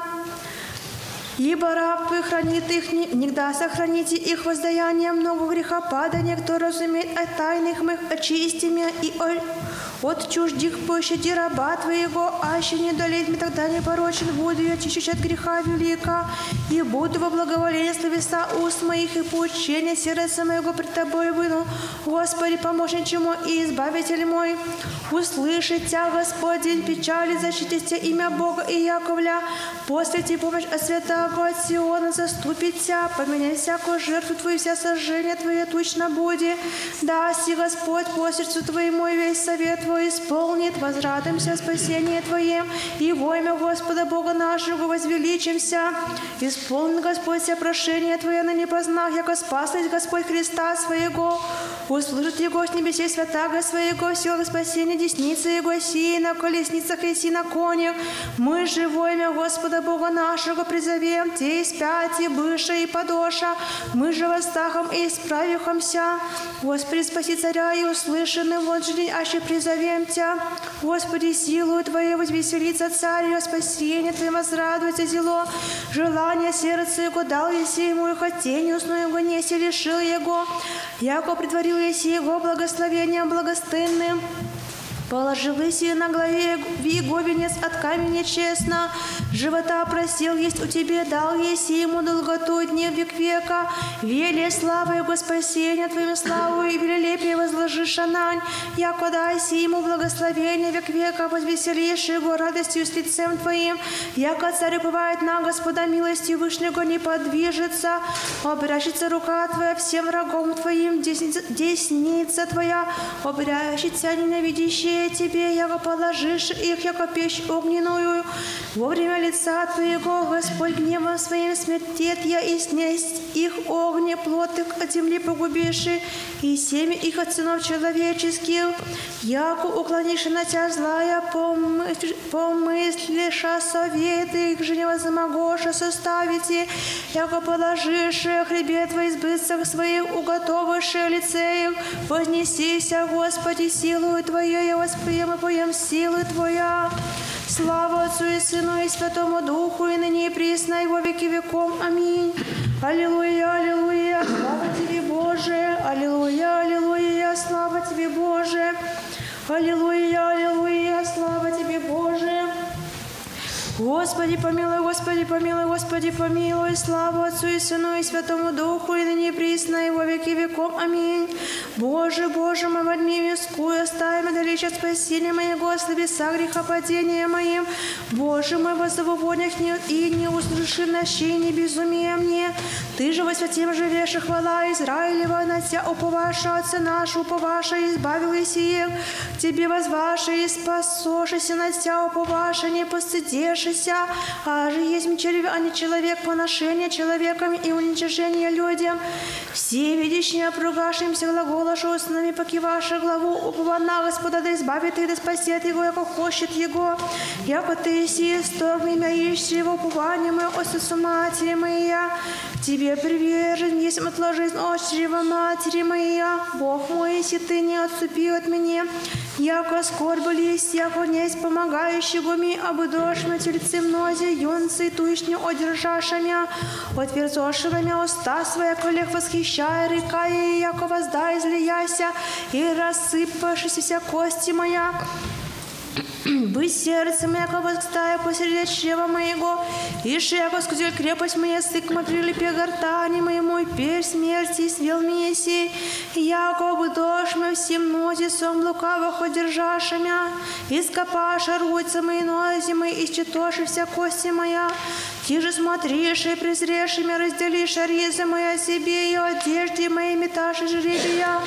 Ибо раб твой хранит их, не- негда сохраните их воздаяние много грехопадания, кто разумеет о тайных моих, очисти меня и о- от чуждих пощади раба твоего, аще не мне тогда непорочен буду я чищу от греха велика, и буду во благоволении словеса уст моих и поучения сердца моего пред тобой выну. Господи, помощниче мой и избавитель мой, услышит тебя, Господень, печали, защитите имя Бога и Яковля, после тебе помощь от святого от Сиона заступит тебя, поменяй всякую жертву твою, вся сожжение твое тучно буде. Да, си Господь по сердцу твоему и весь совет твой исполнит, возрадуемся спасение Твоем, и во имя Господа Бога нашего возвеличимся. Исполнит Господь все прошение Твое на непознах, яко спаслись Господь Христа Своего. Услышит Его с небесей святаго Своего, сила спасения десницы Его, сии на колесницах и си на конях. Мы же во имя Господа Бога нашего призовем, те и спят, и быша, и подоша. Мы же восстахом и исправихомся. Господи, спаси царя и услышаны, вот же день, аще призовем Тебя. Господи, силу Твою возвеселится царь, спасение Твое возрадуется зело. Желание сердца Его дал еси ему, и хотение усну Его неси лишил Его. Яко притворил еси Его благословением благостынным. Положил Иси на главе Виго венец от камня честно. Живота просил есть у тебе, дал еси ему долготу дней век века. Веле слава Его спасения Твою славу и велелепие возложи шанань. Яко дайси ему благословение век века, возвеселишь его радостью с лицем Твоим. Яко царь бывает на Господа милостью Вышнего не подвижется. Обращится рука Твоя всем врагом Твоим, десница, Твоя, обращится ненавидящие Тебе, яко положишь их, яко печь огненную. Во время лица Твоего, Господь, гневом Своим смертет я, и снесть их огне, плод от земли погубишь, и семя их от сынов человеческих. Яко уклонишь на Тебя злая, помыслишь, помыслиша советы их же невозмогоша составите, яко положишь хребет Твой избытцах своих, уготовишь лице их, вознесися, Господи, силою Твоей, я восприем и поем силы Твоя. Слава Отцу и Сыну и Святому Духу, и ныне и присно, и во веки веком. Аминь. Аллилуйя, аллилуйя, слава Тебе, Боже. Аллилуйя, аллилуйя, слава Тебе, Боже. Аллилуйя, аллилуйя, слава Тебе, Боже. Господи, помилуй, Господи, помилуй, Господи, помилуй, слава Отцу и Сыну и Святому Духу, и ныне и присно, и во веки веком. Аминь. Боже, Боже, мы во дни мирскую оставим далече от спасения моего, славеса грехопадения моим. Боже мой, во заводнях не, и не услыши нощи, не безумие мне. Ты же во святем живешь, и хвала Израилева, на Тебя уповаша, Отца наш, уповаша, избавил их. Тебе возваша и спасошися, на Тебя уповаша, не постыдешься, а же есть червь, а не человек, поношение человеком и уничижение людям. Все видящие опругашимся глаголашу устными, покиваша главу, упована Господа, да избавит и да спасет его, яко хочет его. Яко ты си, стог имя ищешь его упование мое, Отцу матери моя. Тебе привержен, есть отла жизнь чрева матери моя. Бог мой, если ты не отступи от меня, яко скорбь есть, яко несть помогающего ми, обудош на тельце мнозе, юнцы тучню одержаша мя, отверзошего мя уста своя, колег восхищая, река и яко воздай излияся, и рассыпавшись вся кости моя. Быть сердцем, яко восстая посреди чрева моего, и яко скузель крепость моя, стык прилипе гортани моему, и перь смерти свел меня сей, яко бы дождь мы всем нозе сом лукавых одержашамя, и скопаша рвутся мои нози мои, и считоши вся кости моя, ти же смотришь и презрешь, и разделишь ризы моя себе, и одежде моей меташь жребия.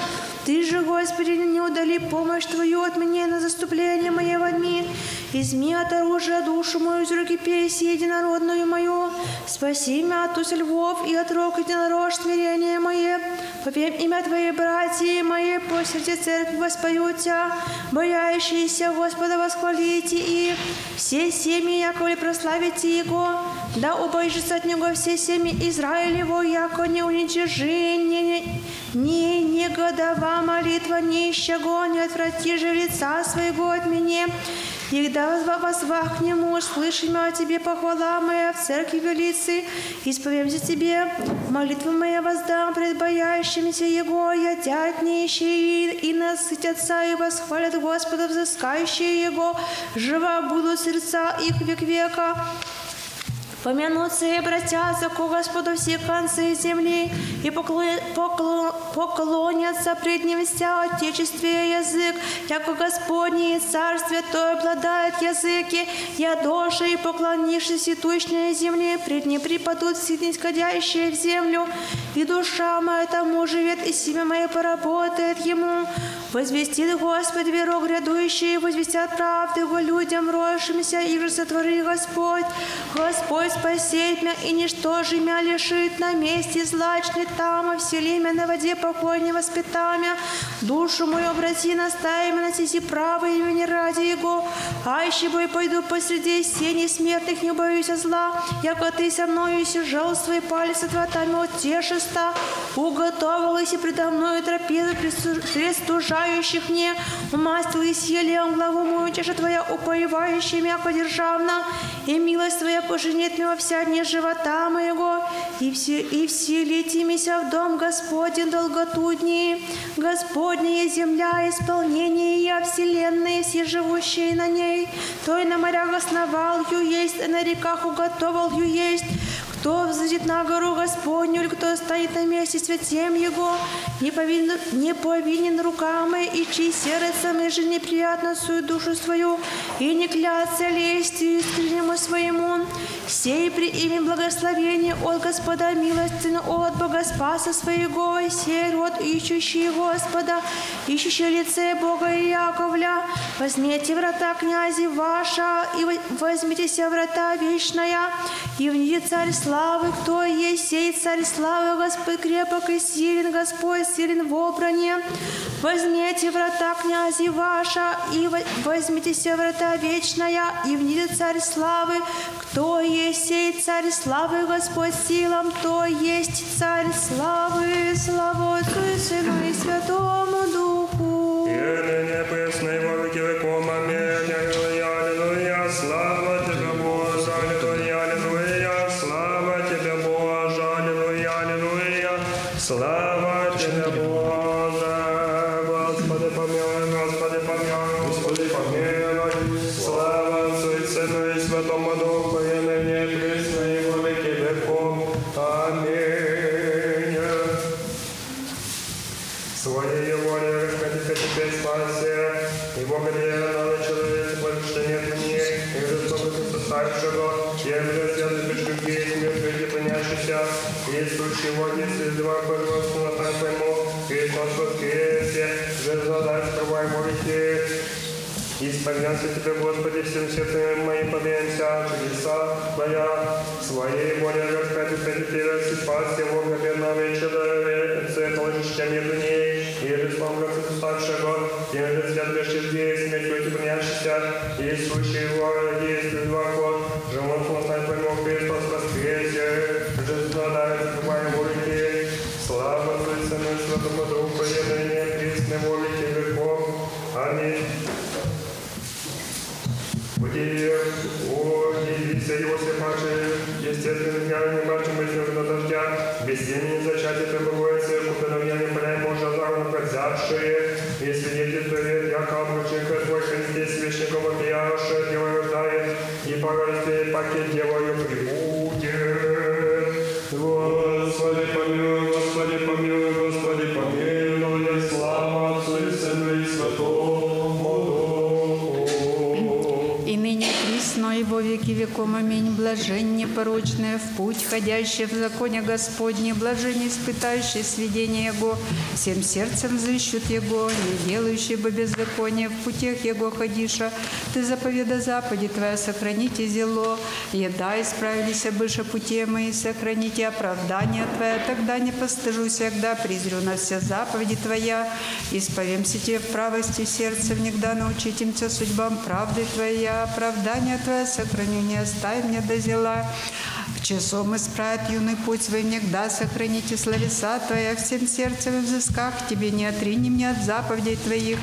Ты же, Господи, не удали помощь Твою от меня на заступление мое дни. Изми от оружия душу мою из руки песи единородную мою. Спаси меня от уз львов и от рог единорож смирение мое. Повем имя Твоей братья мои, по сердце церкви воспою Тебя. Боящиеся Господа восхвалите их. Все семьи, яковле прославите Его. Да убоишься от Него все семьи Израилево, яко не уничижи, не, не, не негодова молитва нищего, не отврати же лица своего от меня. Егда возвах к нему, слышим о тебе похвала моя в церкви велицы, исповемся тебе, молитва моя воздам пред боящимися Его, я дядь нищие и насытятся и восхвалят Господа, взыскающие Его, жива будут сердца их век века. Помянутся и обратятся к Господу все концы земли, и покло- покло- поклонятся пред Ним вся Отечестве язык, яко Господне и Царствие То обладает языки, я доши и поклонившись и тучной земли, пред Ним припадут все нисходящие в землю, и душа моя тому живет, и семя мое поработает Ему. Возвестит Господь веру грядущие, возвестят правды Его людям, роющимся, и же сотвори Господь. Господь спасет меня, и ничто же меня лишит на месте злачный там, а всели меня на воде покой не воспитамя. Душу мою обрати настави на сети правой имени ради Его. А еще бой пойду посреди сени смертных, не боюсь зла, яко ты со мною сижал свои пальцы тватами утешиста, уготовилась и предо мною трапезу пристужающих мне, умастилась елеем главу мою, тише твоя упоевающая меня подержавна, и милость твоя поженит меня вся дни живота моего, и, все, и вселитимися в дом Господень долготу дни. Господняя земля, исполнение я, вселенные, все живущие на ней, то и на морях основал ю есть, и на реках уготовал ю есть, кто взойдет на гору Господню, или кто стоит на месте святем Его, не повинен, не повинен руками, и чьи сердцем, и же неприятно свою душу свою, и не клятся лестью искреннему своему. Сей при имя благословения от Господа милостину от Бога Спаса своего, и сей род ищущий Господа, ищущий лице Бога и Яковля. Возьмите врата князи ваша, и возьмитесь врата вечная, и в ней царь славы, кто есть сей царь славы, Господь крепок и силен, Господь силен в обране. Возьмите врата князи ваша, и возьмитесь врата вечная, и в ней царь славы, кто есть сей царь славы, Господь силам, то есть царь славы, слава Отцу и Сыну и Святому Духу. И ныне и во веки веком. Аминь. Аллилуйя. Слава ходящий в законе Господне, блажен испытающий сведения Его, всем сердцем взыщут Его, не делающий бы беззаконие, в путях Его ходиша. Ты заповеда Западе Твоя, сохраните зело, еда исправились быше пути мои, сохраните оправдание Твое, тогда не постыжусь, когда призрю на все заповеди Твоя, исповемся Тебе в правости сердца, внегда научитимся судьбам правды Твоя, оправдание Твое сохраню, не оставь мне до зела. Часом исправит юный путь свой, негда сохраните словеса Твоя всем сердцем и взысках. Тебе не отрини мне от заповедей Твоих,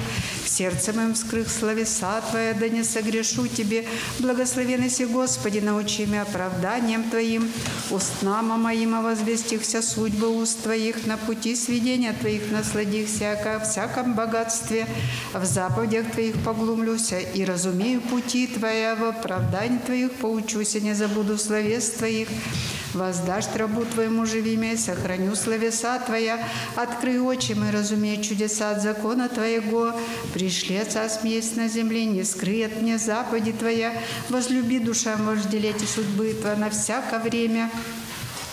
сердцем им вскрых словеса Твоя, да не согрешу Тебе. Благословен Господи, научи меня оправданием Твоим, устнама моим возвестихся судьбы уст Твоих, на пути сведения Твоих насладихся, как всяком богатстве, в заповедях Твоих поглумлюся и разумею пути Твоя, в оправдании Твоих поучуся, не забуду словес Твоих. Воздашь рабу Твоему живиме, сохраню словеса Твоя, открой очи мы, разумею чудеса от закона Твоего, пришли Отца смеясь на земле, не скрыет мне заповеди Твоя, возлюби душам вожделеть и судьбы Твоя на всякое время.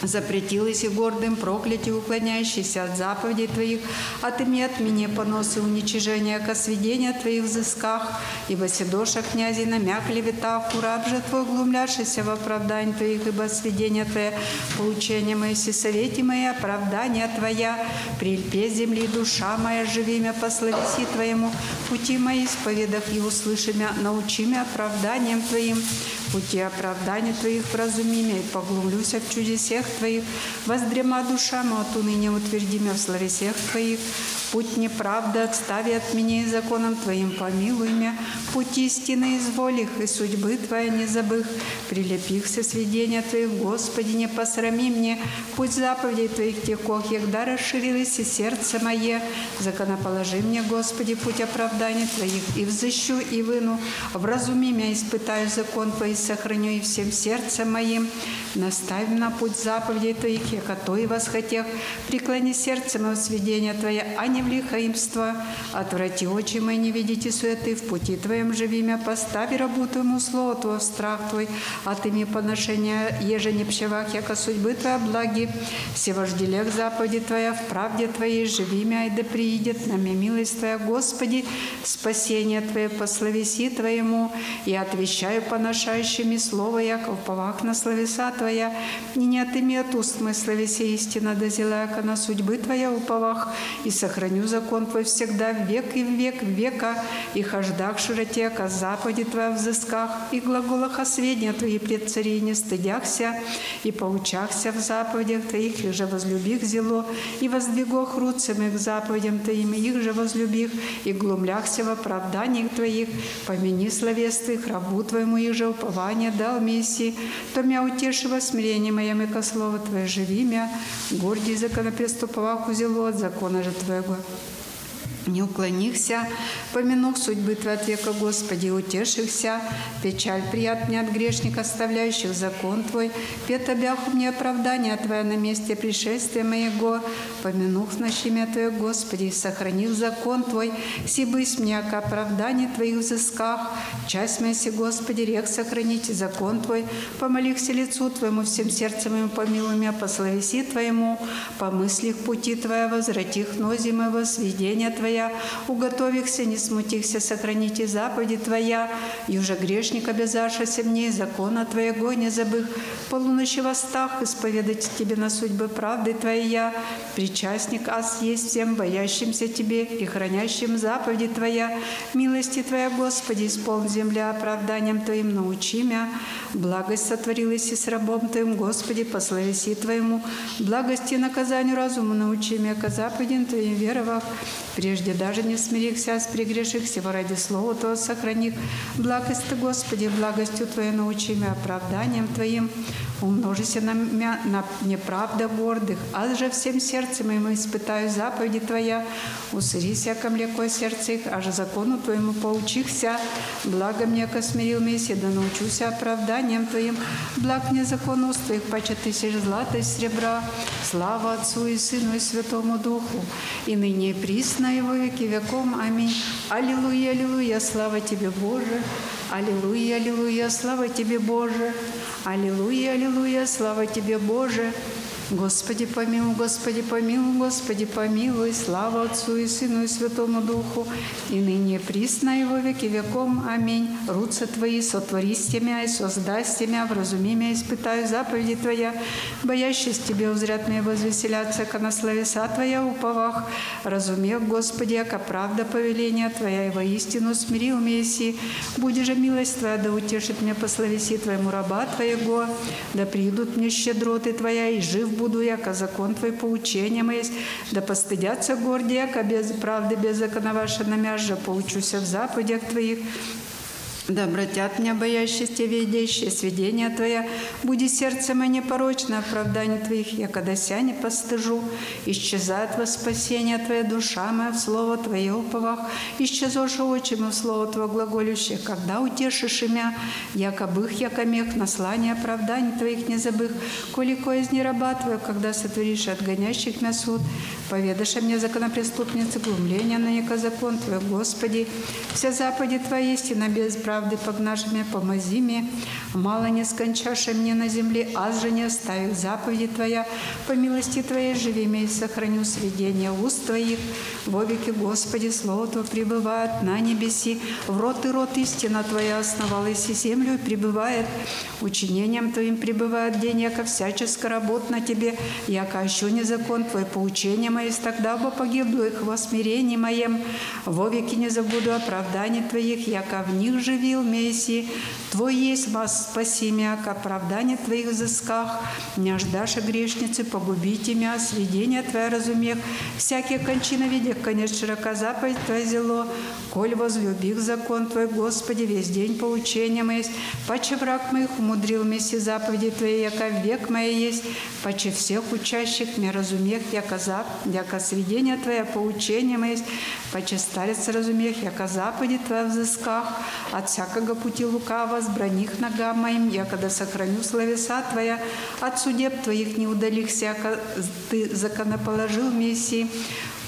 Запретилось и гордым проклятию, уклоняющийся от заповедей Твоих, отыми от меня поносы уничижения ко сведения Твоих взысках, ибо седоша князей намяк левитах, ураб же Твой глумляшися в оправдании Твоих, ибо сведения Твое, поучение мое, совете мои, оправдание Твоя, прильпе земли душа моя, живи меня, послависи Твоему, пути мои исповедах и услыши меня, научи оправданием Твоим, пути оправдания Твоих вразуми меня, и поглумлюся в чудесах Твоих, воздрема душа моя, уныния утверди меня в славе всех Твоих, путь неправды отстави от меня и законом Твоим помилуй меня, путь истины изволих и судьбы Твоя не забых, прилепихся сведения Твоих, Господи, не посрами мне, путь заповедей Твоих текох, егда расширилось и сердце мое, законоположи мне, Господи, путь оправдания Твоих, и взыщу, и выну, вразуми меня, испытаю закон Твой, сохраню и всем сердцем моим, наставь на путь заповедей Твоих, то и восхотех, преклони сердце мое сведения Твоя, а не в лихаимство, отврати очи мои, не видите суеты, в пути Твоем живи меня, постави рабу Твоему слово Твое страх Твой, от ими поношения, еже не пщевах, яко судьбы Твоя благи, все вожделех заповеди Твоя, в правде Твоей живи меня, и да приидет на меня милость Твоя, Господи, спасение Твое, пославеси Твоему, и отвещаю поношающими слово, яко в повах на словеса Твоя, и не отыми от уст мы словесе истина, да яко на судьбы Твоя уповах, и сохраню закон Твой всегда век и в век века, и хождах широте, яко заповеди Твоя взысках, и глаголах осведения Твои пред царей не стыдяхся, и поучахся в заповедях Твоих, их же возлюбих зело, и воздвигох руцами к заповедям Твоим, их же возлюбих, и глумляхся в оправданиях Твоих, помяни словес рабу Твоему, их же упование дал Мессии, то мя утешива смирение моем, яко слово Твое живи мя, гордий законопреступовах узело от закона же Твоего не уклонихся, помянув судьбы Твоя от века, Господи, утешихся, печаль прият от грешника, оставляющих закон Твой, пет обяху мне оправдание Твое на месте пришествия моего, помянув ночи имя Твое, Господи, и сохранив закон Твой, сибысь мне к оправданию Твоих взысках, часть моя си, Господи, рек сохранить закон Твой, помолихся лицу Твоему, всем сердцем моему помилуй меня, пославеси Твоему, помыслих пути Твоя, возвратих нози моего, сведения Твоя, Твоя, уготовихся, не смутихся, сохраните заповеди Твоя, и уже грешник обязавшийся мне, закона Твоего не забых, полуночи востах исповедать Тебе на судьбы правды Твоя, причастник ас есть всем боящимся Тебе и хранящим заповеди Твоя, милости Твоя, Господи, исполн земля оправданием Твоим, научи меня, благость сотворилась и с рабом Твоим, Господи, пославеси Твоему, благости наказанию разуму научи меня, ко заповедям Твоим веровав, прежде даже не смирихся с прегрешихся во ради слова то сохраних. Благость Ты, Господи, благостью Твоей научи оправданием Твоим. Умножися на, на неправда гордых, а же всем сердцем моим испытаю заповеди Твоя. Усырися ко млеко сердце их, аж закону Твоему поучихся. Благо мне, ко месси, да научуся оправданием Твоим. Благ мне закон уст Твоих, паче тысяч злата и серебра. Слава Отцу и Сыну и Святому Духу, и ныне и присно его веки веком. Аминь. Аллилуйя, аллилуйя, слава Тебе, Боже. Аллилуйя, аллилуйя, слава Тебе, Боже. Аллилуйя, аллилуйя, слава Тебе, Боже. Господи помилуй, Господи помилуй, Господи помилуй, слава Отцу и Сыну и Святому Духу, и ныне присно во веки веком. Аминь. Руцы Твои сотвори с и создай с тебя, вразуми меня, испытай заповеди Твоя, боящись Тебе узрят меня возвеселяться, ка на словеса Твоя уповах, разумех, Господи, яко правда повеления Твоя, и воистину смирил меня си, будь же милость Твоя, да утешит меня по словеси Твоему раба Твоего, да придут мне щедроты Твоя, и жив буду, яко закон Твой поучением есть, да постыдятся горди, яко без правды, без закона ваша намяжа, поучуся в заповедях Твоих, да обратят меня боящиеся, видящие сведения Твоя, буди сердце мое непорочно, оправдание Твоих, я когда ся не постыжу, исчезает во спасение Твоя душа моя в Слово Твое уповах, исчезоши очи мы в Слово Твое глаголющее, когда утешишь имя, якобых, якомех, наслание оправданий Твоих не забых, коли кое из не раба Твоя, когда сотворишь отгонящих меня суд, поведашь мне законопреступницы, глумления на неко закон Твой, Господи, вся заповеди Твоя истина без прав правды погнашими, помози мне, мало не скончаше мне на земле, аз же не оставил заповеди Твоя, по милости Твоей живи и сохраню сведения уст Твоих, во веки, Господи, Слово Твое пребывает на небеси, в рот и рот истина Твоя основалась и землю пребывает, учением Твоим пребывает день, яко всяческа работ на Тебе, яко еще не закон Твой, поучение мое, тогда бы погибну их во смирении моем, во веки не забуду оправданий Твоих, яко в них живи явил Мессии, Твой есть вас спаси меня, к оправданию Твоих взысках, не ждашь грешницы, погубите меня, сведения Твоя разумех, всякие кончины видях, конец широка заповедь Твоя зело, коль возлюбих закон Твой, Господи, весь день поучения есть, паче враг моих умудрил Месси заповеди Твои, яко век моя есть, паче всех учащих мне разумех, яко, зап, яко сведения Твоя поучения есть, паче старец разумех, яко заповеди Твоя взысках, от всякого пути лукава, сбраних ногам моим, я когда сохраню словеса Твоя, от судеб Твоих не удалих всяко, Ты законоположил Мессии,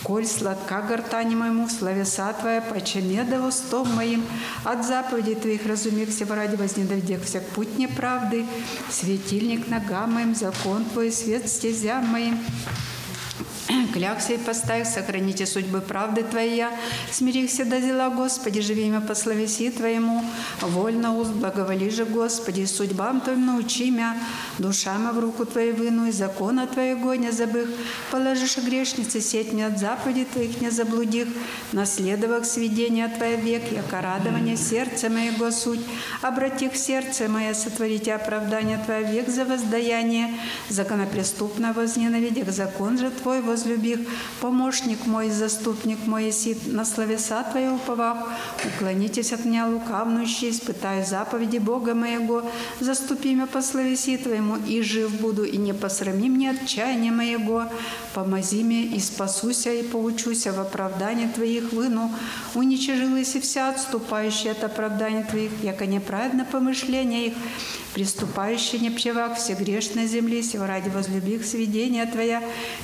Коль сладка гортани моему, словеса Твоя, паче меда устом моим, от заповедей Твоих разумех всего ради возненавидех всяк путь неправды, светильник ногам моим, закон Твой, свет стезям моим, Клякся и поставь, сохраните судьбы правды Твоя. Смирихся до дела, Господи, живи имя по словеси Твоему. Вольно уст благоволи же, Господи, судьбам Твоим научи мя. Душа моя в руку Твою выну, и закона Твоего не забых. Положишь грешницы, сеть мне от заповедей Твоих не заблудих. Наследовав сведения Твоя век, яко радование сердца моего суть. Обрати в сердце мое, сотворите оправдание Твоя век за воздаяние. Законопреступно возненавидях закон же Твой воз возлюбих, помощник мой, заступник мой, сит на словеса Твои уповах, уклонитесь от меня лукавнущий, испытаю заповеди Бога моего, заступи меня по словеси Твоему, и жив буду, и не посрами мне отчаяния моего, помози мне, и спасуся, и поучуся в оправдании Твоих выну, уничажилась и вся отступающая от оправдания Твоих, яко неправедно помышление их, приступающий непчевак все грешной земли, сего ради возлюбих сведения Твоя,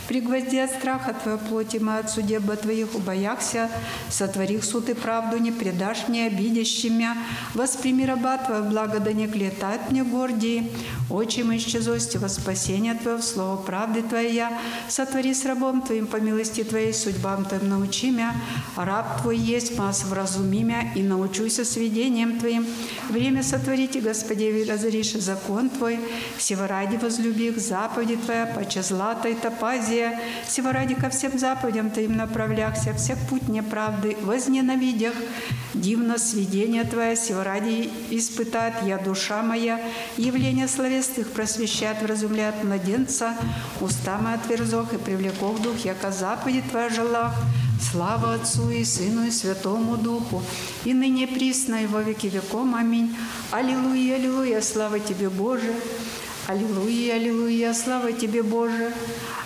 пригвозди от страха Твоя плоти мы от судеба Твоих убояхся, сотворих суд и правду, не предашь мне обидящим меня, восприми раба Твое благо, да не клетает мне гордии, очи мы исчезости во спасение Твое, в слово правды Твоя, сотвори с рабом Твоим по милости Твоей, судьбам Твоим научи меня, раб Твой есть, мас вразуми меня, и научуся сведением Твоим, время сотворите, Господи, разоришь закон Твой, сего ради возлюбих заповеди Твоя, паче злата и топазия, всего ради ко всем заповедям Ты им направляхся, всех путь неправды, возненавидях. Дивно сведение Твое, всего ради испытает я душа моя, явление словесных просвещает, вразумляет младенца, уста моя отверзох и привлеков дух, яко заповеди Твоя желах. Слава Отцу и Сыну и Святому Духу, и ныне присно и во веки веком. Аминь. Аллилуйя, аллилуйя, слава Тебе, Боже. Аллилуйя, аллилуйя, слава Тебе, Боже.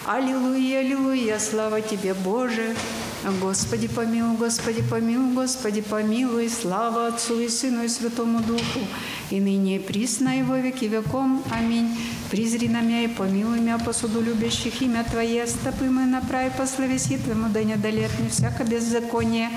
Аллилуйя, аллилуйя, слава Тебе, Боже. Господи помилуй, Господи помилуй, Господи помилуй, слава Отцу и Сыну и Святому Духу, и ныне и присно и во веки веком. Аминь. Призри на меня и помилуй меня, посуду любящих имя Твое, стопы мы направи по словеси Твоему, да не одолеет мне всякое беззаконие.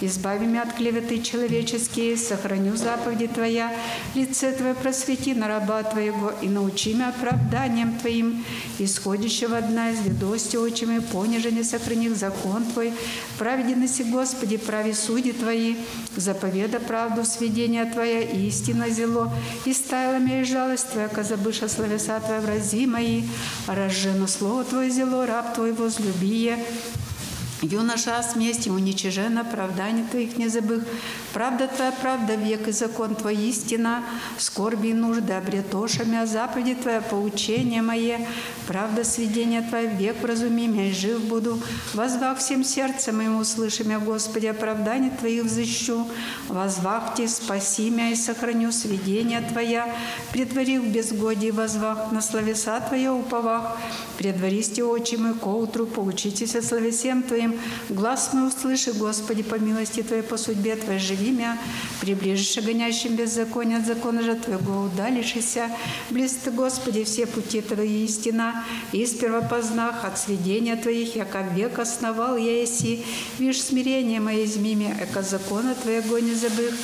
Избави меня от клеветы человеческие, сохраню заповеди Твоя, лице Твое просвети на раба Твоего, и научи меня оправданием Твоим, исходящего одна из ведости очами, понеже не сохраних закон Твой, праведности, Господи, прави суди Твои, заповеда правду, сведения Твоя, истина зело, и ставила меня и жалость Твоя, ка забыша словеса Твоя врази мои, разжену слово Твое зело, раб Твой возлюбие, Юноша с мести уничижен, оправдание Твоих не забых. Правда Твоя, правда век, и закон Твой истина. Скорби и нужды обретошами, а заповеди Твоя поучение мое. Правда сведения Твоя век вразуми меня, и жив буду. Возвах всем сердцем моим услыши меня, Господи, оправдание Твоих взыщу. Возвах Ти, спаси меня и сохраню сведения Твоя. Предвари в безгодии возвах, на словеса Твоя уповах. Предваристи очи мы ко утру, поучитесь о словесем Твоим. Глаз мой услыши, Господи, по милости Твоей, по судьбе Твоей меня. Приближишь гонящим беззаконие от закона же Твоего, удалишься. Близ Ты, Господи, все пути Твои истина. И сперва познах от сведения Твоих, я как век основал я еси. Вишь смирение мое измиме, эко закона Твоего не забых.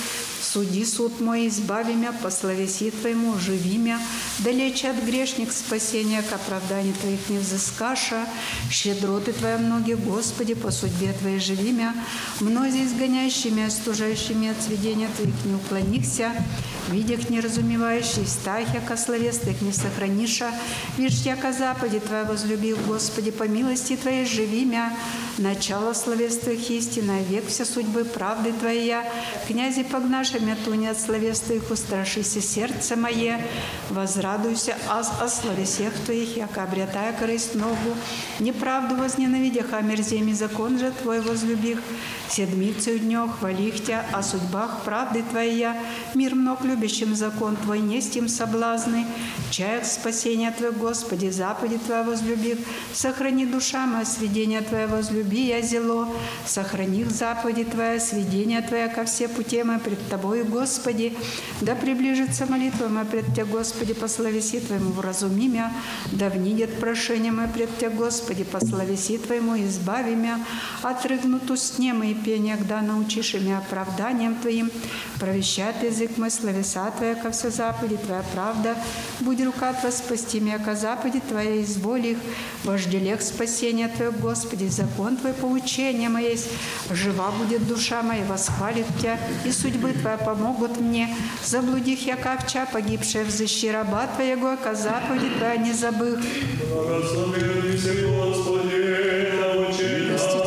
Суди суд мой, избави меня, по словеси Твоему, живи меня, далече от грешник спасения, к оправданию Твоих не взыскаша, щедроты Твоя многие, Господи, по судьбе Твоей живи меня, мнози изгоняющими, остужающими от сведения Твоих не уклонихся, видях неразумевающий, стах, яко словес Твоих не сохраниша, вишь, яко западе Твоя возлюбил, Господи, по милости Твоей живи меня, начало словес Твоих истина, век все судьбы правды Твоя, князи погнашами ту не от словес Твоих устрашися сердце мое, возрадуйся аз о словесех Твоих, яко обретая корысть ногу, неправду возненавидях, а мерземи закон же Твой возлюбих, седмицу днё хвалих Тя, о судьбах правды Твоя, мир мног любящим закон Твой, нестим соблазны, чаях спасения Твое, Господи, запади Твоя возлюбих, сохрани душа моя, сведения Твоя возлюби, я зело, сохрани в заповеди Твоя, сведения Твоя ко все пути мои пред Тобою, Господи, да приближится молитва моя пред Тебя, Господи, по словеси Твоему вразуми мя, да внидет прошение мое пред Тебя, Господи, по словеси Твоему избави мя, отрыгнут устне мои пения, да научишь меня оправданием Твоим, провещает язык мой, словеса Твоя, ко все заповеди Твоя правда, будь рука Твоя спасти меня, ко заповеди Твоя изволи их, вожделех спасения Твое, Господи, закон Твой поучение мое жива будет душа моя, восхвалит Тебя, и судьбы Твоя помогут мне, заблудих я ковча, погибшая в защи раба Твоего, ко заповеди Твоя не забых. Благословенный Господи, научи нас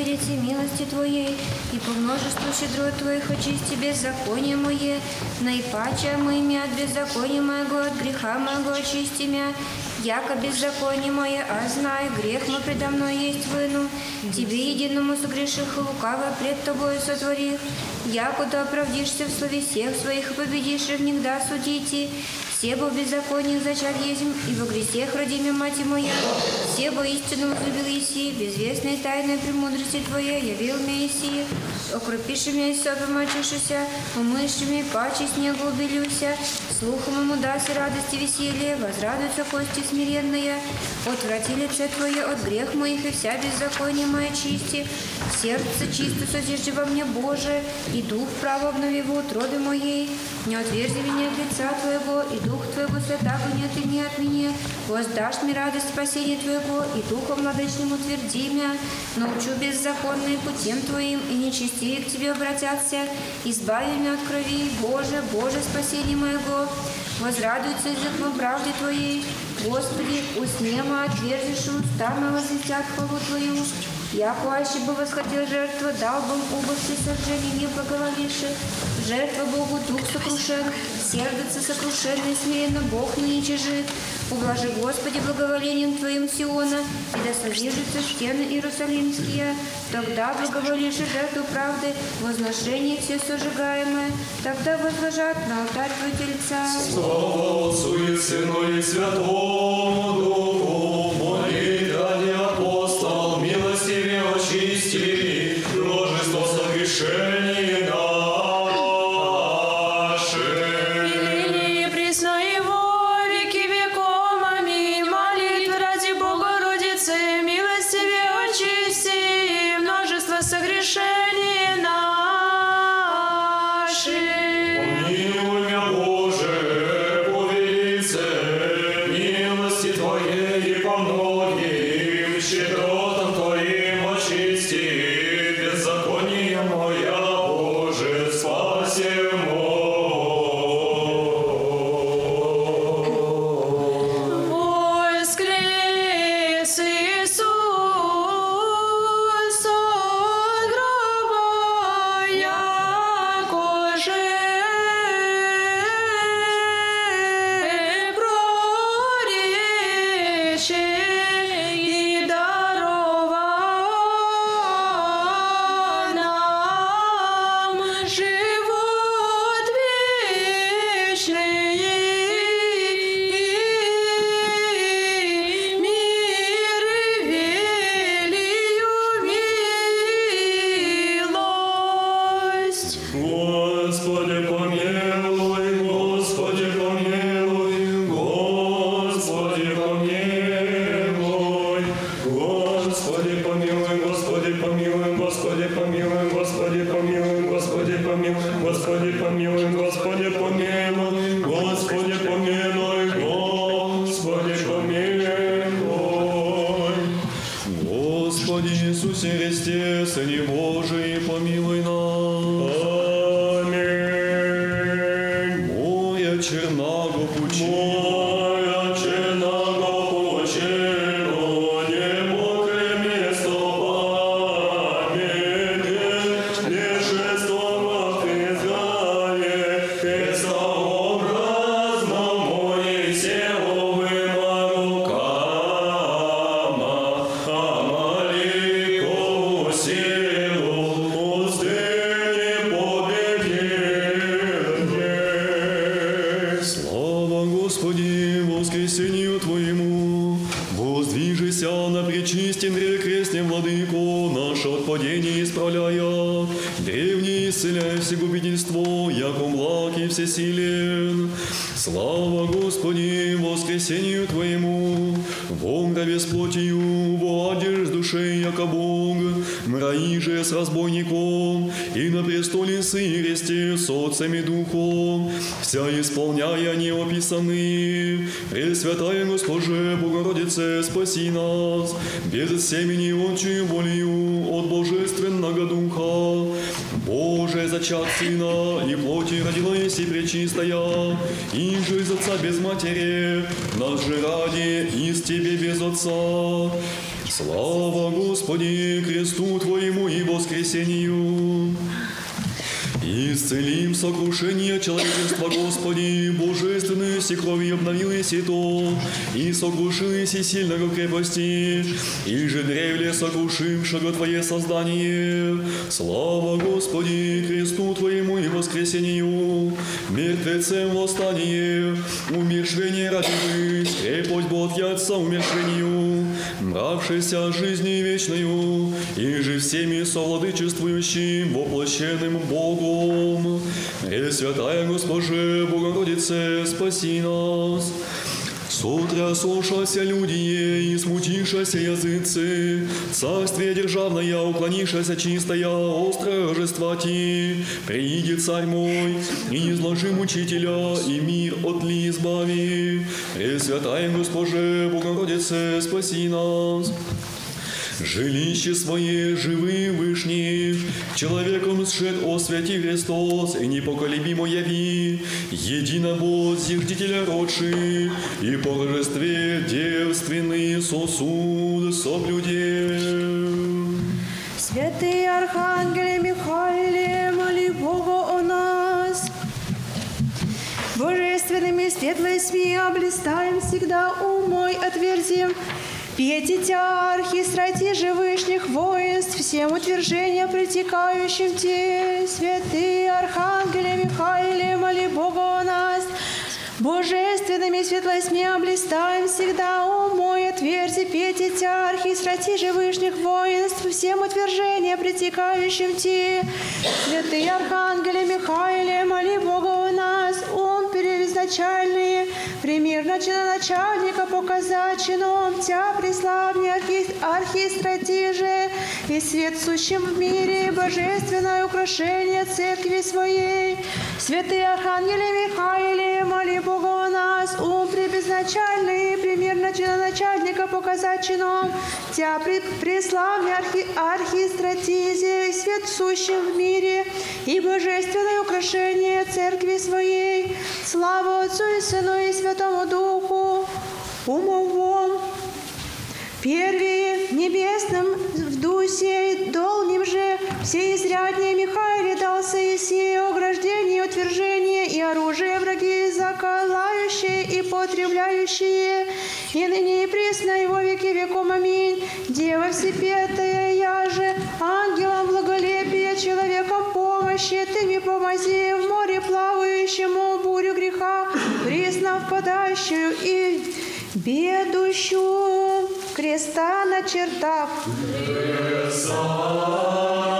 велице милости Твоей, и по множеству щедрот Твоих очисти беззаконие мое, наипаче моими от беззакония моего, от греха моего очисти меня, яко беззаконие мое, а знай, грех мой предо мной есть выну, Тебе единому согреших и лукаво пред Тобою сотворих, яко ты оправдишься в слове всех своих и победишь и внегда судите, все бы в беззаконии зачат езим, и во грехах родимя мать моя, все бы истину возлюбил Еси, безвестной тайной премудрости Твоей явил мне Еси, окропиши меня и сопом очишися, умыши меня, паче снегу убелюся, слухом ему даст радости веселье, возрадуются кости смиренные, отврати лице Твое от грех моих и вся беззаконие мое чисти, сердце чисто созижди во мне, Боже, и дух право обнови в утробе моей, не отверзи меня от лица Твоего, и дух Твоего святаго не отымни от меня, воздашь мне радость спасения Твоего, и духом владычным утверди меня, научу беззаконные путем Твоим, и нечестивее к Тебе обратятся, избави меня от крови, Боже, Боже, спасение моего, возрадуется язык правде Твоей, Господи, уснема уста мои возвестят хвалу Твою, Яко аще бы восходил жертва, дал бы оба все сожжения не благоволивших. Жертва Богу дух сокрушен, сердце сокрушенное, смиренно Бог не уничижит. Ублажи, Господи, благоволением Твоим Сиона, и да содержатся стены Иерусалимские. Тогда благоволишь и жертву правды, возношение все сожигаемое. Тогда возложат на алтарь Твой тельца. Слава Отцу и Сыну и Святому Духу, спаси нас, без семени отчую волею от Божественного Духа. Боже, зачат Сына, и плоти родила еси пречистая, и из Отца без матери, нас же ради, из Тебе без Отца. Слава Господи, кресту Твоему и воскресению. Исцелим сокрушение человечества, Господи, божественную си кровью обновил и то, и сокрушил еси сильного крепости, и же древле сокрушившего Твое создание. Слава Господи, кресту Твоему и воскресению, мертвецем восстание, умершвение родились, крепость Бог Отца умершвению, мравшийся жизни вечную, и же всеми совладычествующим воплощенным Богом. Пресвятая Госпоже, Богородице, спаси нас. Сотрясошася люди и смутишася языцы, царствие державное, уклонишася чистая, острое рожества ти, прииди царь мой, и изложи мучителя, и мир от ли избави. Пресвятая Госпоже, Богородице, спаси нас. Жилище свое живы вышни, человеком сшед о святи Христос, и непоколебимо яви, едино Бог зиждителя родши, и по божестве девственный сосуд соблюден. Святые архангеле Михаиле, моли Бога о нас. Божественными светлой СМИ облистаем всегда умой отверзим. Петите архи, стратежи вышних воинств, всем утверждения притекающим те. Святые архангеле Михаиле, моли Бога о нас. Божественными светлой СМИ облистаем всегда умой отверзи, пейте тярхи, стратежи вышних воинств, всем утверждения притекающим те. Святые архангеле Михаиле, моли Бога у нас, ум переизначальные, пример начальника показать чином, тя преславни архи, архистратиже, и свет сущим в мире, божественное украшение церкви своей. Святые архангеле Михаиле, моли Бога у нас, ум пребезначальный, пример начальника показать чином, тя при, преславни архи, архистратизе, свет сущим в мире, и божественное украшение церкви своей. Слава Отцу и Сыну и Святому Духу, умовом, Первее небесным в дусе долним же все изряднее Михаиле дался Есею ограждение, утверждение и оружие враги заколающие и потребляющие, и ныне и пресно и во веки веком. Аминь. Дева всепетая, я же ангелом благолепия, человеком помощи, ты мне помози в море греха, присно впадающую и бедущую креста начертав. Обращение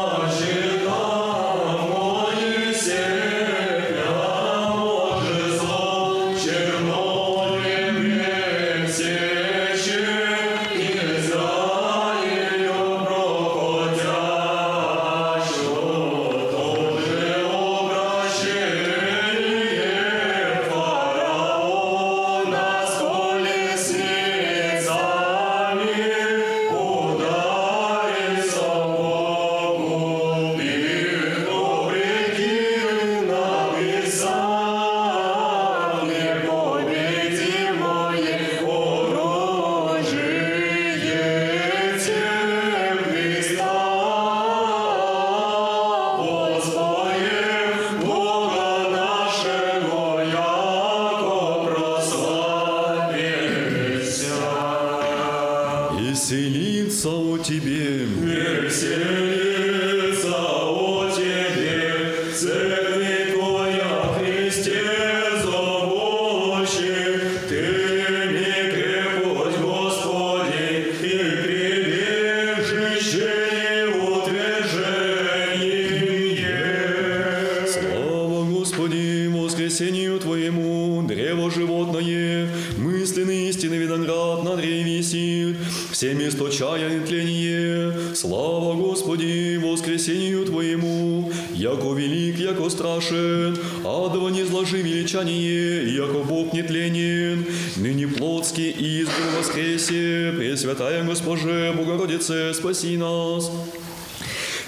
Богородице, спаси нас.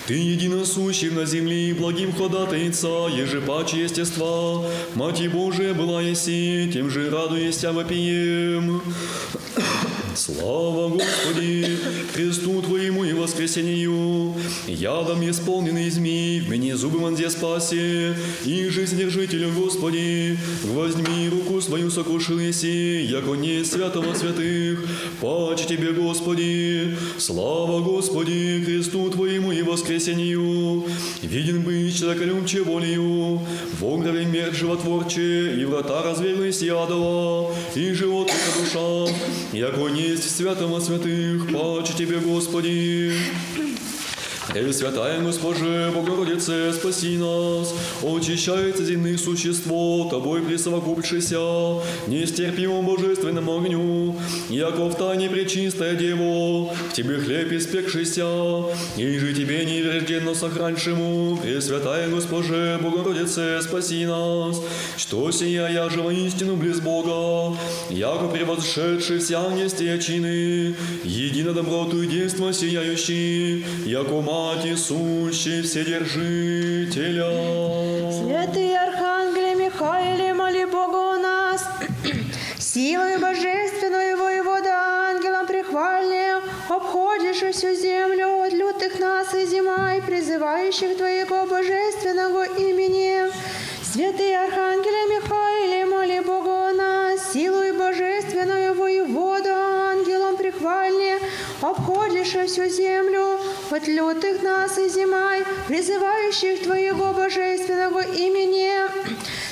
Ты единосущий на земле, благим ходатайца, ежепаче естества, Мать Божия была еси, тем же радуясь вопием. Слава Господи, кресту Твоему и воскресению, ядом исполненный змей, зубы манзе спаси, и же содержителю Господи, возьми руку свою сокрушил еси, яко не святого святых, паче Тебе, Господи, слава Господи, кресту Твоему и воскресению, виден быть человеколюбче волею, в огневе мер животворче, и врата развелись ядова, и живот душа, яко несть от святых, паче Тебе, Господи. Пресвятая Госпоже, Богородице, спаси нас, очищается земных существо, Тобой присовокупшися, нестерпимому божественному огню, яко в тайне пречистая Дево, в Тебе хлеб испекшийся, и же Тебе неврежденно сохраншему, Пресвятая Госпоже, Богородице, спаси нас, что сия я же воистину близ Бога, яко превозшедший вся нестиячины, едино доброту и действо сияющий, яко мать и сущий Вседержителя. Святый Архангеле Михаиле, моли Бога у нас, *clears throat* силой божественной воевода ангелом прихвальным, обходишь всю землю от лютых нас и зима, и призывающих Твоего божественного имени. Святый Архангеле Михаиле, моли Бога у нас, силой божественную воевода ангелом прихвальным, обходишь всю землю от лютых нас и зимай, призывающих Твоего божественного имени.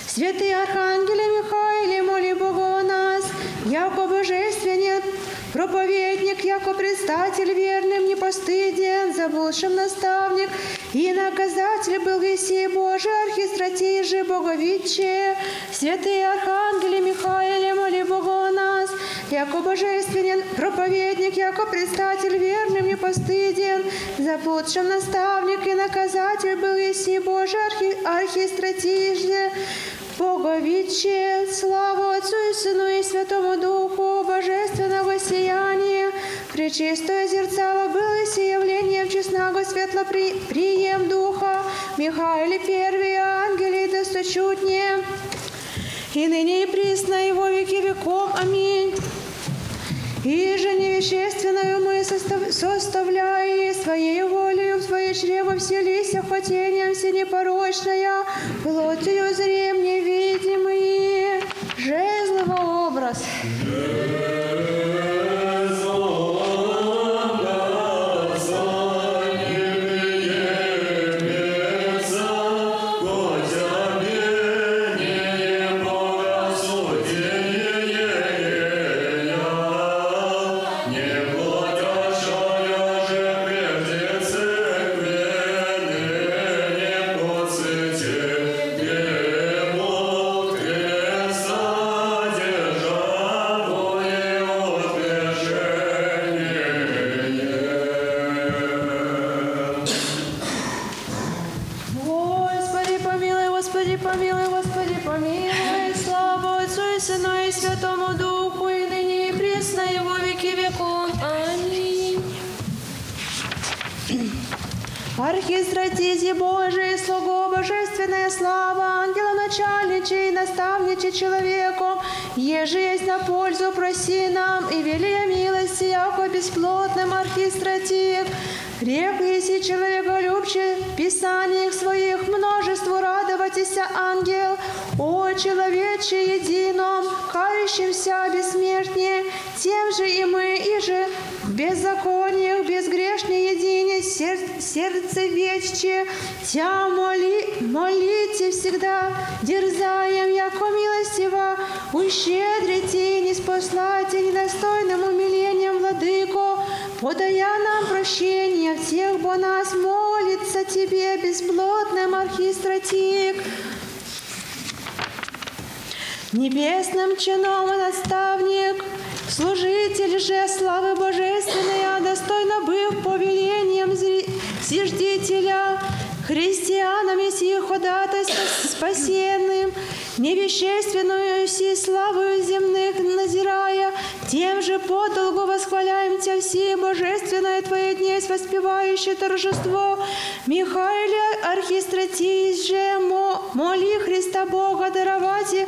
Святый Архангеле Михаиле, моли Бога о нас, яко божественен, проповедник, яко предстатель верным, непостыден, заблудшим наставник, и наказатель был веси Божий, архистратей же Боговиче. Святые Архангеле Михаиле, моли Бога о нас, яко божественен, проповедник, яко предстатель верным, непостыден, заблудшим наставник и наказатель был веси Божий, архи, архистратей же Боговиче, слава Отцу и Сыну и Святому Духу, божественного сияния, пречистое зерцало было сие явлением честного светло при, прием Духа, Михаиле первые ангели досточутнее, и ныне и присно, и во веки веков. Аминь. И же невещественную мы состав, составляя своей волею в свое чрево вселися хотением все непорочная, плотью зрем невидимые, жезлово образ. Господи, писаниях своих множеству радоватися, ангел, о человече едином, кающимся бессмертнее, тем же и мы, и же в беззакониях, безгрешне едине, сер- сердце вечче, Тя моли, молите всегда, дерзаем, яко милостиво, ущедрите и не спослайте недостойным умилением владыку, подая нам прощение всех, бо нас молится Тебе, бесплотным архистратик. Небесным чином и наставник, Служитель же славы божественной, а достойно быв повелением зиждителя, христианами сих ходатайство спасенным, невещественную си славу земных назирая, тем же подолгу восхваляем Тебя все божественное Твое днесь воспевающее торжество. Михаиле архистратись же, мо- моли Христа Бога даровать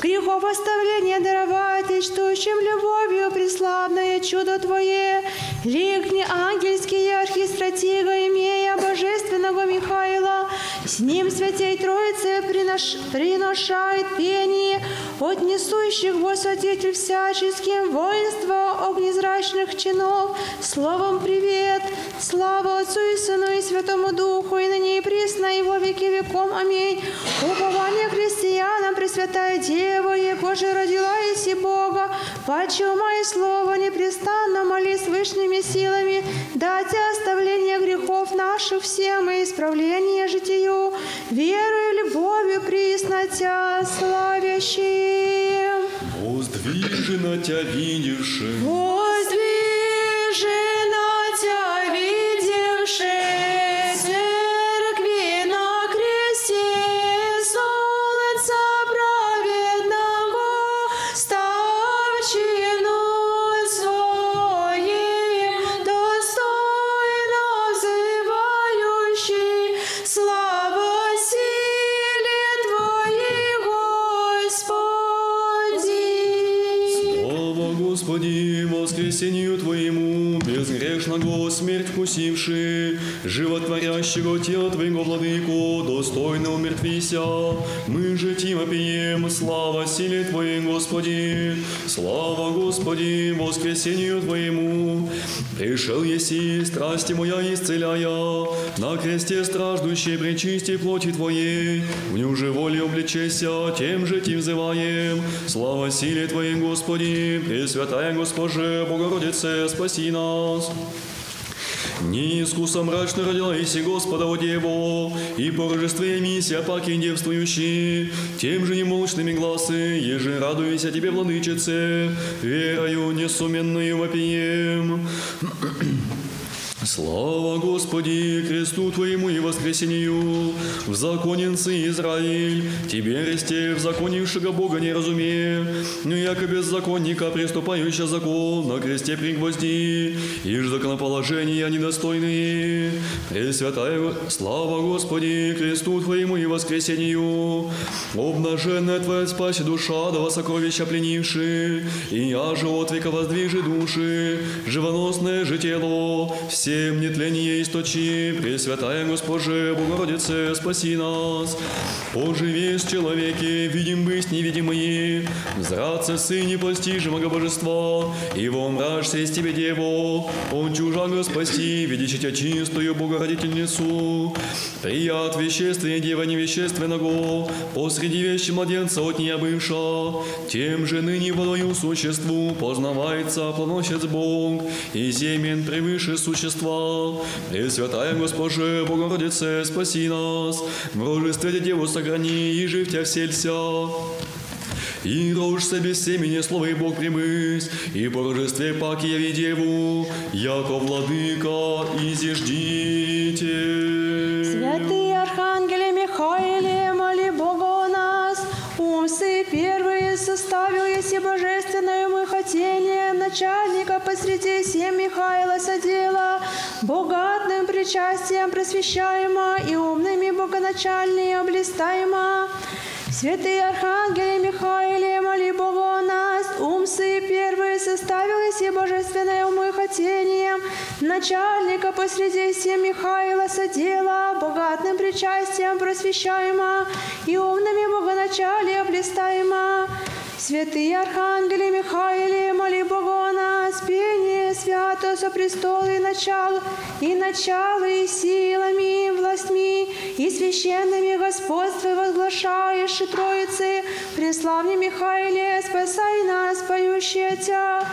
грехов оставления даровать, и чтущим любовью преславное чудо Твое. Ликни ангельские архистратига, имея божественного Михаила, с ним святей Троицы принош... приношает пение от несущих во святитель всяческим воинства огнезрачных чинов. Словом привет, слава Отцу и Сыну и Святому Духу, и ныне и присно, и во веки веком. Аминь. Упование христианам, Пресвятая Дева, Его же родила Иси Бога, Паче ума и слова непрестанно моли с вышними силами, дать оставление грехов наших всем и исправление житию, верою и любовью присно Тя славящим. Воздвижена Тя видевши, Воздвижена Тя видевши, церкви вкусивши, животворящего Тела Твоего, Владыку, достойно умертвися. Мы же Тима пием, слава силе Твоей, Господи, слава Господи, воскресению Твоему. Пришел еси, страсти моя исцеляя, на кресте страждущей причисти плоти Твоей, в ню же воле обличеся, тем же Ти взываем, слава силе Твоей, Господи, Пресвятая Госпоже, Богородице, спаси нас. Не искуса мрачно родила Иси Господа о Деву, и по рождестве миссия паки девствующий, тем же немолчными гласы, еже радуйся Тебе, Владычице, верою несуменную вопием. Слава Господи, кресту Твоему и воскресению, в законенцы Израиль, Тебе, ресте, в законившего Бога не разуме, но яко беззаконника, приступающий закон, на кресте пригвозди, и ж законоположения недостойные. Пресвятая слава Господи, кресту Твоему и воскресению, обнаженная Твоя спаси душа, дава сокровища пленивши, и я же от века воздвижи души, живоносное же тело, всем нетление источи, Пресвятая Госпоже, Богородице, спаси нас. Оживи с человеке, видим быть невидимые, зраться сыне постижимого божества, и во мрачься из Тебе, Деву, он чужаго спаси, видящий Тебя чистую Богородительницу. Прият веществие Дева невещественного, посреди вещи младенца от нее бывша, тем же ныне волою существу познавается планосец Бог, и земен превыше существа. Пресвятая Госпоже, Богородице, спаси нас, в рожестве Деву сохрани, и жив Тебя вселься. И рожься без семени, слово и Бог примысь, и по рождестве паки яви Деву, яко владыка и зиждите. Святые архангеле Михаиле, моли Бога о нас, умсы первые составил, если божественное мы хотение, начальника посреди всем Михаила содела, богатным причастием просвещаемо и умными богоначальнее облистаемо. Святые архангеле Михаиле, моли Бога о нас, умсы первые составил, если божественное умы хотением, начальника посреди всем Михаила содела, богатным причастием просвещаемо и умными богоначалия блистаемо. Святые архангели Михаиле, моли Бога о нас, пение свято со престола и начал, и начало, и силами, и властьми, и священными господствы возглашаешь и Троицы, преславни Михаиле, спасай нас, поющие Тя.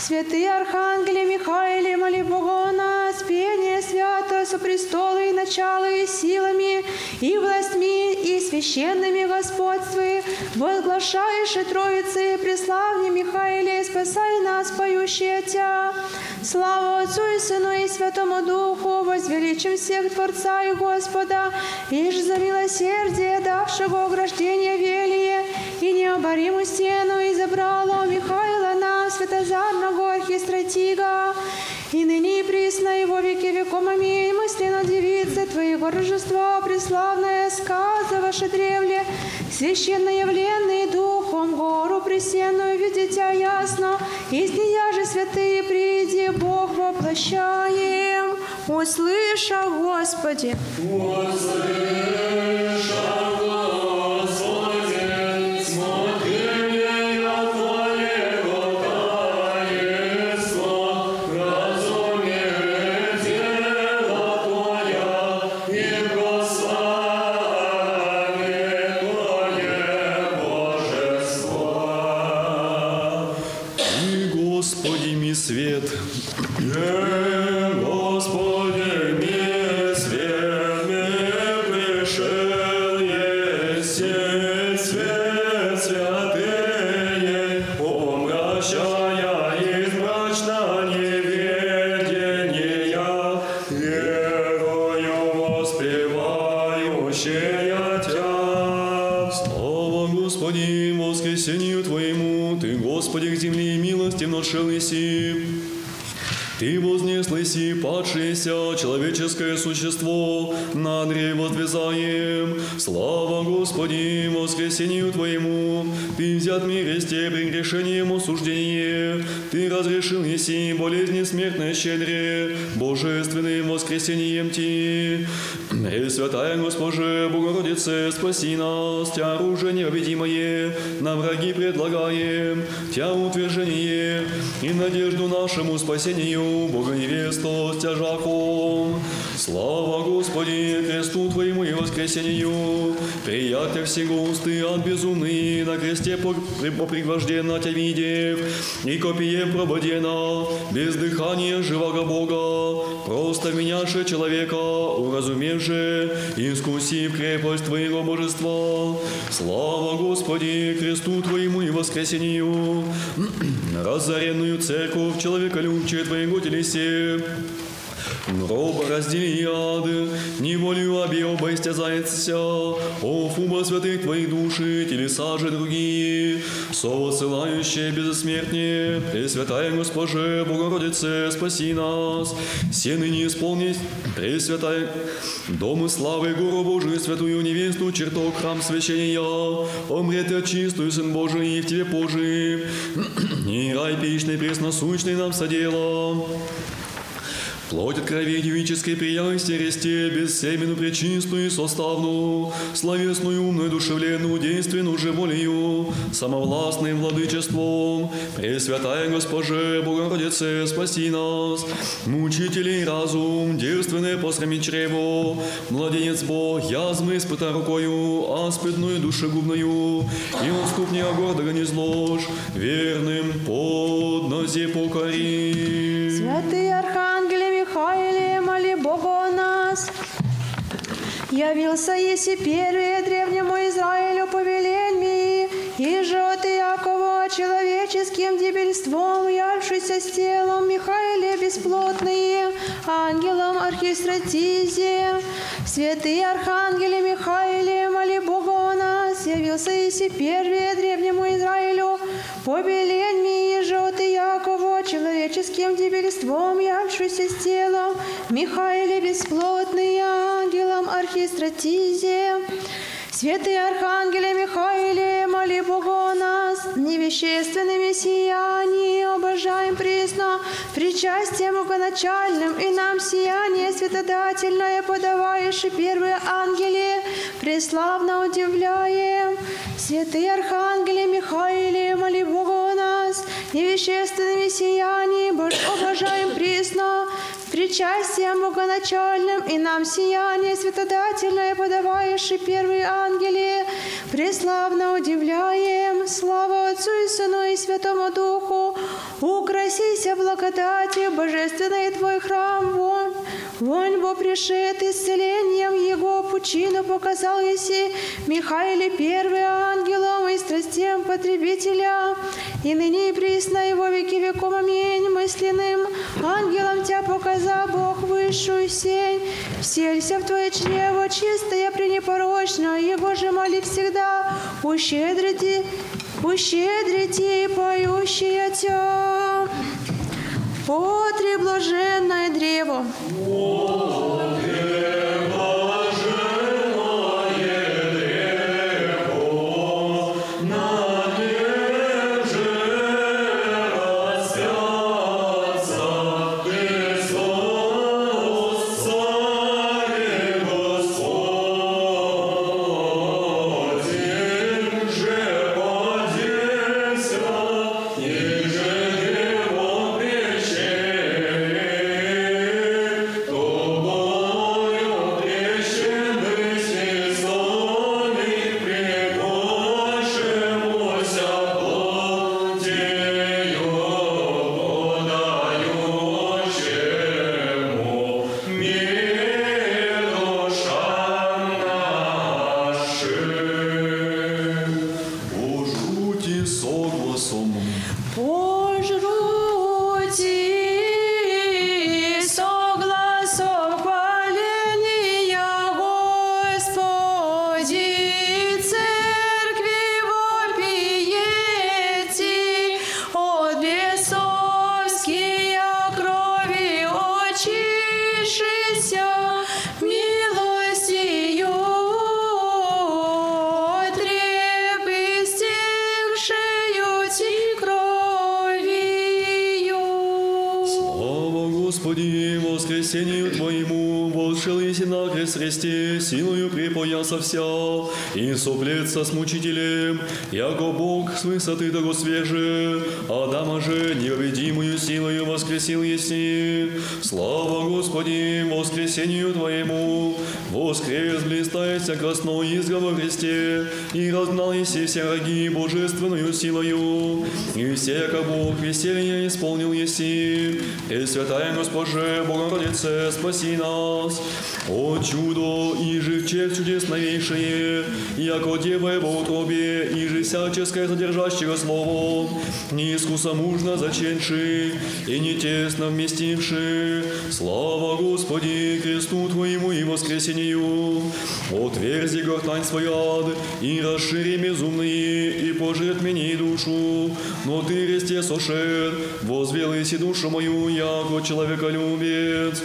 Святые архангели Михаиле, моли Бога нас, пение свято со престола и начало, и силами, и властьми, и священными господствы, возглашаешь и Троицы, преславни Михаиле, спасай нас, поющие Тя. Слава Отцу и Сыну и Святому Духу, возвеличим всех Творца и Господа, ишь за милосердие, давшего ограждение велие, и необоримую стену и забрало Михаила на святозарного архистратига, и ныне и присно, и во веки веком, аминь. Мысленно девица Твоего Рождества, преславная сказа ваше древле, священно явленный Духом, гору пресенную видите ясно, из нея же святые приди, Бог воплощаем. Услыша, Господи. И человеческое существо, на древо возвязаем. Слава Господи, воскресению Твоему, Ты взят в мире сте прегрешением осуждение. Ты разрешил еси болезни смертной щедре, божественным воскресением Ти. Пресвятая Госпоже, Богородице, спаси нас, Тя оружие непобедимое, на враги предлагаем, Тя утверждение и надежду нашему спасению, Бога невесту, стяжаком. Слава Господи, кресту Твоему и воскресению, приятя всего усты от безумный, на кресте попригвождена Тя видев, и копие прободена, без дыхания живого Бога, просто меняше человека, уразумевши, искусив крепость Твоего божества. Слава Господи, кресту Твоему и воскресению, *clears throat* разоренную церковь человеколюбче Твоего телесе, Гроба раздели ады, неволю объеба истязается, О, фуба святых Твоих души, телеса же другие, совосылающие безсмертнее, Пресвятая Госпоже, Богородице, спаси нас, все ныне исполнить, Пресвятая, Дому славы, гору Божию, святую невесту, чертог, храм священия, Омрет от чистую, Сын Божий, и в Тебе пожив, *clears throat* и рай пищный, пресносущный нам содела. Плоть от крови девической приялости ресте, бессеменную, пречистую, составную, словесную, умную, душевленную, действенную же волею, самовластным владычеством, Пресвятая Госпоже, Богородице, спаси нас, мучителей разум, девственное посрамить чрево, младенец Бог, язмы испыта рукою, аспидную душегубную, и он ступня гордого не зложь, верным под нозе покори. Святые архангеле Михаиле, моли Бога о нас. Явился еси первые древнему Израилю повеленьми, и же от Иакова человеческим дебельством, явшийся с телом Михаиле бесплотные, ангелом архистратизе. Святые архангеле Михаиле, моли Бога о нас, явился еси первые древнему Израилю, повеленьми, и же от Иакова человеческим дебельством, явшийся с телом Михаиле бесплотные, ангелом архистратизе. Святые архангеле Михаиле, моли Бога о нас, невещественными сиянии, обожаем присно, причастием многоначальным, и нам сияние светодательное подаваешь, и первые ангели, преславно удивляем. Святые архангеле Михаиле, моли Бога о нас, невещественными причастием многоначальным, и нам сияние светодательное подаваешь, и первые ангели, преславно удивляем. Слава Отцу и Сыну и Святому Духу, украсися благодатью божественной Твой храм, Вонь бо пришед исцелением его пучину показал еси Михаиле первый ангелом и страстям потребителя. И ныне и присно его веки веком аминь мысленным. Ангелом тебя показал Бог высшую сень. Вселься в твое чрево чистое, пренепорочно, его же моли всегда. Ущедрите, ущедрите, поющие тебя. О, блаженное древо! Whoa. Соплеться с мучителем, яко Бог с высоты того свеже, Адама же необедимую силою воскресил еси. Слава Господи, воскресению Твоему, воскрес блистается красной изга во Христе, и разгнал еси все враги божественную силою, и все, яко Бог, веселье исполнил еси. Пресвятая Госпоже, Богородице, спаси нас. О чудо, и же в честь чудесновейшее, яко Дева его утробе, и же всяческое содержащего слово, не искуса мужно заченши, и не тесно вместивши. Слава Господи, кресту Твоему и воскресению. Отверзи гортань свою ад, и расшири безумные, и пожертвени душу. Но Ты, Христе, сошед, возвелыси душу мою, яко человеколюбец.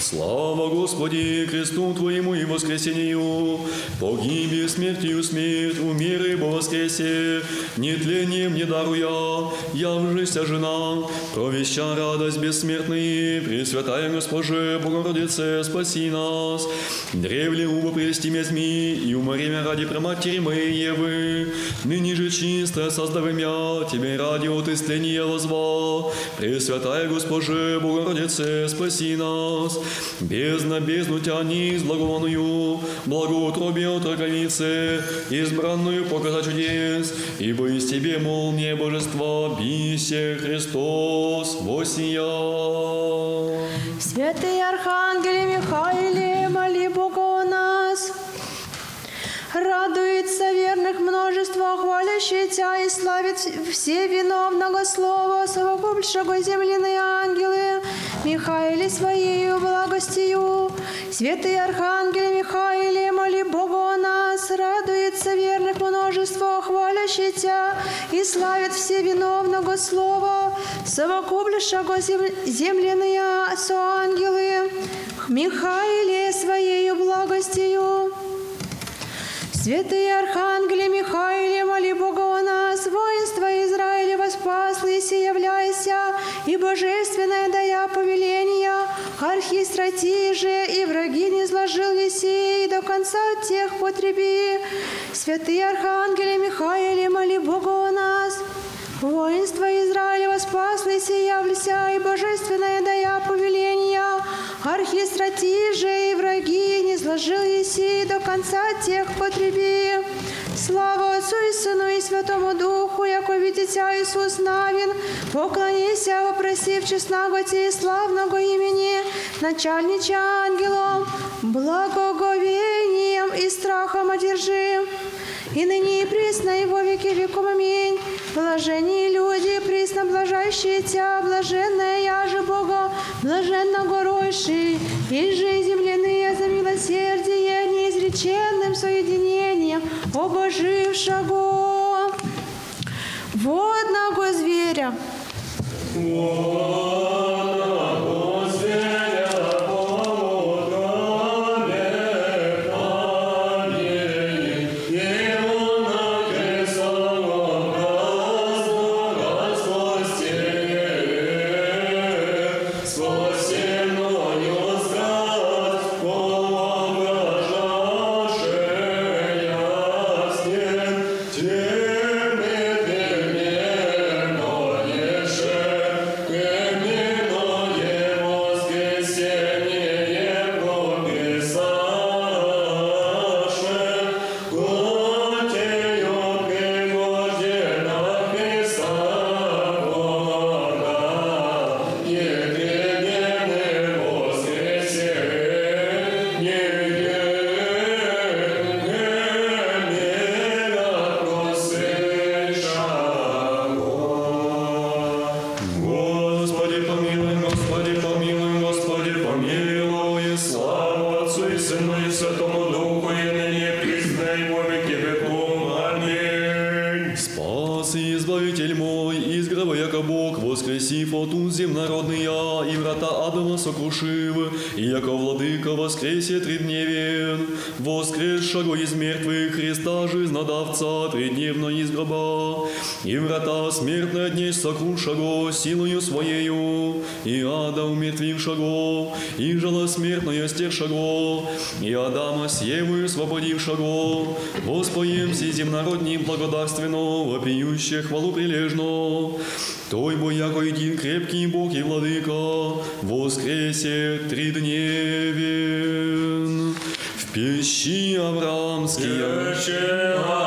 Слава Господи, кресту Твоему и воскресению, погибе смертью смерть, умеры бо воскресе, нетлением не даруя, явжися жена, провеща радость бессмертный, Пресвятая Госпоже, Богородице, спаси нас. Древле убо прести мязьми, и уморемя ради проматери моей Евы, ныне же чисто создавим я, Тебе ради от истления возва, Пресвятая Госпоже, Богородице, спаси нас. Бездна бездну тяни с благованную, благоутробие от раковицы, избранную показать чудес, ибо из Тебе, мол, не божества, бисе Христос восия. Святый Архангеле Михаиле, моли Бога о нас. Радуется верных множество, хвалящие Тя и славит все виновного слова, совокупшего земляные ангелы, Михаиле Своею благостью. Святый Архангеле Михаиле, моли Бога о нас, радуется верных множество, хвалящие Тя и славит все виновного слова, совокупшего зем- земляные соангелы, Михаиле Своею благостью. Святые архангеле Михаиле, моли Бога о нас, воинство Израиля воспаслись и являйся, и божественное дая повеления, архистратии же и враги не изложил еси, и до конца тех потреби. Святые архангеле Михаиле, моли Бога о нас, Воинство Израиля воспаслись и явлися, и божественное дая повеления, архистратии же и враги не сложил еси до конца тех потреби. Слава Отцу и Сыну и Святому Духу, яко видите Иисус Навин, поклонися, вопросив честного и славного имени, начальнича ангелом, благоговением и страхом одержим. И ныне и присно, и во веки веком. Аминь. Блаженные люди, присно блажащие блаженная я же Бога, блаженно горойший, и же земляные за милосердие неизреченным соединением обожившего водного зверя. Господи дней сокрушего силою своею, и ада умертвившего, и жало смертное стершего, и Адама с Евою освободившего, воспоем си земнородней благодарственно, вопиющее хвалу прилежно, той бо яко един крепкий Бог и Владыка, воскресе тридневен. В пещи Авраамские, Авраамские,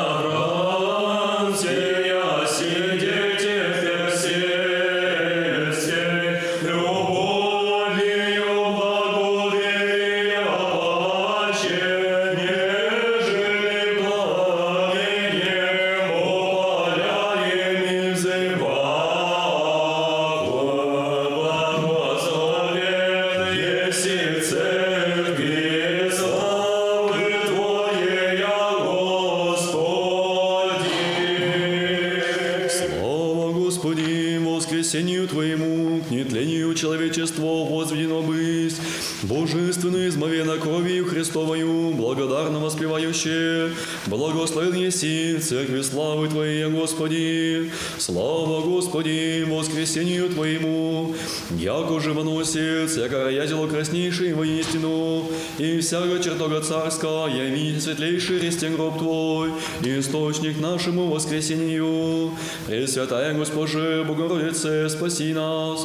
измовено кровью Христовою, благодарно воспевающее, благословен еси церкви славы Твоей, Господи. Слава Господи, воскресению Твоему, яко живоносец, яко роятело краснейший воистину, и всяко чертога царска, яви светлейший рестен гроб Твой, источник нашему воскресению. Пресвятая Госпоже, Богородице, спаси нас.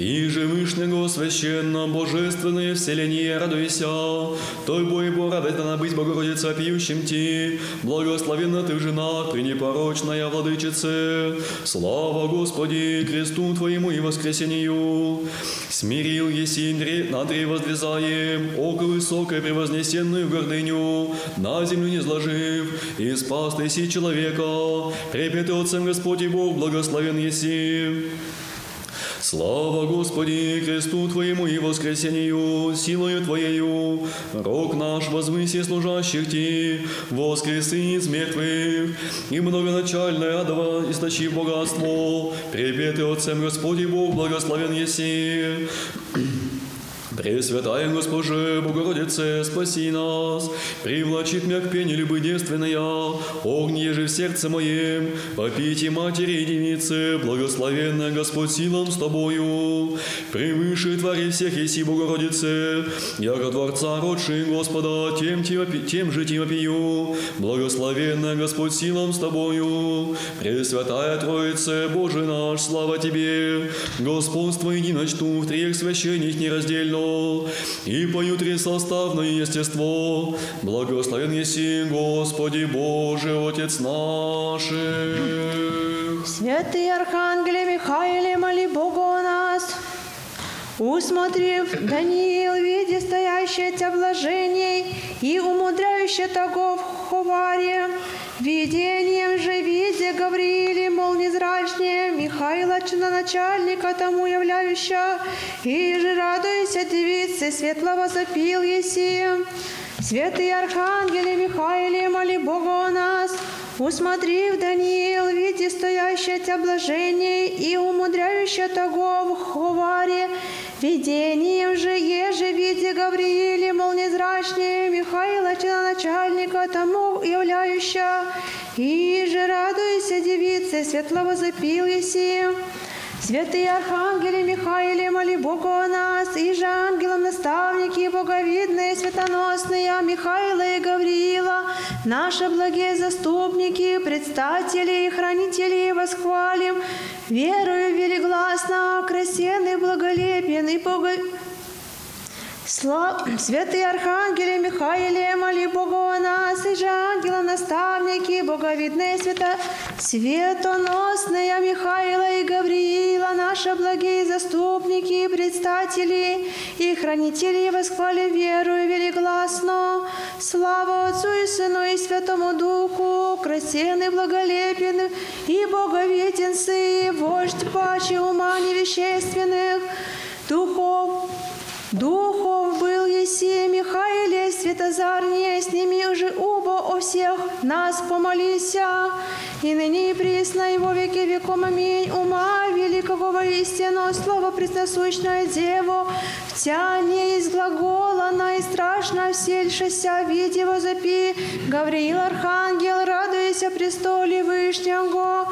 И же Вышнего священно божественное вселение радуйся, той бой бо радостно быть Богородица пьющим ти, благословенна ты в женах, пренепорочная владычице, слава Господи, кресту Твоему и воскресению, смирил еси на древо воздвизаем, око высокое превознесенную гордыню, на землю не сложив, и спас ты си человека, препятый Отцем Господь Бог, благословен еси. Слава Господи, кресту Твоему и воскресению, силою Твоею, рок наш возвыси служащих Ти, воскреси из мертвых, и многоначальное адово источив богатство, припетый Отцем Господи Бог, благословен еси. Пресвятая Госпоже, Богородице, спаси нас, привлачит меня к пене любы девственная, огни же в сердце моем, попите матери девице, благословенная Господь силам с Тобою, превыше твари всех еси, Богородице, яко Творца родший Господа, тем, тем, тем же тем пью, благословенная Господь силам с Тобою, Пресвятая Троице, Боже наш, слава Тебе, Господство единочту в трех священник нераздельно, И поют составное естество. Благословен еси, Господи Боже, Отец наших. Святый Архангеле Михаиле, моли Бога о нас. Усмотрев Даниил, видя стоящее тебя блажений и умудряющее того в ховаре, видением же видя Гаврииле, мол, незрачнее, Михаила, начальника тому являющая, и же радуйся, девицы, светлого запил еси. Святый Архангеле Михаиле, моли Бога о нас, Усмотрив Даниил, видя стоящее тебя блажение и умудряющее того в ховаре, видением же еже видя Гаврииле, мол, незрачнее Михаила, начальника тому являющая, и же радуйся, девице, светлого запил еси. Святые архангелы Михаиле, моли Бога о нас, и же ангелом наставники, боговидные, светоносные, Михаила и Гавриила, наши благие заступники, предстатели и хранители, восхвалим, верою велигласно, красен и благолепен, и бого... Слав... Святые архангели Михаиле, моли Бога о нас, и же ангела наставники, боговидные свято... светоносные Михаила и Гавриила, наши благие заступники, предстатели и хранители, восхвали веру и велигласно. Слава Отцу и Сыну и Святому Духу, красен и благолепен, и боговиден Сы, вождь паче ума невещественных, духов Духов был еси Михаиле, Светозарнее, с ними уже оба о всех нас помолися. И ныне и присно, и веки веком, аминь. Ума великого воистину, слово пресносущное Деву, в тяне из глагола, на и страшно всельшися, видь его запи. Гавриил Архангел, радуйся престоле Вышнего,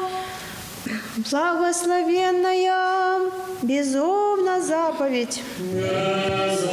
благословенная, безумна заповедь. Руцы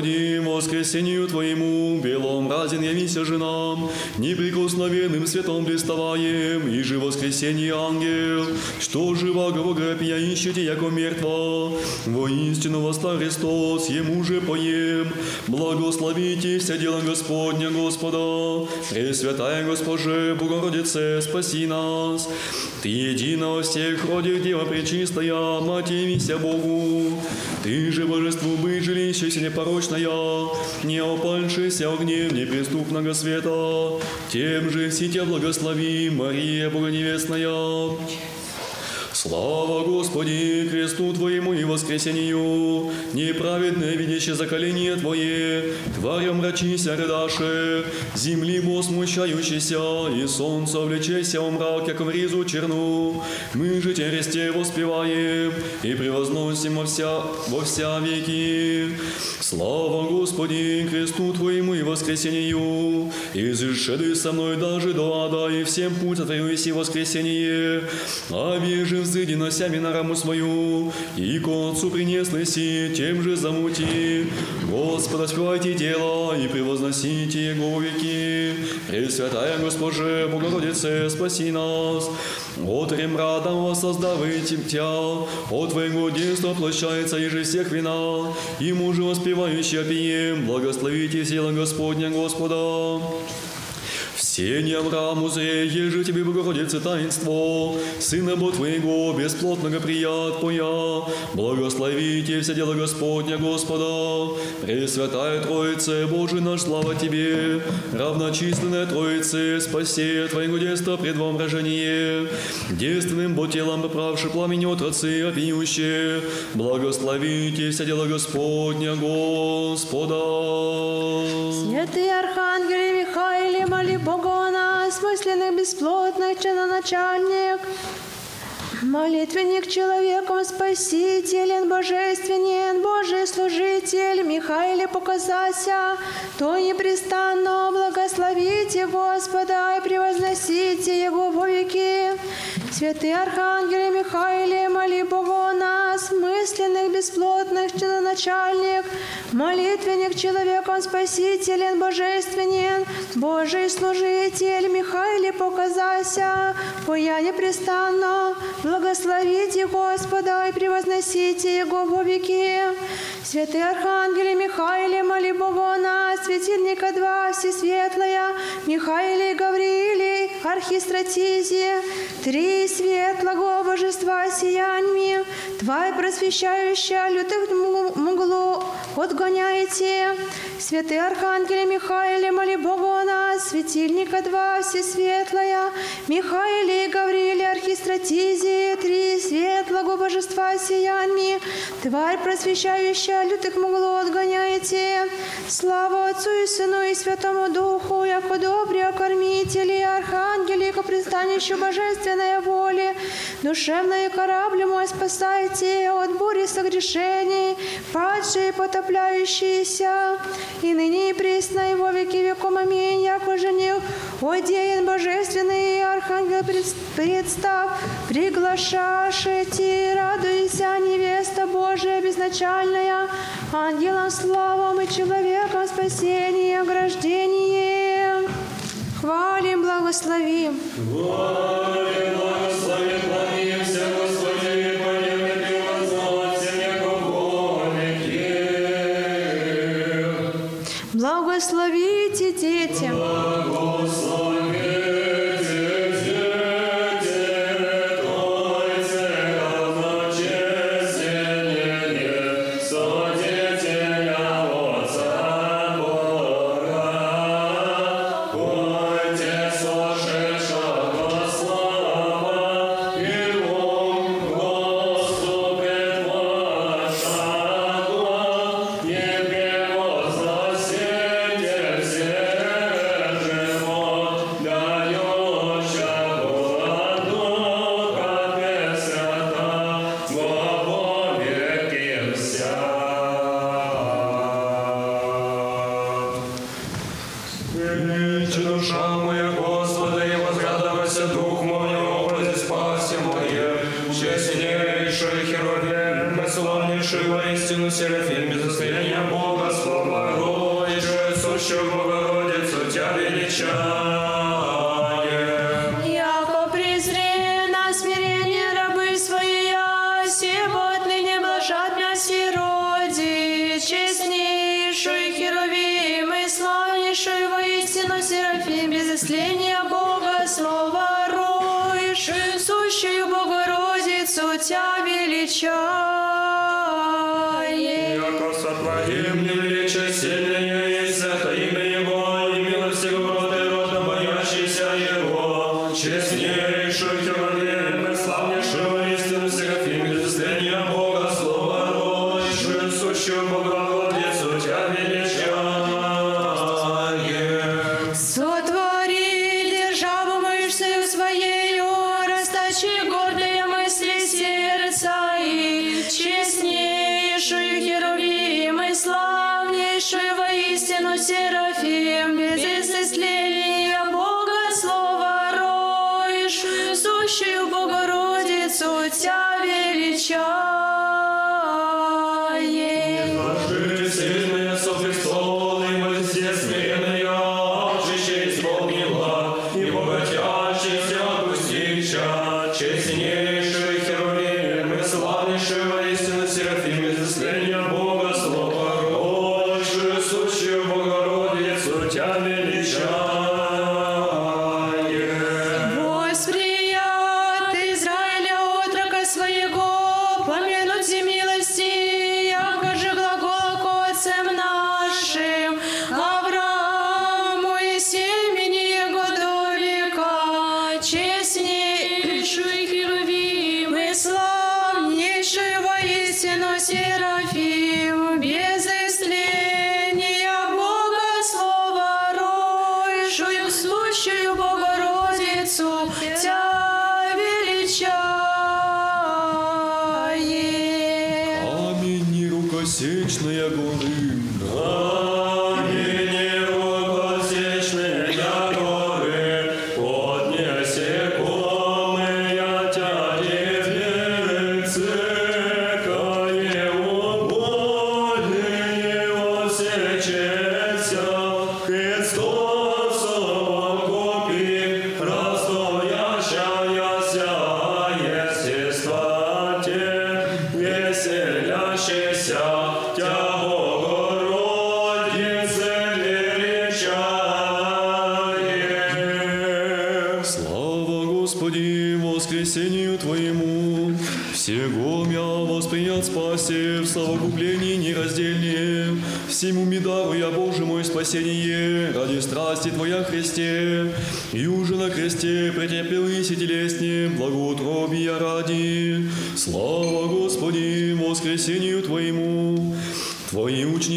Господи, воскресению Твоему, разин явися же нам, неприкосновенным светом блиставаем, и же воскресенье ангел, что живаго грабия ищете, яко мертва, воистину восста Христос, ему же поем, благословите дела Господня Господа, Пресвятая Госпоже, Богородице, спаси нас, Ты едина во всех родях Дева Пречистая, Мать явися Богу, Ты же божеству быть жилищеся непорочная, не опальшися огнем неприступного света, тем же все тебя благослови, Мария Богоневестная. Слава Господи, кресту Твоему и воскресению, неправедное видящее заколение Твое, тварям мрачися рыдаше, земли бо смущающийся, и солнце влечеся у мрак, как в ризу черну. Мы же тересте воспеваем и превозносим во вся, во вся веки. Слава Господи, кресту Твоему и воскресению, и зашеды со мной даже до ада, и всем путь Твою и воскресение, а бежим носями на раму свою, и к Отцу принеслыси, тем же замути. Господа спевайте дело и превозносите Его веки. Пресвятая Госпоже, Богородице, спаси нас. От ремрадом воссоздавайте Тя, от Твоего детства площается еже всех вина, и мужа воспевающий опием, благословите сила Господня Господа. Все не Аврааму зре, еже тебе, Богородице, таинство, Сына Бо Твоего, бесплотного прият поя, благословите все дело Господня Господа, Пресвятая Троице, Божий наш, слава Тебе, равночисленная Троице, спаси Твоего детства пред вам рождение, девственным Бо телом поправши пламени отрацы, опьющие, благословите все дело Господня Господа. Святый Архангеле Михаиле, моли Бога о нас, мысленных бесплотных, чиноначальник, Молитвенник человеком спасителен, божественен, Божий служитель, Михаиле показася, то непрестанно благословите Господа и превозносите Его во веки. Святый Архангеле Михаиле, моли Бога нас, мысленных, бесплотных, чиноначальник, молитвенник человеком спасителен, божественен, Божий служитель, Михаиле показася, поя непрестанно, благословите Господа и превозносите Его во веки. Святый Архангеле Михаиле, моли Бога о нас, светильника два, всесветлая, Михаиле и Гаврииле, архистратизе, три светлого божества сияньми, Тварь просвещающая лютых мглу отгоняете. Святый Архангеле Михаиле, моли Бога о нас, светильника два, всесветлая, Михаиле и Гаврииле, архистратизе, три светлого божества сияньми, Тварь просвещающая лютых мглу отгоняете. Слава Отцу и Сыну и Святому Духу, яко добре кормители, архангели, ко пристанищу божественной воли, душевной корабль мой спасайте от бури согрешений, падшие потопляющиеся, и ныне и пресно и во веки веком. Аминь, яко жених, одеян божественный архангел пред- представ, приглашашите, радуйся, невеста Божия безначальная, ангелам славам и человеком спасение и ограждение. Хвалим, благословим. Благословите детям.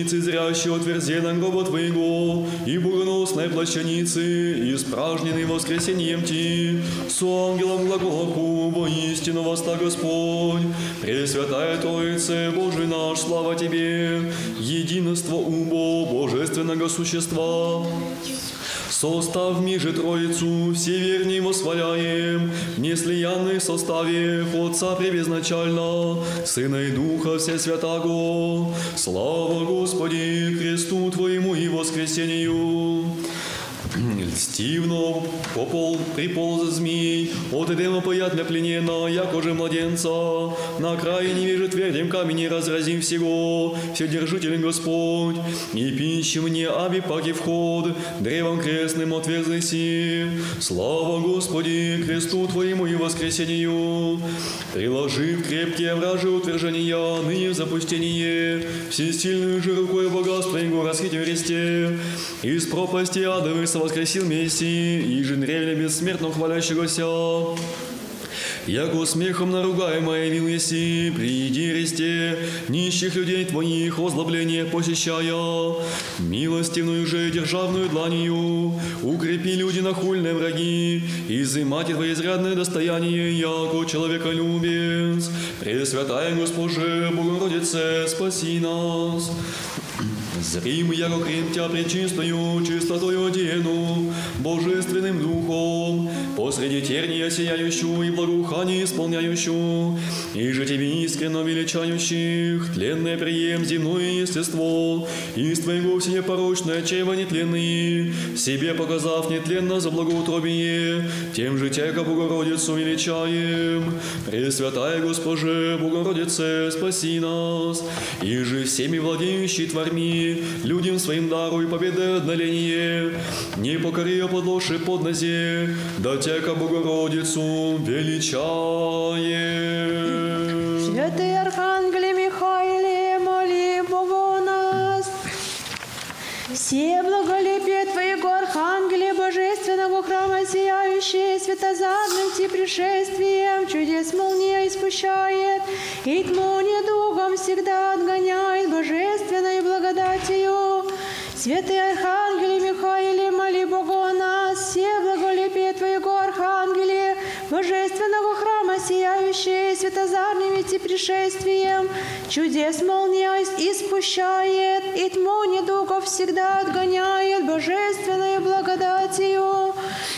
Твои ученицы, зрящие отверзена гроба Твоего, и бурносной плащаницы, испражнены воскресеньем Ти, с ангелом глаголку, воистину воста Господь, Пресвятая Троице, Божий наш, слава Тебе, единство убо божественного существа, Состав же Троицу, все верни восхваляем, в неслиянной составе Отца превизначально, Сына и Духа все святаго. Слава Господи, Христу Твоему и воскресению. *clears throat* Льстивно попол приполз змей, от Эдема поятля пленена, яко же младенца. На крае не вижу твердым камени разразим всего, Вседержитель Господь, и пищи мне, аби паки вход, древом крестным отверзыси. Слава Господи, кресту Твоему и воскресению. Приложив крепкие вражи утверждения, ныне в запустение, всесильную же рукой богатства Его расхитив Христе, из пропасти адовых воскресил Мессии, и же древне бессмертно хвалящегося. Яко смехом наругаемое явил еси, приди Христе, нищих людей Твоих озлобление посещая, милостивную же державную дланью, укрепи люди нахульные враги, изымати Твое изрядное достояние, яко человеколюбец. Пресвятая Госпоже, Богородице, спаси нас. Зрим, яко крем Тя пречистою, чистотою одену, божественным духом, посреди терния сияющую и благоухание исполняющую, и же Тебе искренно величающих, тленное прием земное естество, из Твоего все непорочное чрево нетленные, себе показав нетленно за благоутробие, тем же Тя, Богородицу величаем. Пресвятая Госпоже, Богородице, спаси нас, и же всеми владеющий творми, людям своим даруй победы одноление, не покори ее подложи под нозе, да Тя, Богородицу величаем. Святый Архангеле Михаиле, Все благолепие Твоего, Архангеле Божественного храма, сияющие светозарным ти пришествием, чудес молния испущает, и тьму недугом всегда отгоняет божественной благодатью. Святые Архангеле Михаиле, моли Богу о нас, все благолепие Сияющие светозарными ти пришествием, чудес молния испущает, и тьму недугов всегда отгоняет божественной благодатью.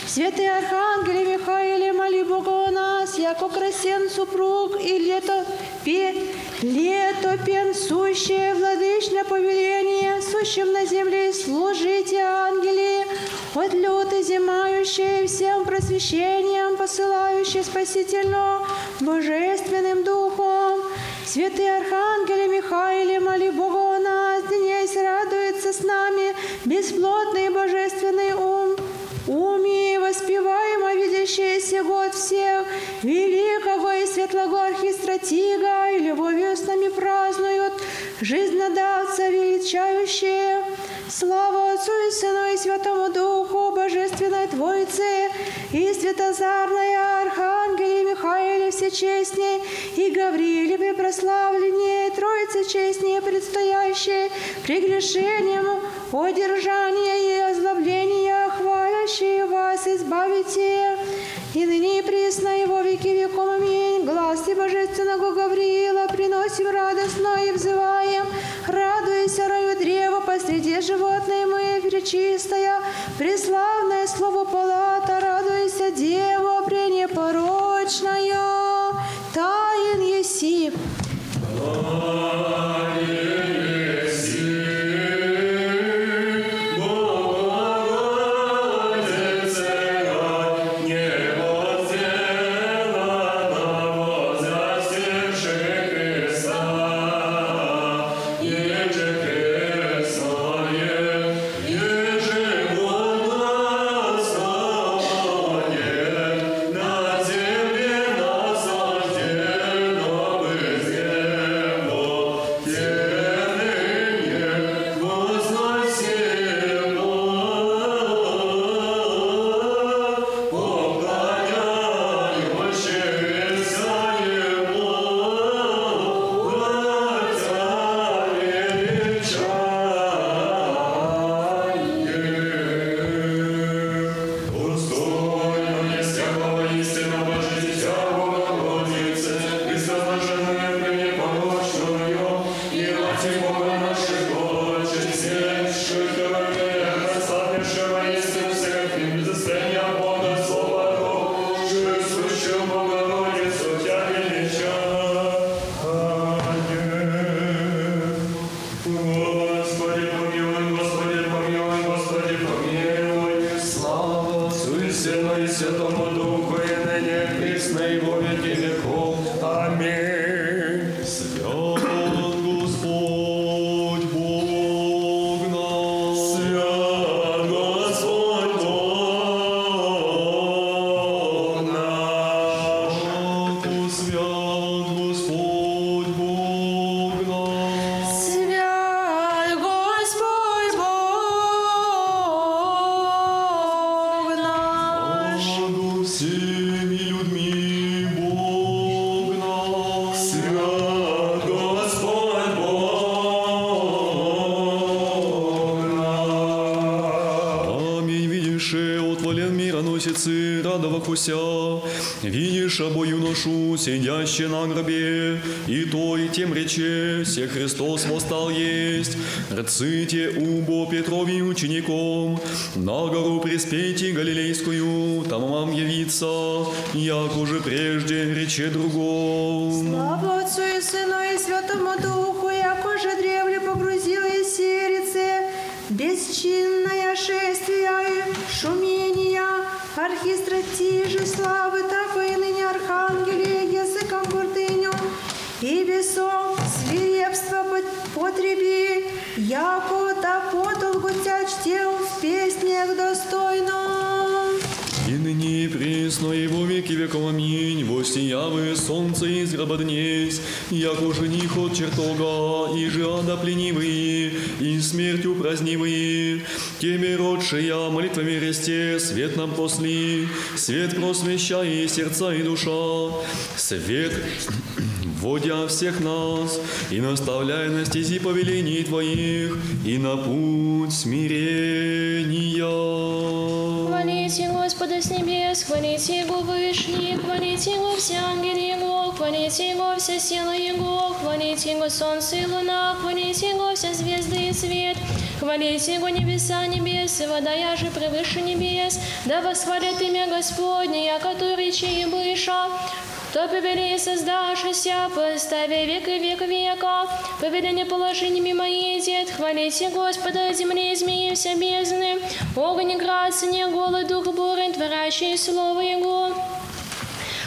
Святые Архангеле Михаиле, моли Бога о нас, яко красен супруг и лето, пе, лето пен сущее владычное повеление, сущим на земле служите, ангели, от люты зимающие всем просвещением, посылающие спасительно божественным духом. Святые Архангеле Михаиле, моли Бога о нас, днесь радуется с нами бесплотный божественный ум. Уми воспеваемо видящийся год всех, великого и светлого архистратига, и любовью с нами празднуют, жизнодавца величающие. Слава Отцу и Сыну и Святому Духу, Божественной Твойце, и Святозарная Архангеле Михаиле Всечестней, и Гаврииле Препрославленней, Троице Честней, предстоящей прегрешением, одержания и озлобления, хвалящие вас, избавите, и ныне и присно, и во веки веком. Аминь. Глаз и божественного Гавриила приносим радостно и взываем. Радуйся, раю древо, посреди животной мы, пречистая, преславное слово палата, радуйся, дева, пренепорочная, таин еси. Господи, Рците убо Петрови учеником, на гору приспейте Галилейскую, там вам явиться, як уже прежде рече другом. Слава Отцу и Сыну и Святому Духу, яко же древле погрузила и сердце, бесчинное шествие и шумения, яко жених от чертога, и же ада пленивые, и смертью празднивые. Тебе, родшия, молитвами ресте, свет нам посли, свет просвещай сердца и душа, свет вводя *clears throat* всех нас и наставляя на стези повелений Твоих и на путь смирения. Хвалите Господа с небес, хвалите Его вышних, хвалите Его все ангелы Его, хвалите Его все силы Его, хвалите Его солнце и луна, хвалите Его все звезды и свет, хвалите Его небеса, небес, и вода я же превыше небес, да восхвалят имя Господне, я который чьи быша, то повели создавшийся, поставя век и век века, повеление положениями мои, дед, хвалите Господа, земли, змеи, все бездны, огонь, град, не голод, дух бурень, творящий слово Его.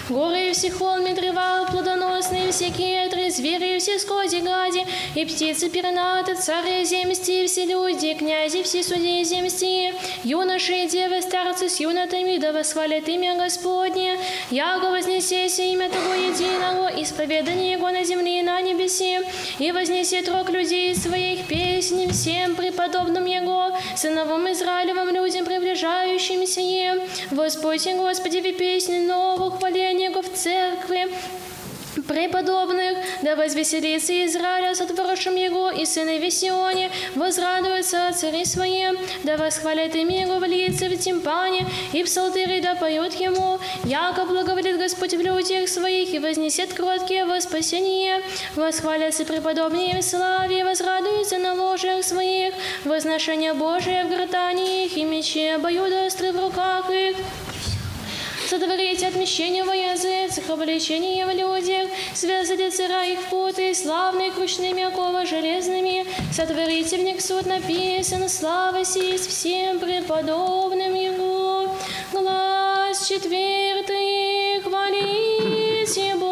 Горы все холмы, дрова плодоносные, все кедры, звери все скози гади, и птицы пернаты, цари земсти, все люди, князи, все судьи земсти, юноши и девы, старцы с юнотами, да восхвалят имя Господне, яко вознесеся имя Того единого, исповедание Его на земле и на небесе, и вознесет рог людей своих песней всем преподобным Его, сыновым Израилевым людям, приближающимся Е. Воспойте, Господи, ви песни новых хваления Его в церкви, преподобных, да возвеселится Израиля сотворившим его, и сыны Весионе возрадуются цари свои, да восхвалят имя его в лице в тимпане, и псалтыри да поют ему, яко благоволит Господь в людях своих, и вознесет кроткие во спасение, восхвалятся преподобные в славе, возрадуются на ложах своих, возношение Божие в гортани их, и мечи обоюдостры в руках их, Сотворите отмещение во языцах, обличение в людях, связали цара их путы, славные кручными оковы железными, сотворите в них суд написан, слава сесть всем преподобным его. Глаз четвертый, хвалите Бога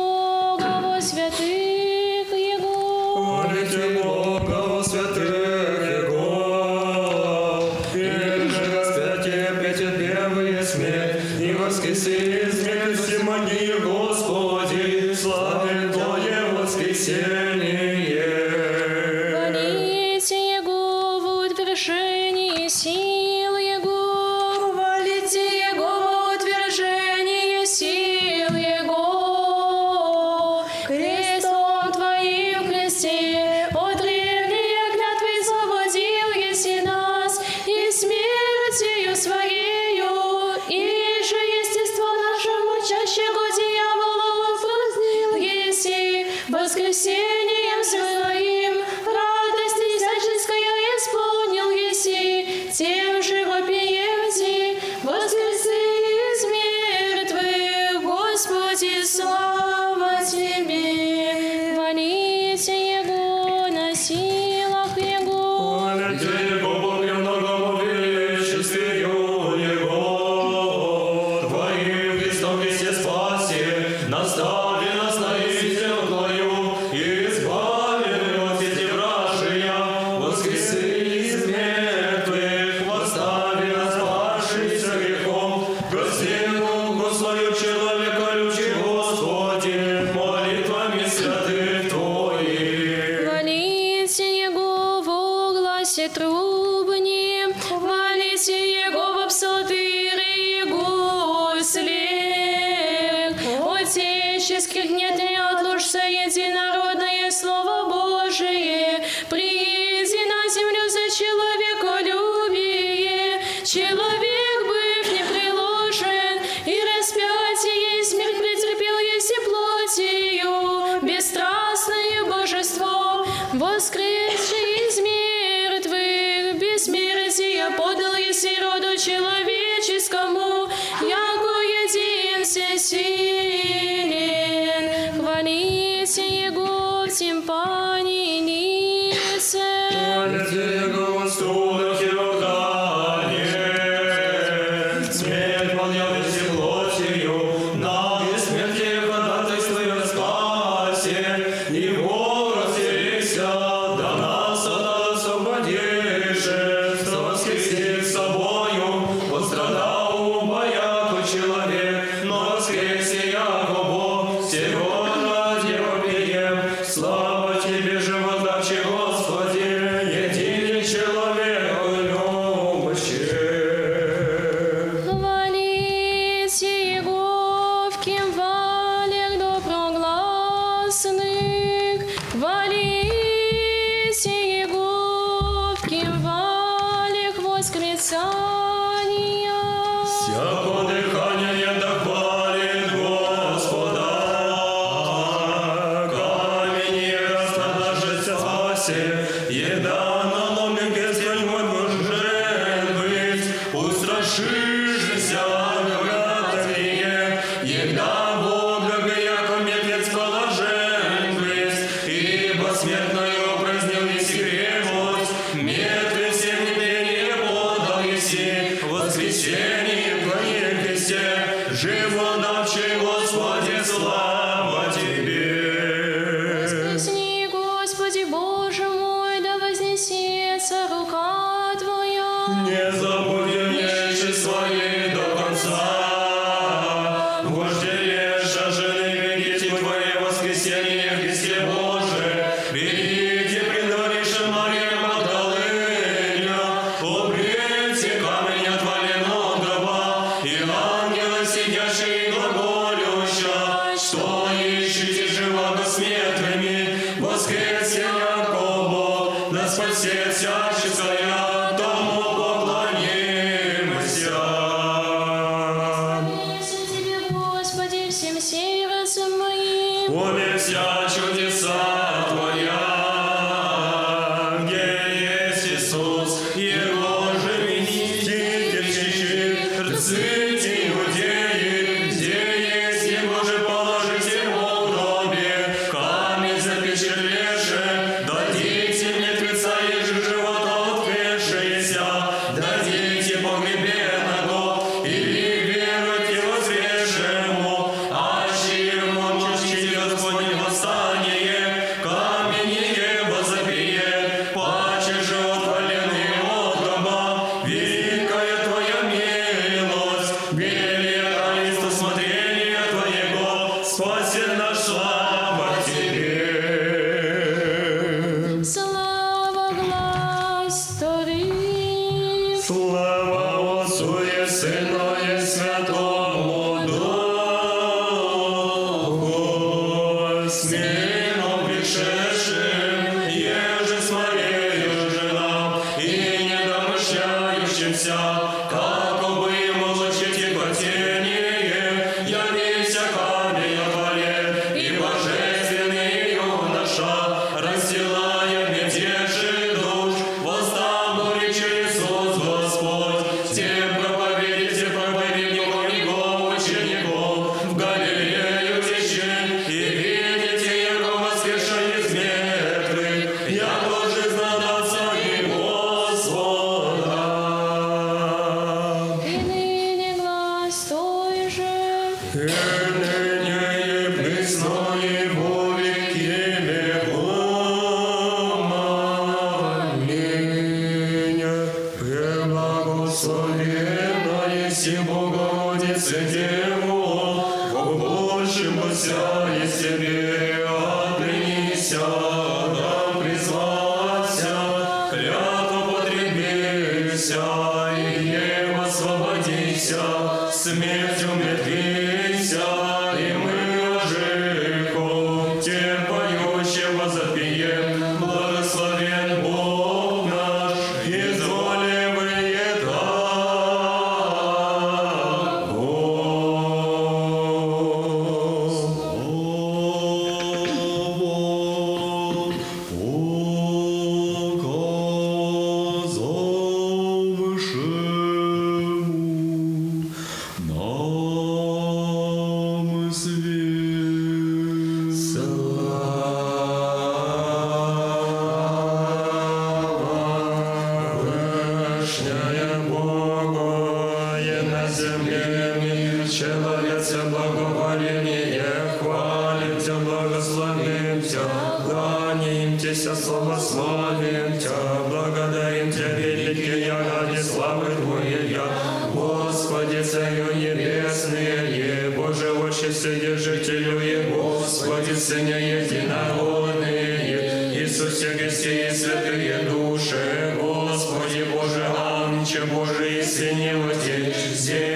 Божий, Сыне Отец, земля и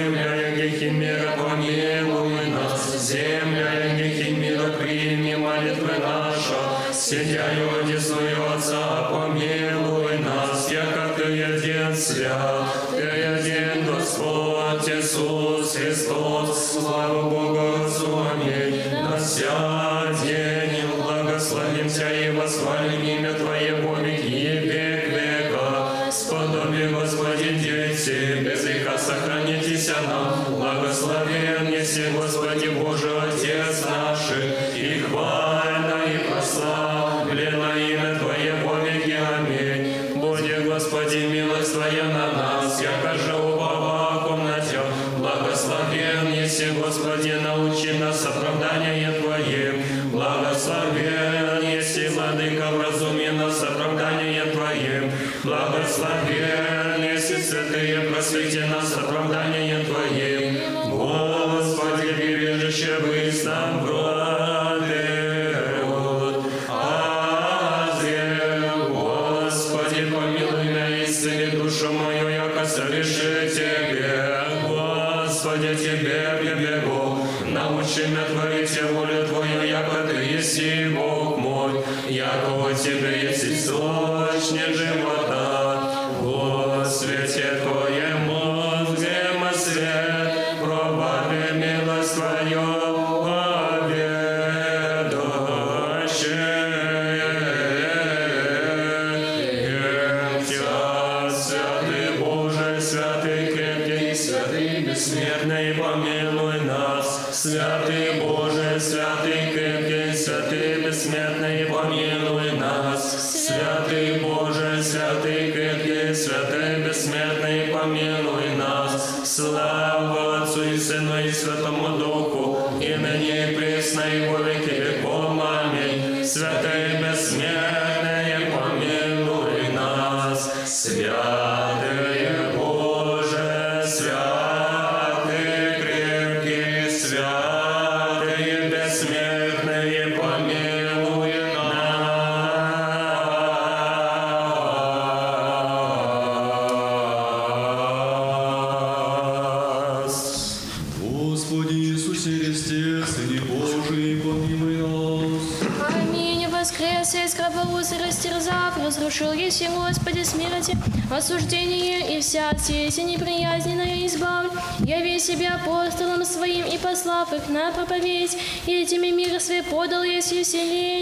обетями мира свои подал я Иисус Есенин.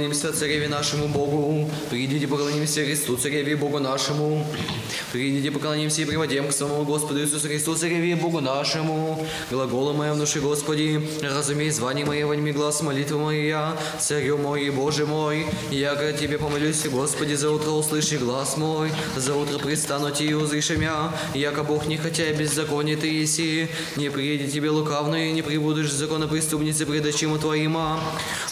поклонимся Цареве нашему Богу, придите поклонимся Христу Цареве Богу нашему. Приди, поклонимся и приводим к самому Господу Иисусу Христу, Цареве Богу нашему. Глаголом моем души, Господи, разумей звание мое, воньми глаз, молитва моя, Царю мой и Боже мой, я к Тебе помолюсь, Господи, за утро услыши глаз мой, за утро пристану ти и услыши мя, яко Бог не хотя и беззаконие Ты еси, не приеди Тебе лукавное, не прибудешь закона преступницы пред очима Твоима.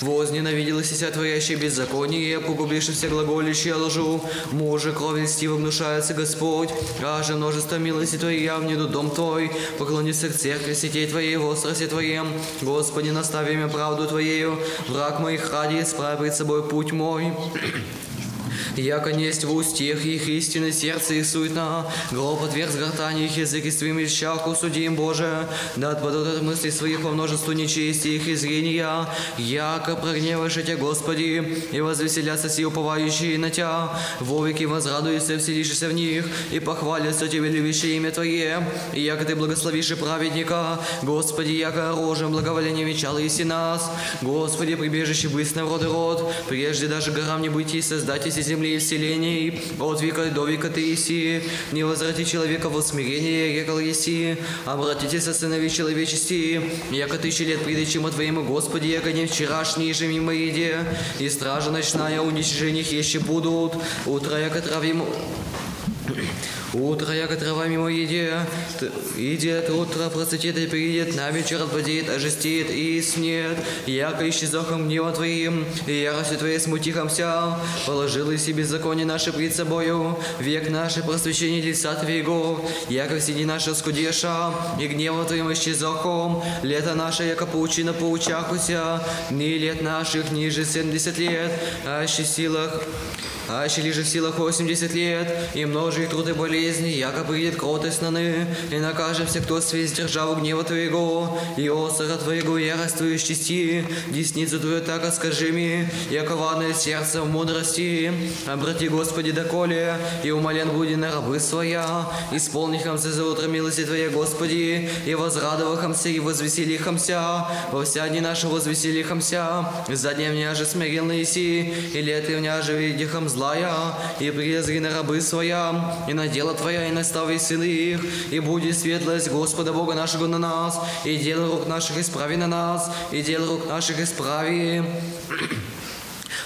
Возненавидела сися творящее беззаконие, погубивши все глаголище ложу, мужа кровь льстиво внушается Господь, Господь, каже множество милости Твоей явнеду дом Твой, поклонись к церкви сетей Твоей, в Твоем. Господи, настави мне правду Твоею, враг моих ради, исправит собой путь мой. Яко несть в устех их истины, сердце их суетно, гроб отверз гортани их, язык и твоим ищаху, судим Боже, да отпадут от мыслей своих по множеству нечестия их и зрения, яко прогневаешь Тебя, Господи, и возвеселятся все уповающие на Тебя, вовеки возрадуешься, вселишься в них, и похвалятся Тебе любящее имя Твое, и яко Ты благословишь и праведника, Господи, яко оружием благоволения вечал иси нас, Господи, прибежище бысть на род и род, прежде даже горам не быть и создать из земли и вселений, от века до века Ты иси, не возврати человека в усмирение, рекал еси, обратитесь сыновей человечести, яко тысячи лет придя чему Твоему, Господи, яко не вчерашние же мимо еде, и стража ночная уничижение их еще будут, утро яко травим Утро, яко трава мимо еде, т- идет утро, процветит и перейдет, на вечер отпадет, ожестеет и снет, яко исчезохом гнева Твоим, и яростью Твоей смутихомся, положил и себе законе наши пред собою, век наше просвещение лица Твоего, яко сиди наша скудеша, и гнева Твоим исчезохом, лето наше, яко паучина поучахуся, дни лет наших ниже 70 лет, аще силах Аще лиже в силах 80 лет, и множие труд и болезни, яко придет кротость на ны, и накажемся, кто свесть державу гнева Твоего, и осора Твоего Твою чести, десницу Твою так скажи ми, яко ванное сердце в мудрости, обрати, Господи, доколе, и умолен буди на рабы Своя, исполнихамся за утро милости Твоей, Господи, и возрадовахамся, и возвеселихамся, во вся дни наши возвеселихамся, за днем няже смирил неси, и леты в няже видихам злая, и презри на рабы своя, и на дело Твоя, и настави силы их, и будет светлость Господа Бога нашего на нас, и дело рук наших исправи на нас, и дело рук наших исправи.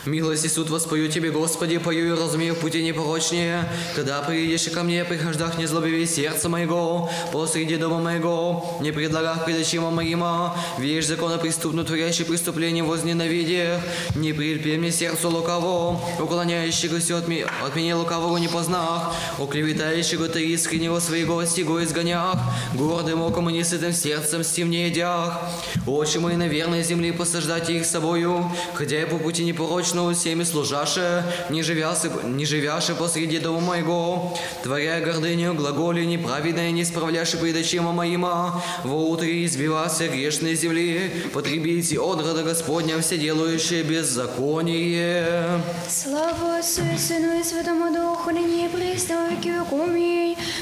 Милость и суд воспою Тебе, Господи, пою и разумею пути непорочнее. Когда приедешь ко мне, прихождах не злобиви сердца моего, посреди дома моего, не предлагах предачима моима, вещь закона преступно творящий преступление возненавидях, не прильпи мне сердцу лукаво, уклоняющегося от, ми- от меня лукавого не познах, уклеветающего ты искреннего своего стего изгонях, гордым оком и несытым сердцем с не едях. Очи мои на верной земле посаждайте их собою, хотя я по пути непорочного всеми служаше, не живяше, не живяше посреди дома моего, творя гордыню, глаголи неправедное, не справляши предачима моима, во утре избивася грешной земли, потребите от рода Господня все делающие беззаконие. Слава Отцу Сыну и Святому Духу, ныне и присно.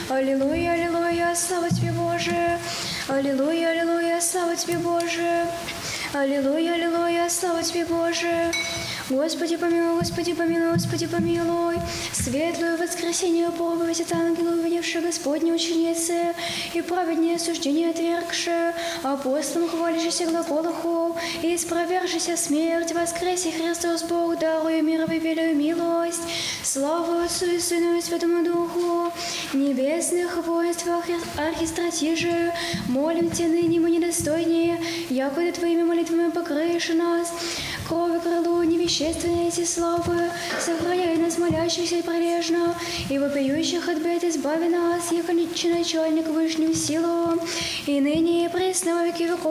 Аллилуйя, аллилуйя, слава Тебе, Боже. Аллилуйя, аллилуйя, слава Тебе, Боже. Аллилуйя, аллилуйя, слава Тебе, Боже. Господи помилуй, Господи помилуй, Господи помилуй. Светлое воскресенье проповедь от ангела, увидевши Господне ученицы, и праведнее суждение отвергши, апостолом хвалящийся глаголоху, и испровергшийся смерть, воскресе Христос Бог, даруя мировой велю милость. Слава Отцу и Сыну и Святому Духу, небесных воинств архи- архистратиже, молим Тебя ныне мы недостойнее, якобы Твоими молитвами покрыши нас, крови крылу невещественной эти славы, сохраняй нас молящихся прилежно, и вопиющих от бед избави нас, яко начальник вышним силу, и ныне и пресно веки веков.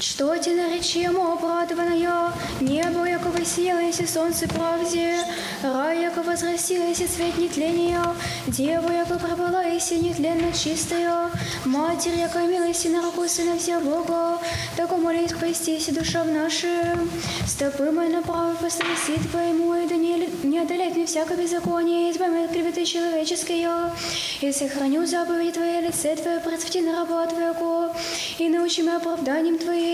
Что ти наречемо, обрадованная, небо, яко воссиялось и солнце правде, рай, яко возрастилось и цвет нетления, дева, яко пробыла и нетленно чистая, матерь, яко милости на руку сына вся Бога, так умолись спастись душа в нашем. Стопы мои направо пострасит Твоему, и да не, не одолеть мне всякое беззаконие, избави от клеветы человеческие, и сохраню заповеди Твои, лице Твое, процвети на раба Твоего, и научи меня оправданием Твоим,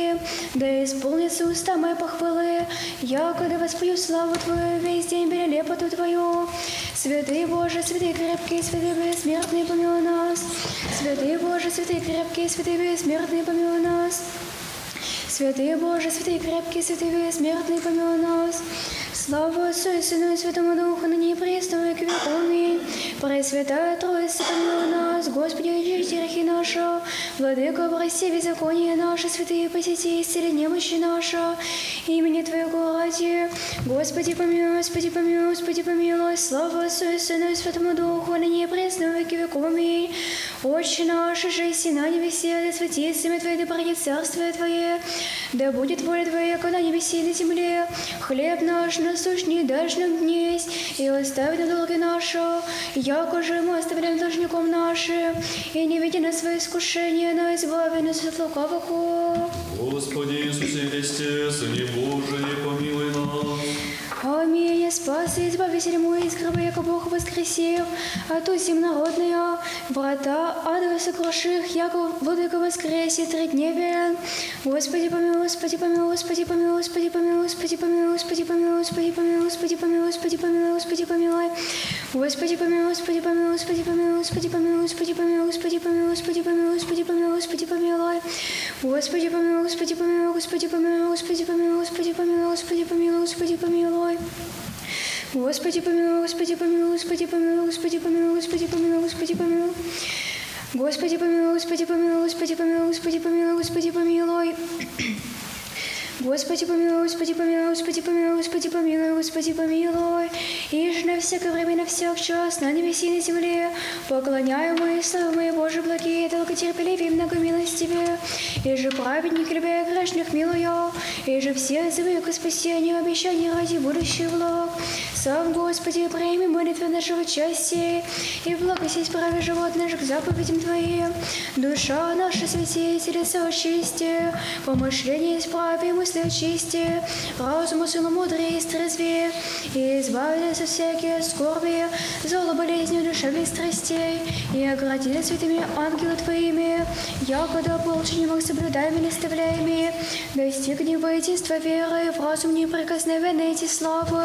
да исполнится уста мои похвалы, я, когда воспою славу Твою, весь день бери лепоту Твою. Святый Боже, святый крепкий, святый бессмертный, помилуй нас. Святый Боже, святый крепкий, святый бессмертный, помилуй нас. Святый Боже, святый крепкий, святый бессмертный, помилуй нас. Слава Отцу и Сыну и Святому Духу, ныне и веки веков. Аминь. Пресвятая Троица, помилуй нас, Господи, очисти грехи наши, Владыка, прости беззаконие наше, святые посети, исцели немощи наши, имени Твоего ради. Господи, помилуй, Господи, помилуй, Господи, помилуй, слава Отцу и Сыну и Святому Духу, ныне и веки веков. Аминь. Отче наш, и на небесе, да светится имя Твое, да придет царствие Твое, Да будет воля Твоя, на небеси и на земле. Хлеб наш насущный дашь нам днесь, и оставь на долги наши, яко же мы оставляем должником нашим, и не веди нас в свои искушения, но избави нас от лукавого. Господи Иисусе Христе, Сыне Божий, помилуй нас. Аминь. Спас и избавитель гроба, яко Бог воскресил, а ту земнородная, врата ада сокруших, яко владыка воскресе три дневен. Господи помилуй, Господи помилуй, Господи помилуй, Господи помилуй, Господи помилуй, Господи помилуй, Господи помилуй, Господи помилуй, Господи помилуй, Господи помилуй. Господи помилуй, Господи помилуй, Господи помилуй, Господи помилуй, Господи помилуй, Господи помилуй, Господи помилуй, Господи помилуй, Господи помилуй. Господи помилуй, Господи помилуй, Господи помилуй, Господи помилуй, Господи помилуй, Господи помилуй, Господи помилуй. Господи помилуй, Господи помилуй, Господи помилуй, Господи помилуй, Господи помилуй, Господи помилуй. Господи помилуй, Господи помилуй, Господи помилуй, Господи помилуй, Господи помилуй. Господи помилуй, Господи помилуй, Господи помилуй, Господи помилуй, Господи помилуй. И ж на всякое время, на всяк час, на небеси и на земле, поклоняю мои славы мои, Боже, благие, долготерпеливые, многомилостивые. И же праведник, любя грешных, милую, и же все зовы к спасению, обещания ради будущих благ. Сам, Господи, прими молитвы нашего счастья, и благосесть праве живот наш к заповедям Твоим. Душа наша святителя соочисти, помышление исправи, мысли очисти, разуму силу мудрее истрезве, и избави от всякие скорби, зло болезнью душевных страстей, и огради святыми ангелы Твоими, якода полченемых соблюдаем и наставляеми, достигни воинства веры, в разум неприкосновенной эти славы,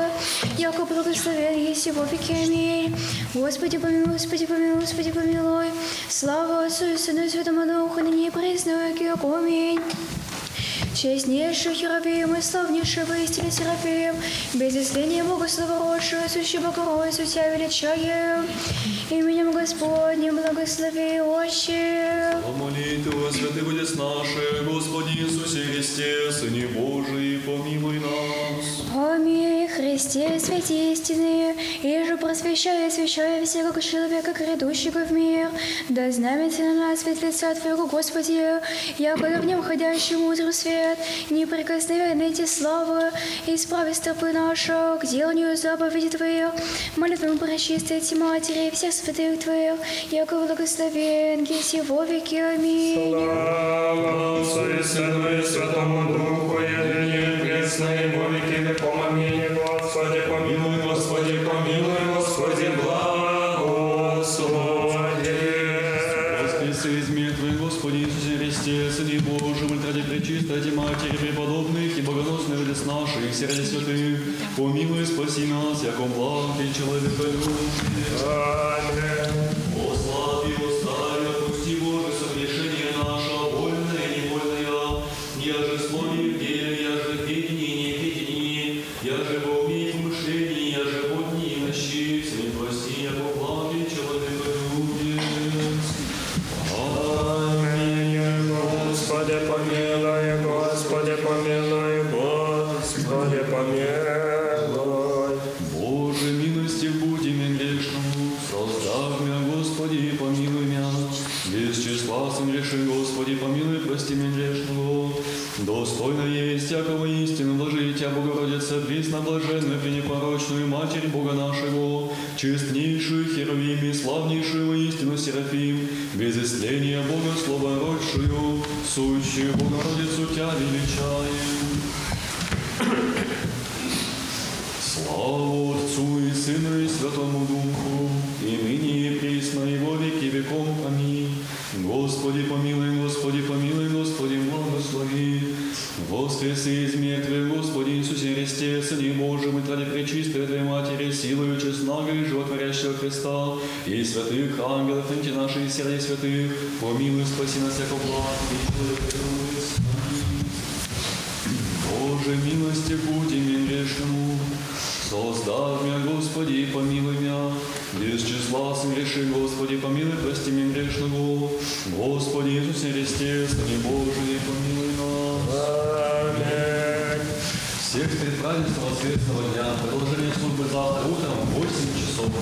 яко благословен есть его веки. Аминь. Господи помилуй, Господи помилуй, Господи помилуй. Слава Отцу и Сыну и Святому Духу, ныне и веки. Аминь. Честнейший Херовим и славнейший воистине Серафим, без исления Бога славородшего, сущий Богородицу Тебя величаем. Именем Господним благослови, Отче. О молитву, святый Отец наши, Господи Иисусе Христе, Сыне Божий, помилуй нас. Аминь. Христе, святи истины, и же просвещая и освящая всякого человека, грядущего в мир, да знамется на нас свет лица Твоего, Господи, якобы в нем ходящий мудрый свет, неприкосновенные эти славы, исправи стопы наши к деланию заповеди Твоих, молитвам пречистой эти матери и всех святых Твоих, яко благословен еси во веки. Аминь. Слава Отцу и Сыну и Святому Духу, едине пресно и во веки веком. Аминь. Господи, помилуй, Господи, помилуй, милосердие помилуй, спаси нас, яком благ ты человек. И святых ангелов, и наших сердец святых, помилуй, спаси нас, яко благ, Боже, милости будем и грешному, создав меня, Господи, помилуй меня, без числа согреши, Господи, помилуй, прости меня грешному, Господи Иисусе Христе, Сыне Божий, помилуй нас. Аминь. Всех перед празднеством воскресного дня, продолжение службы завтра утром в 8 часов.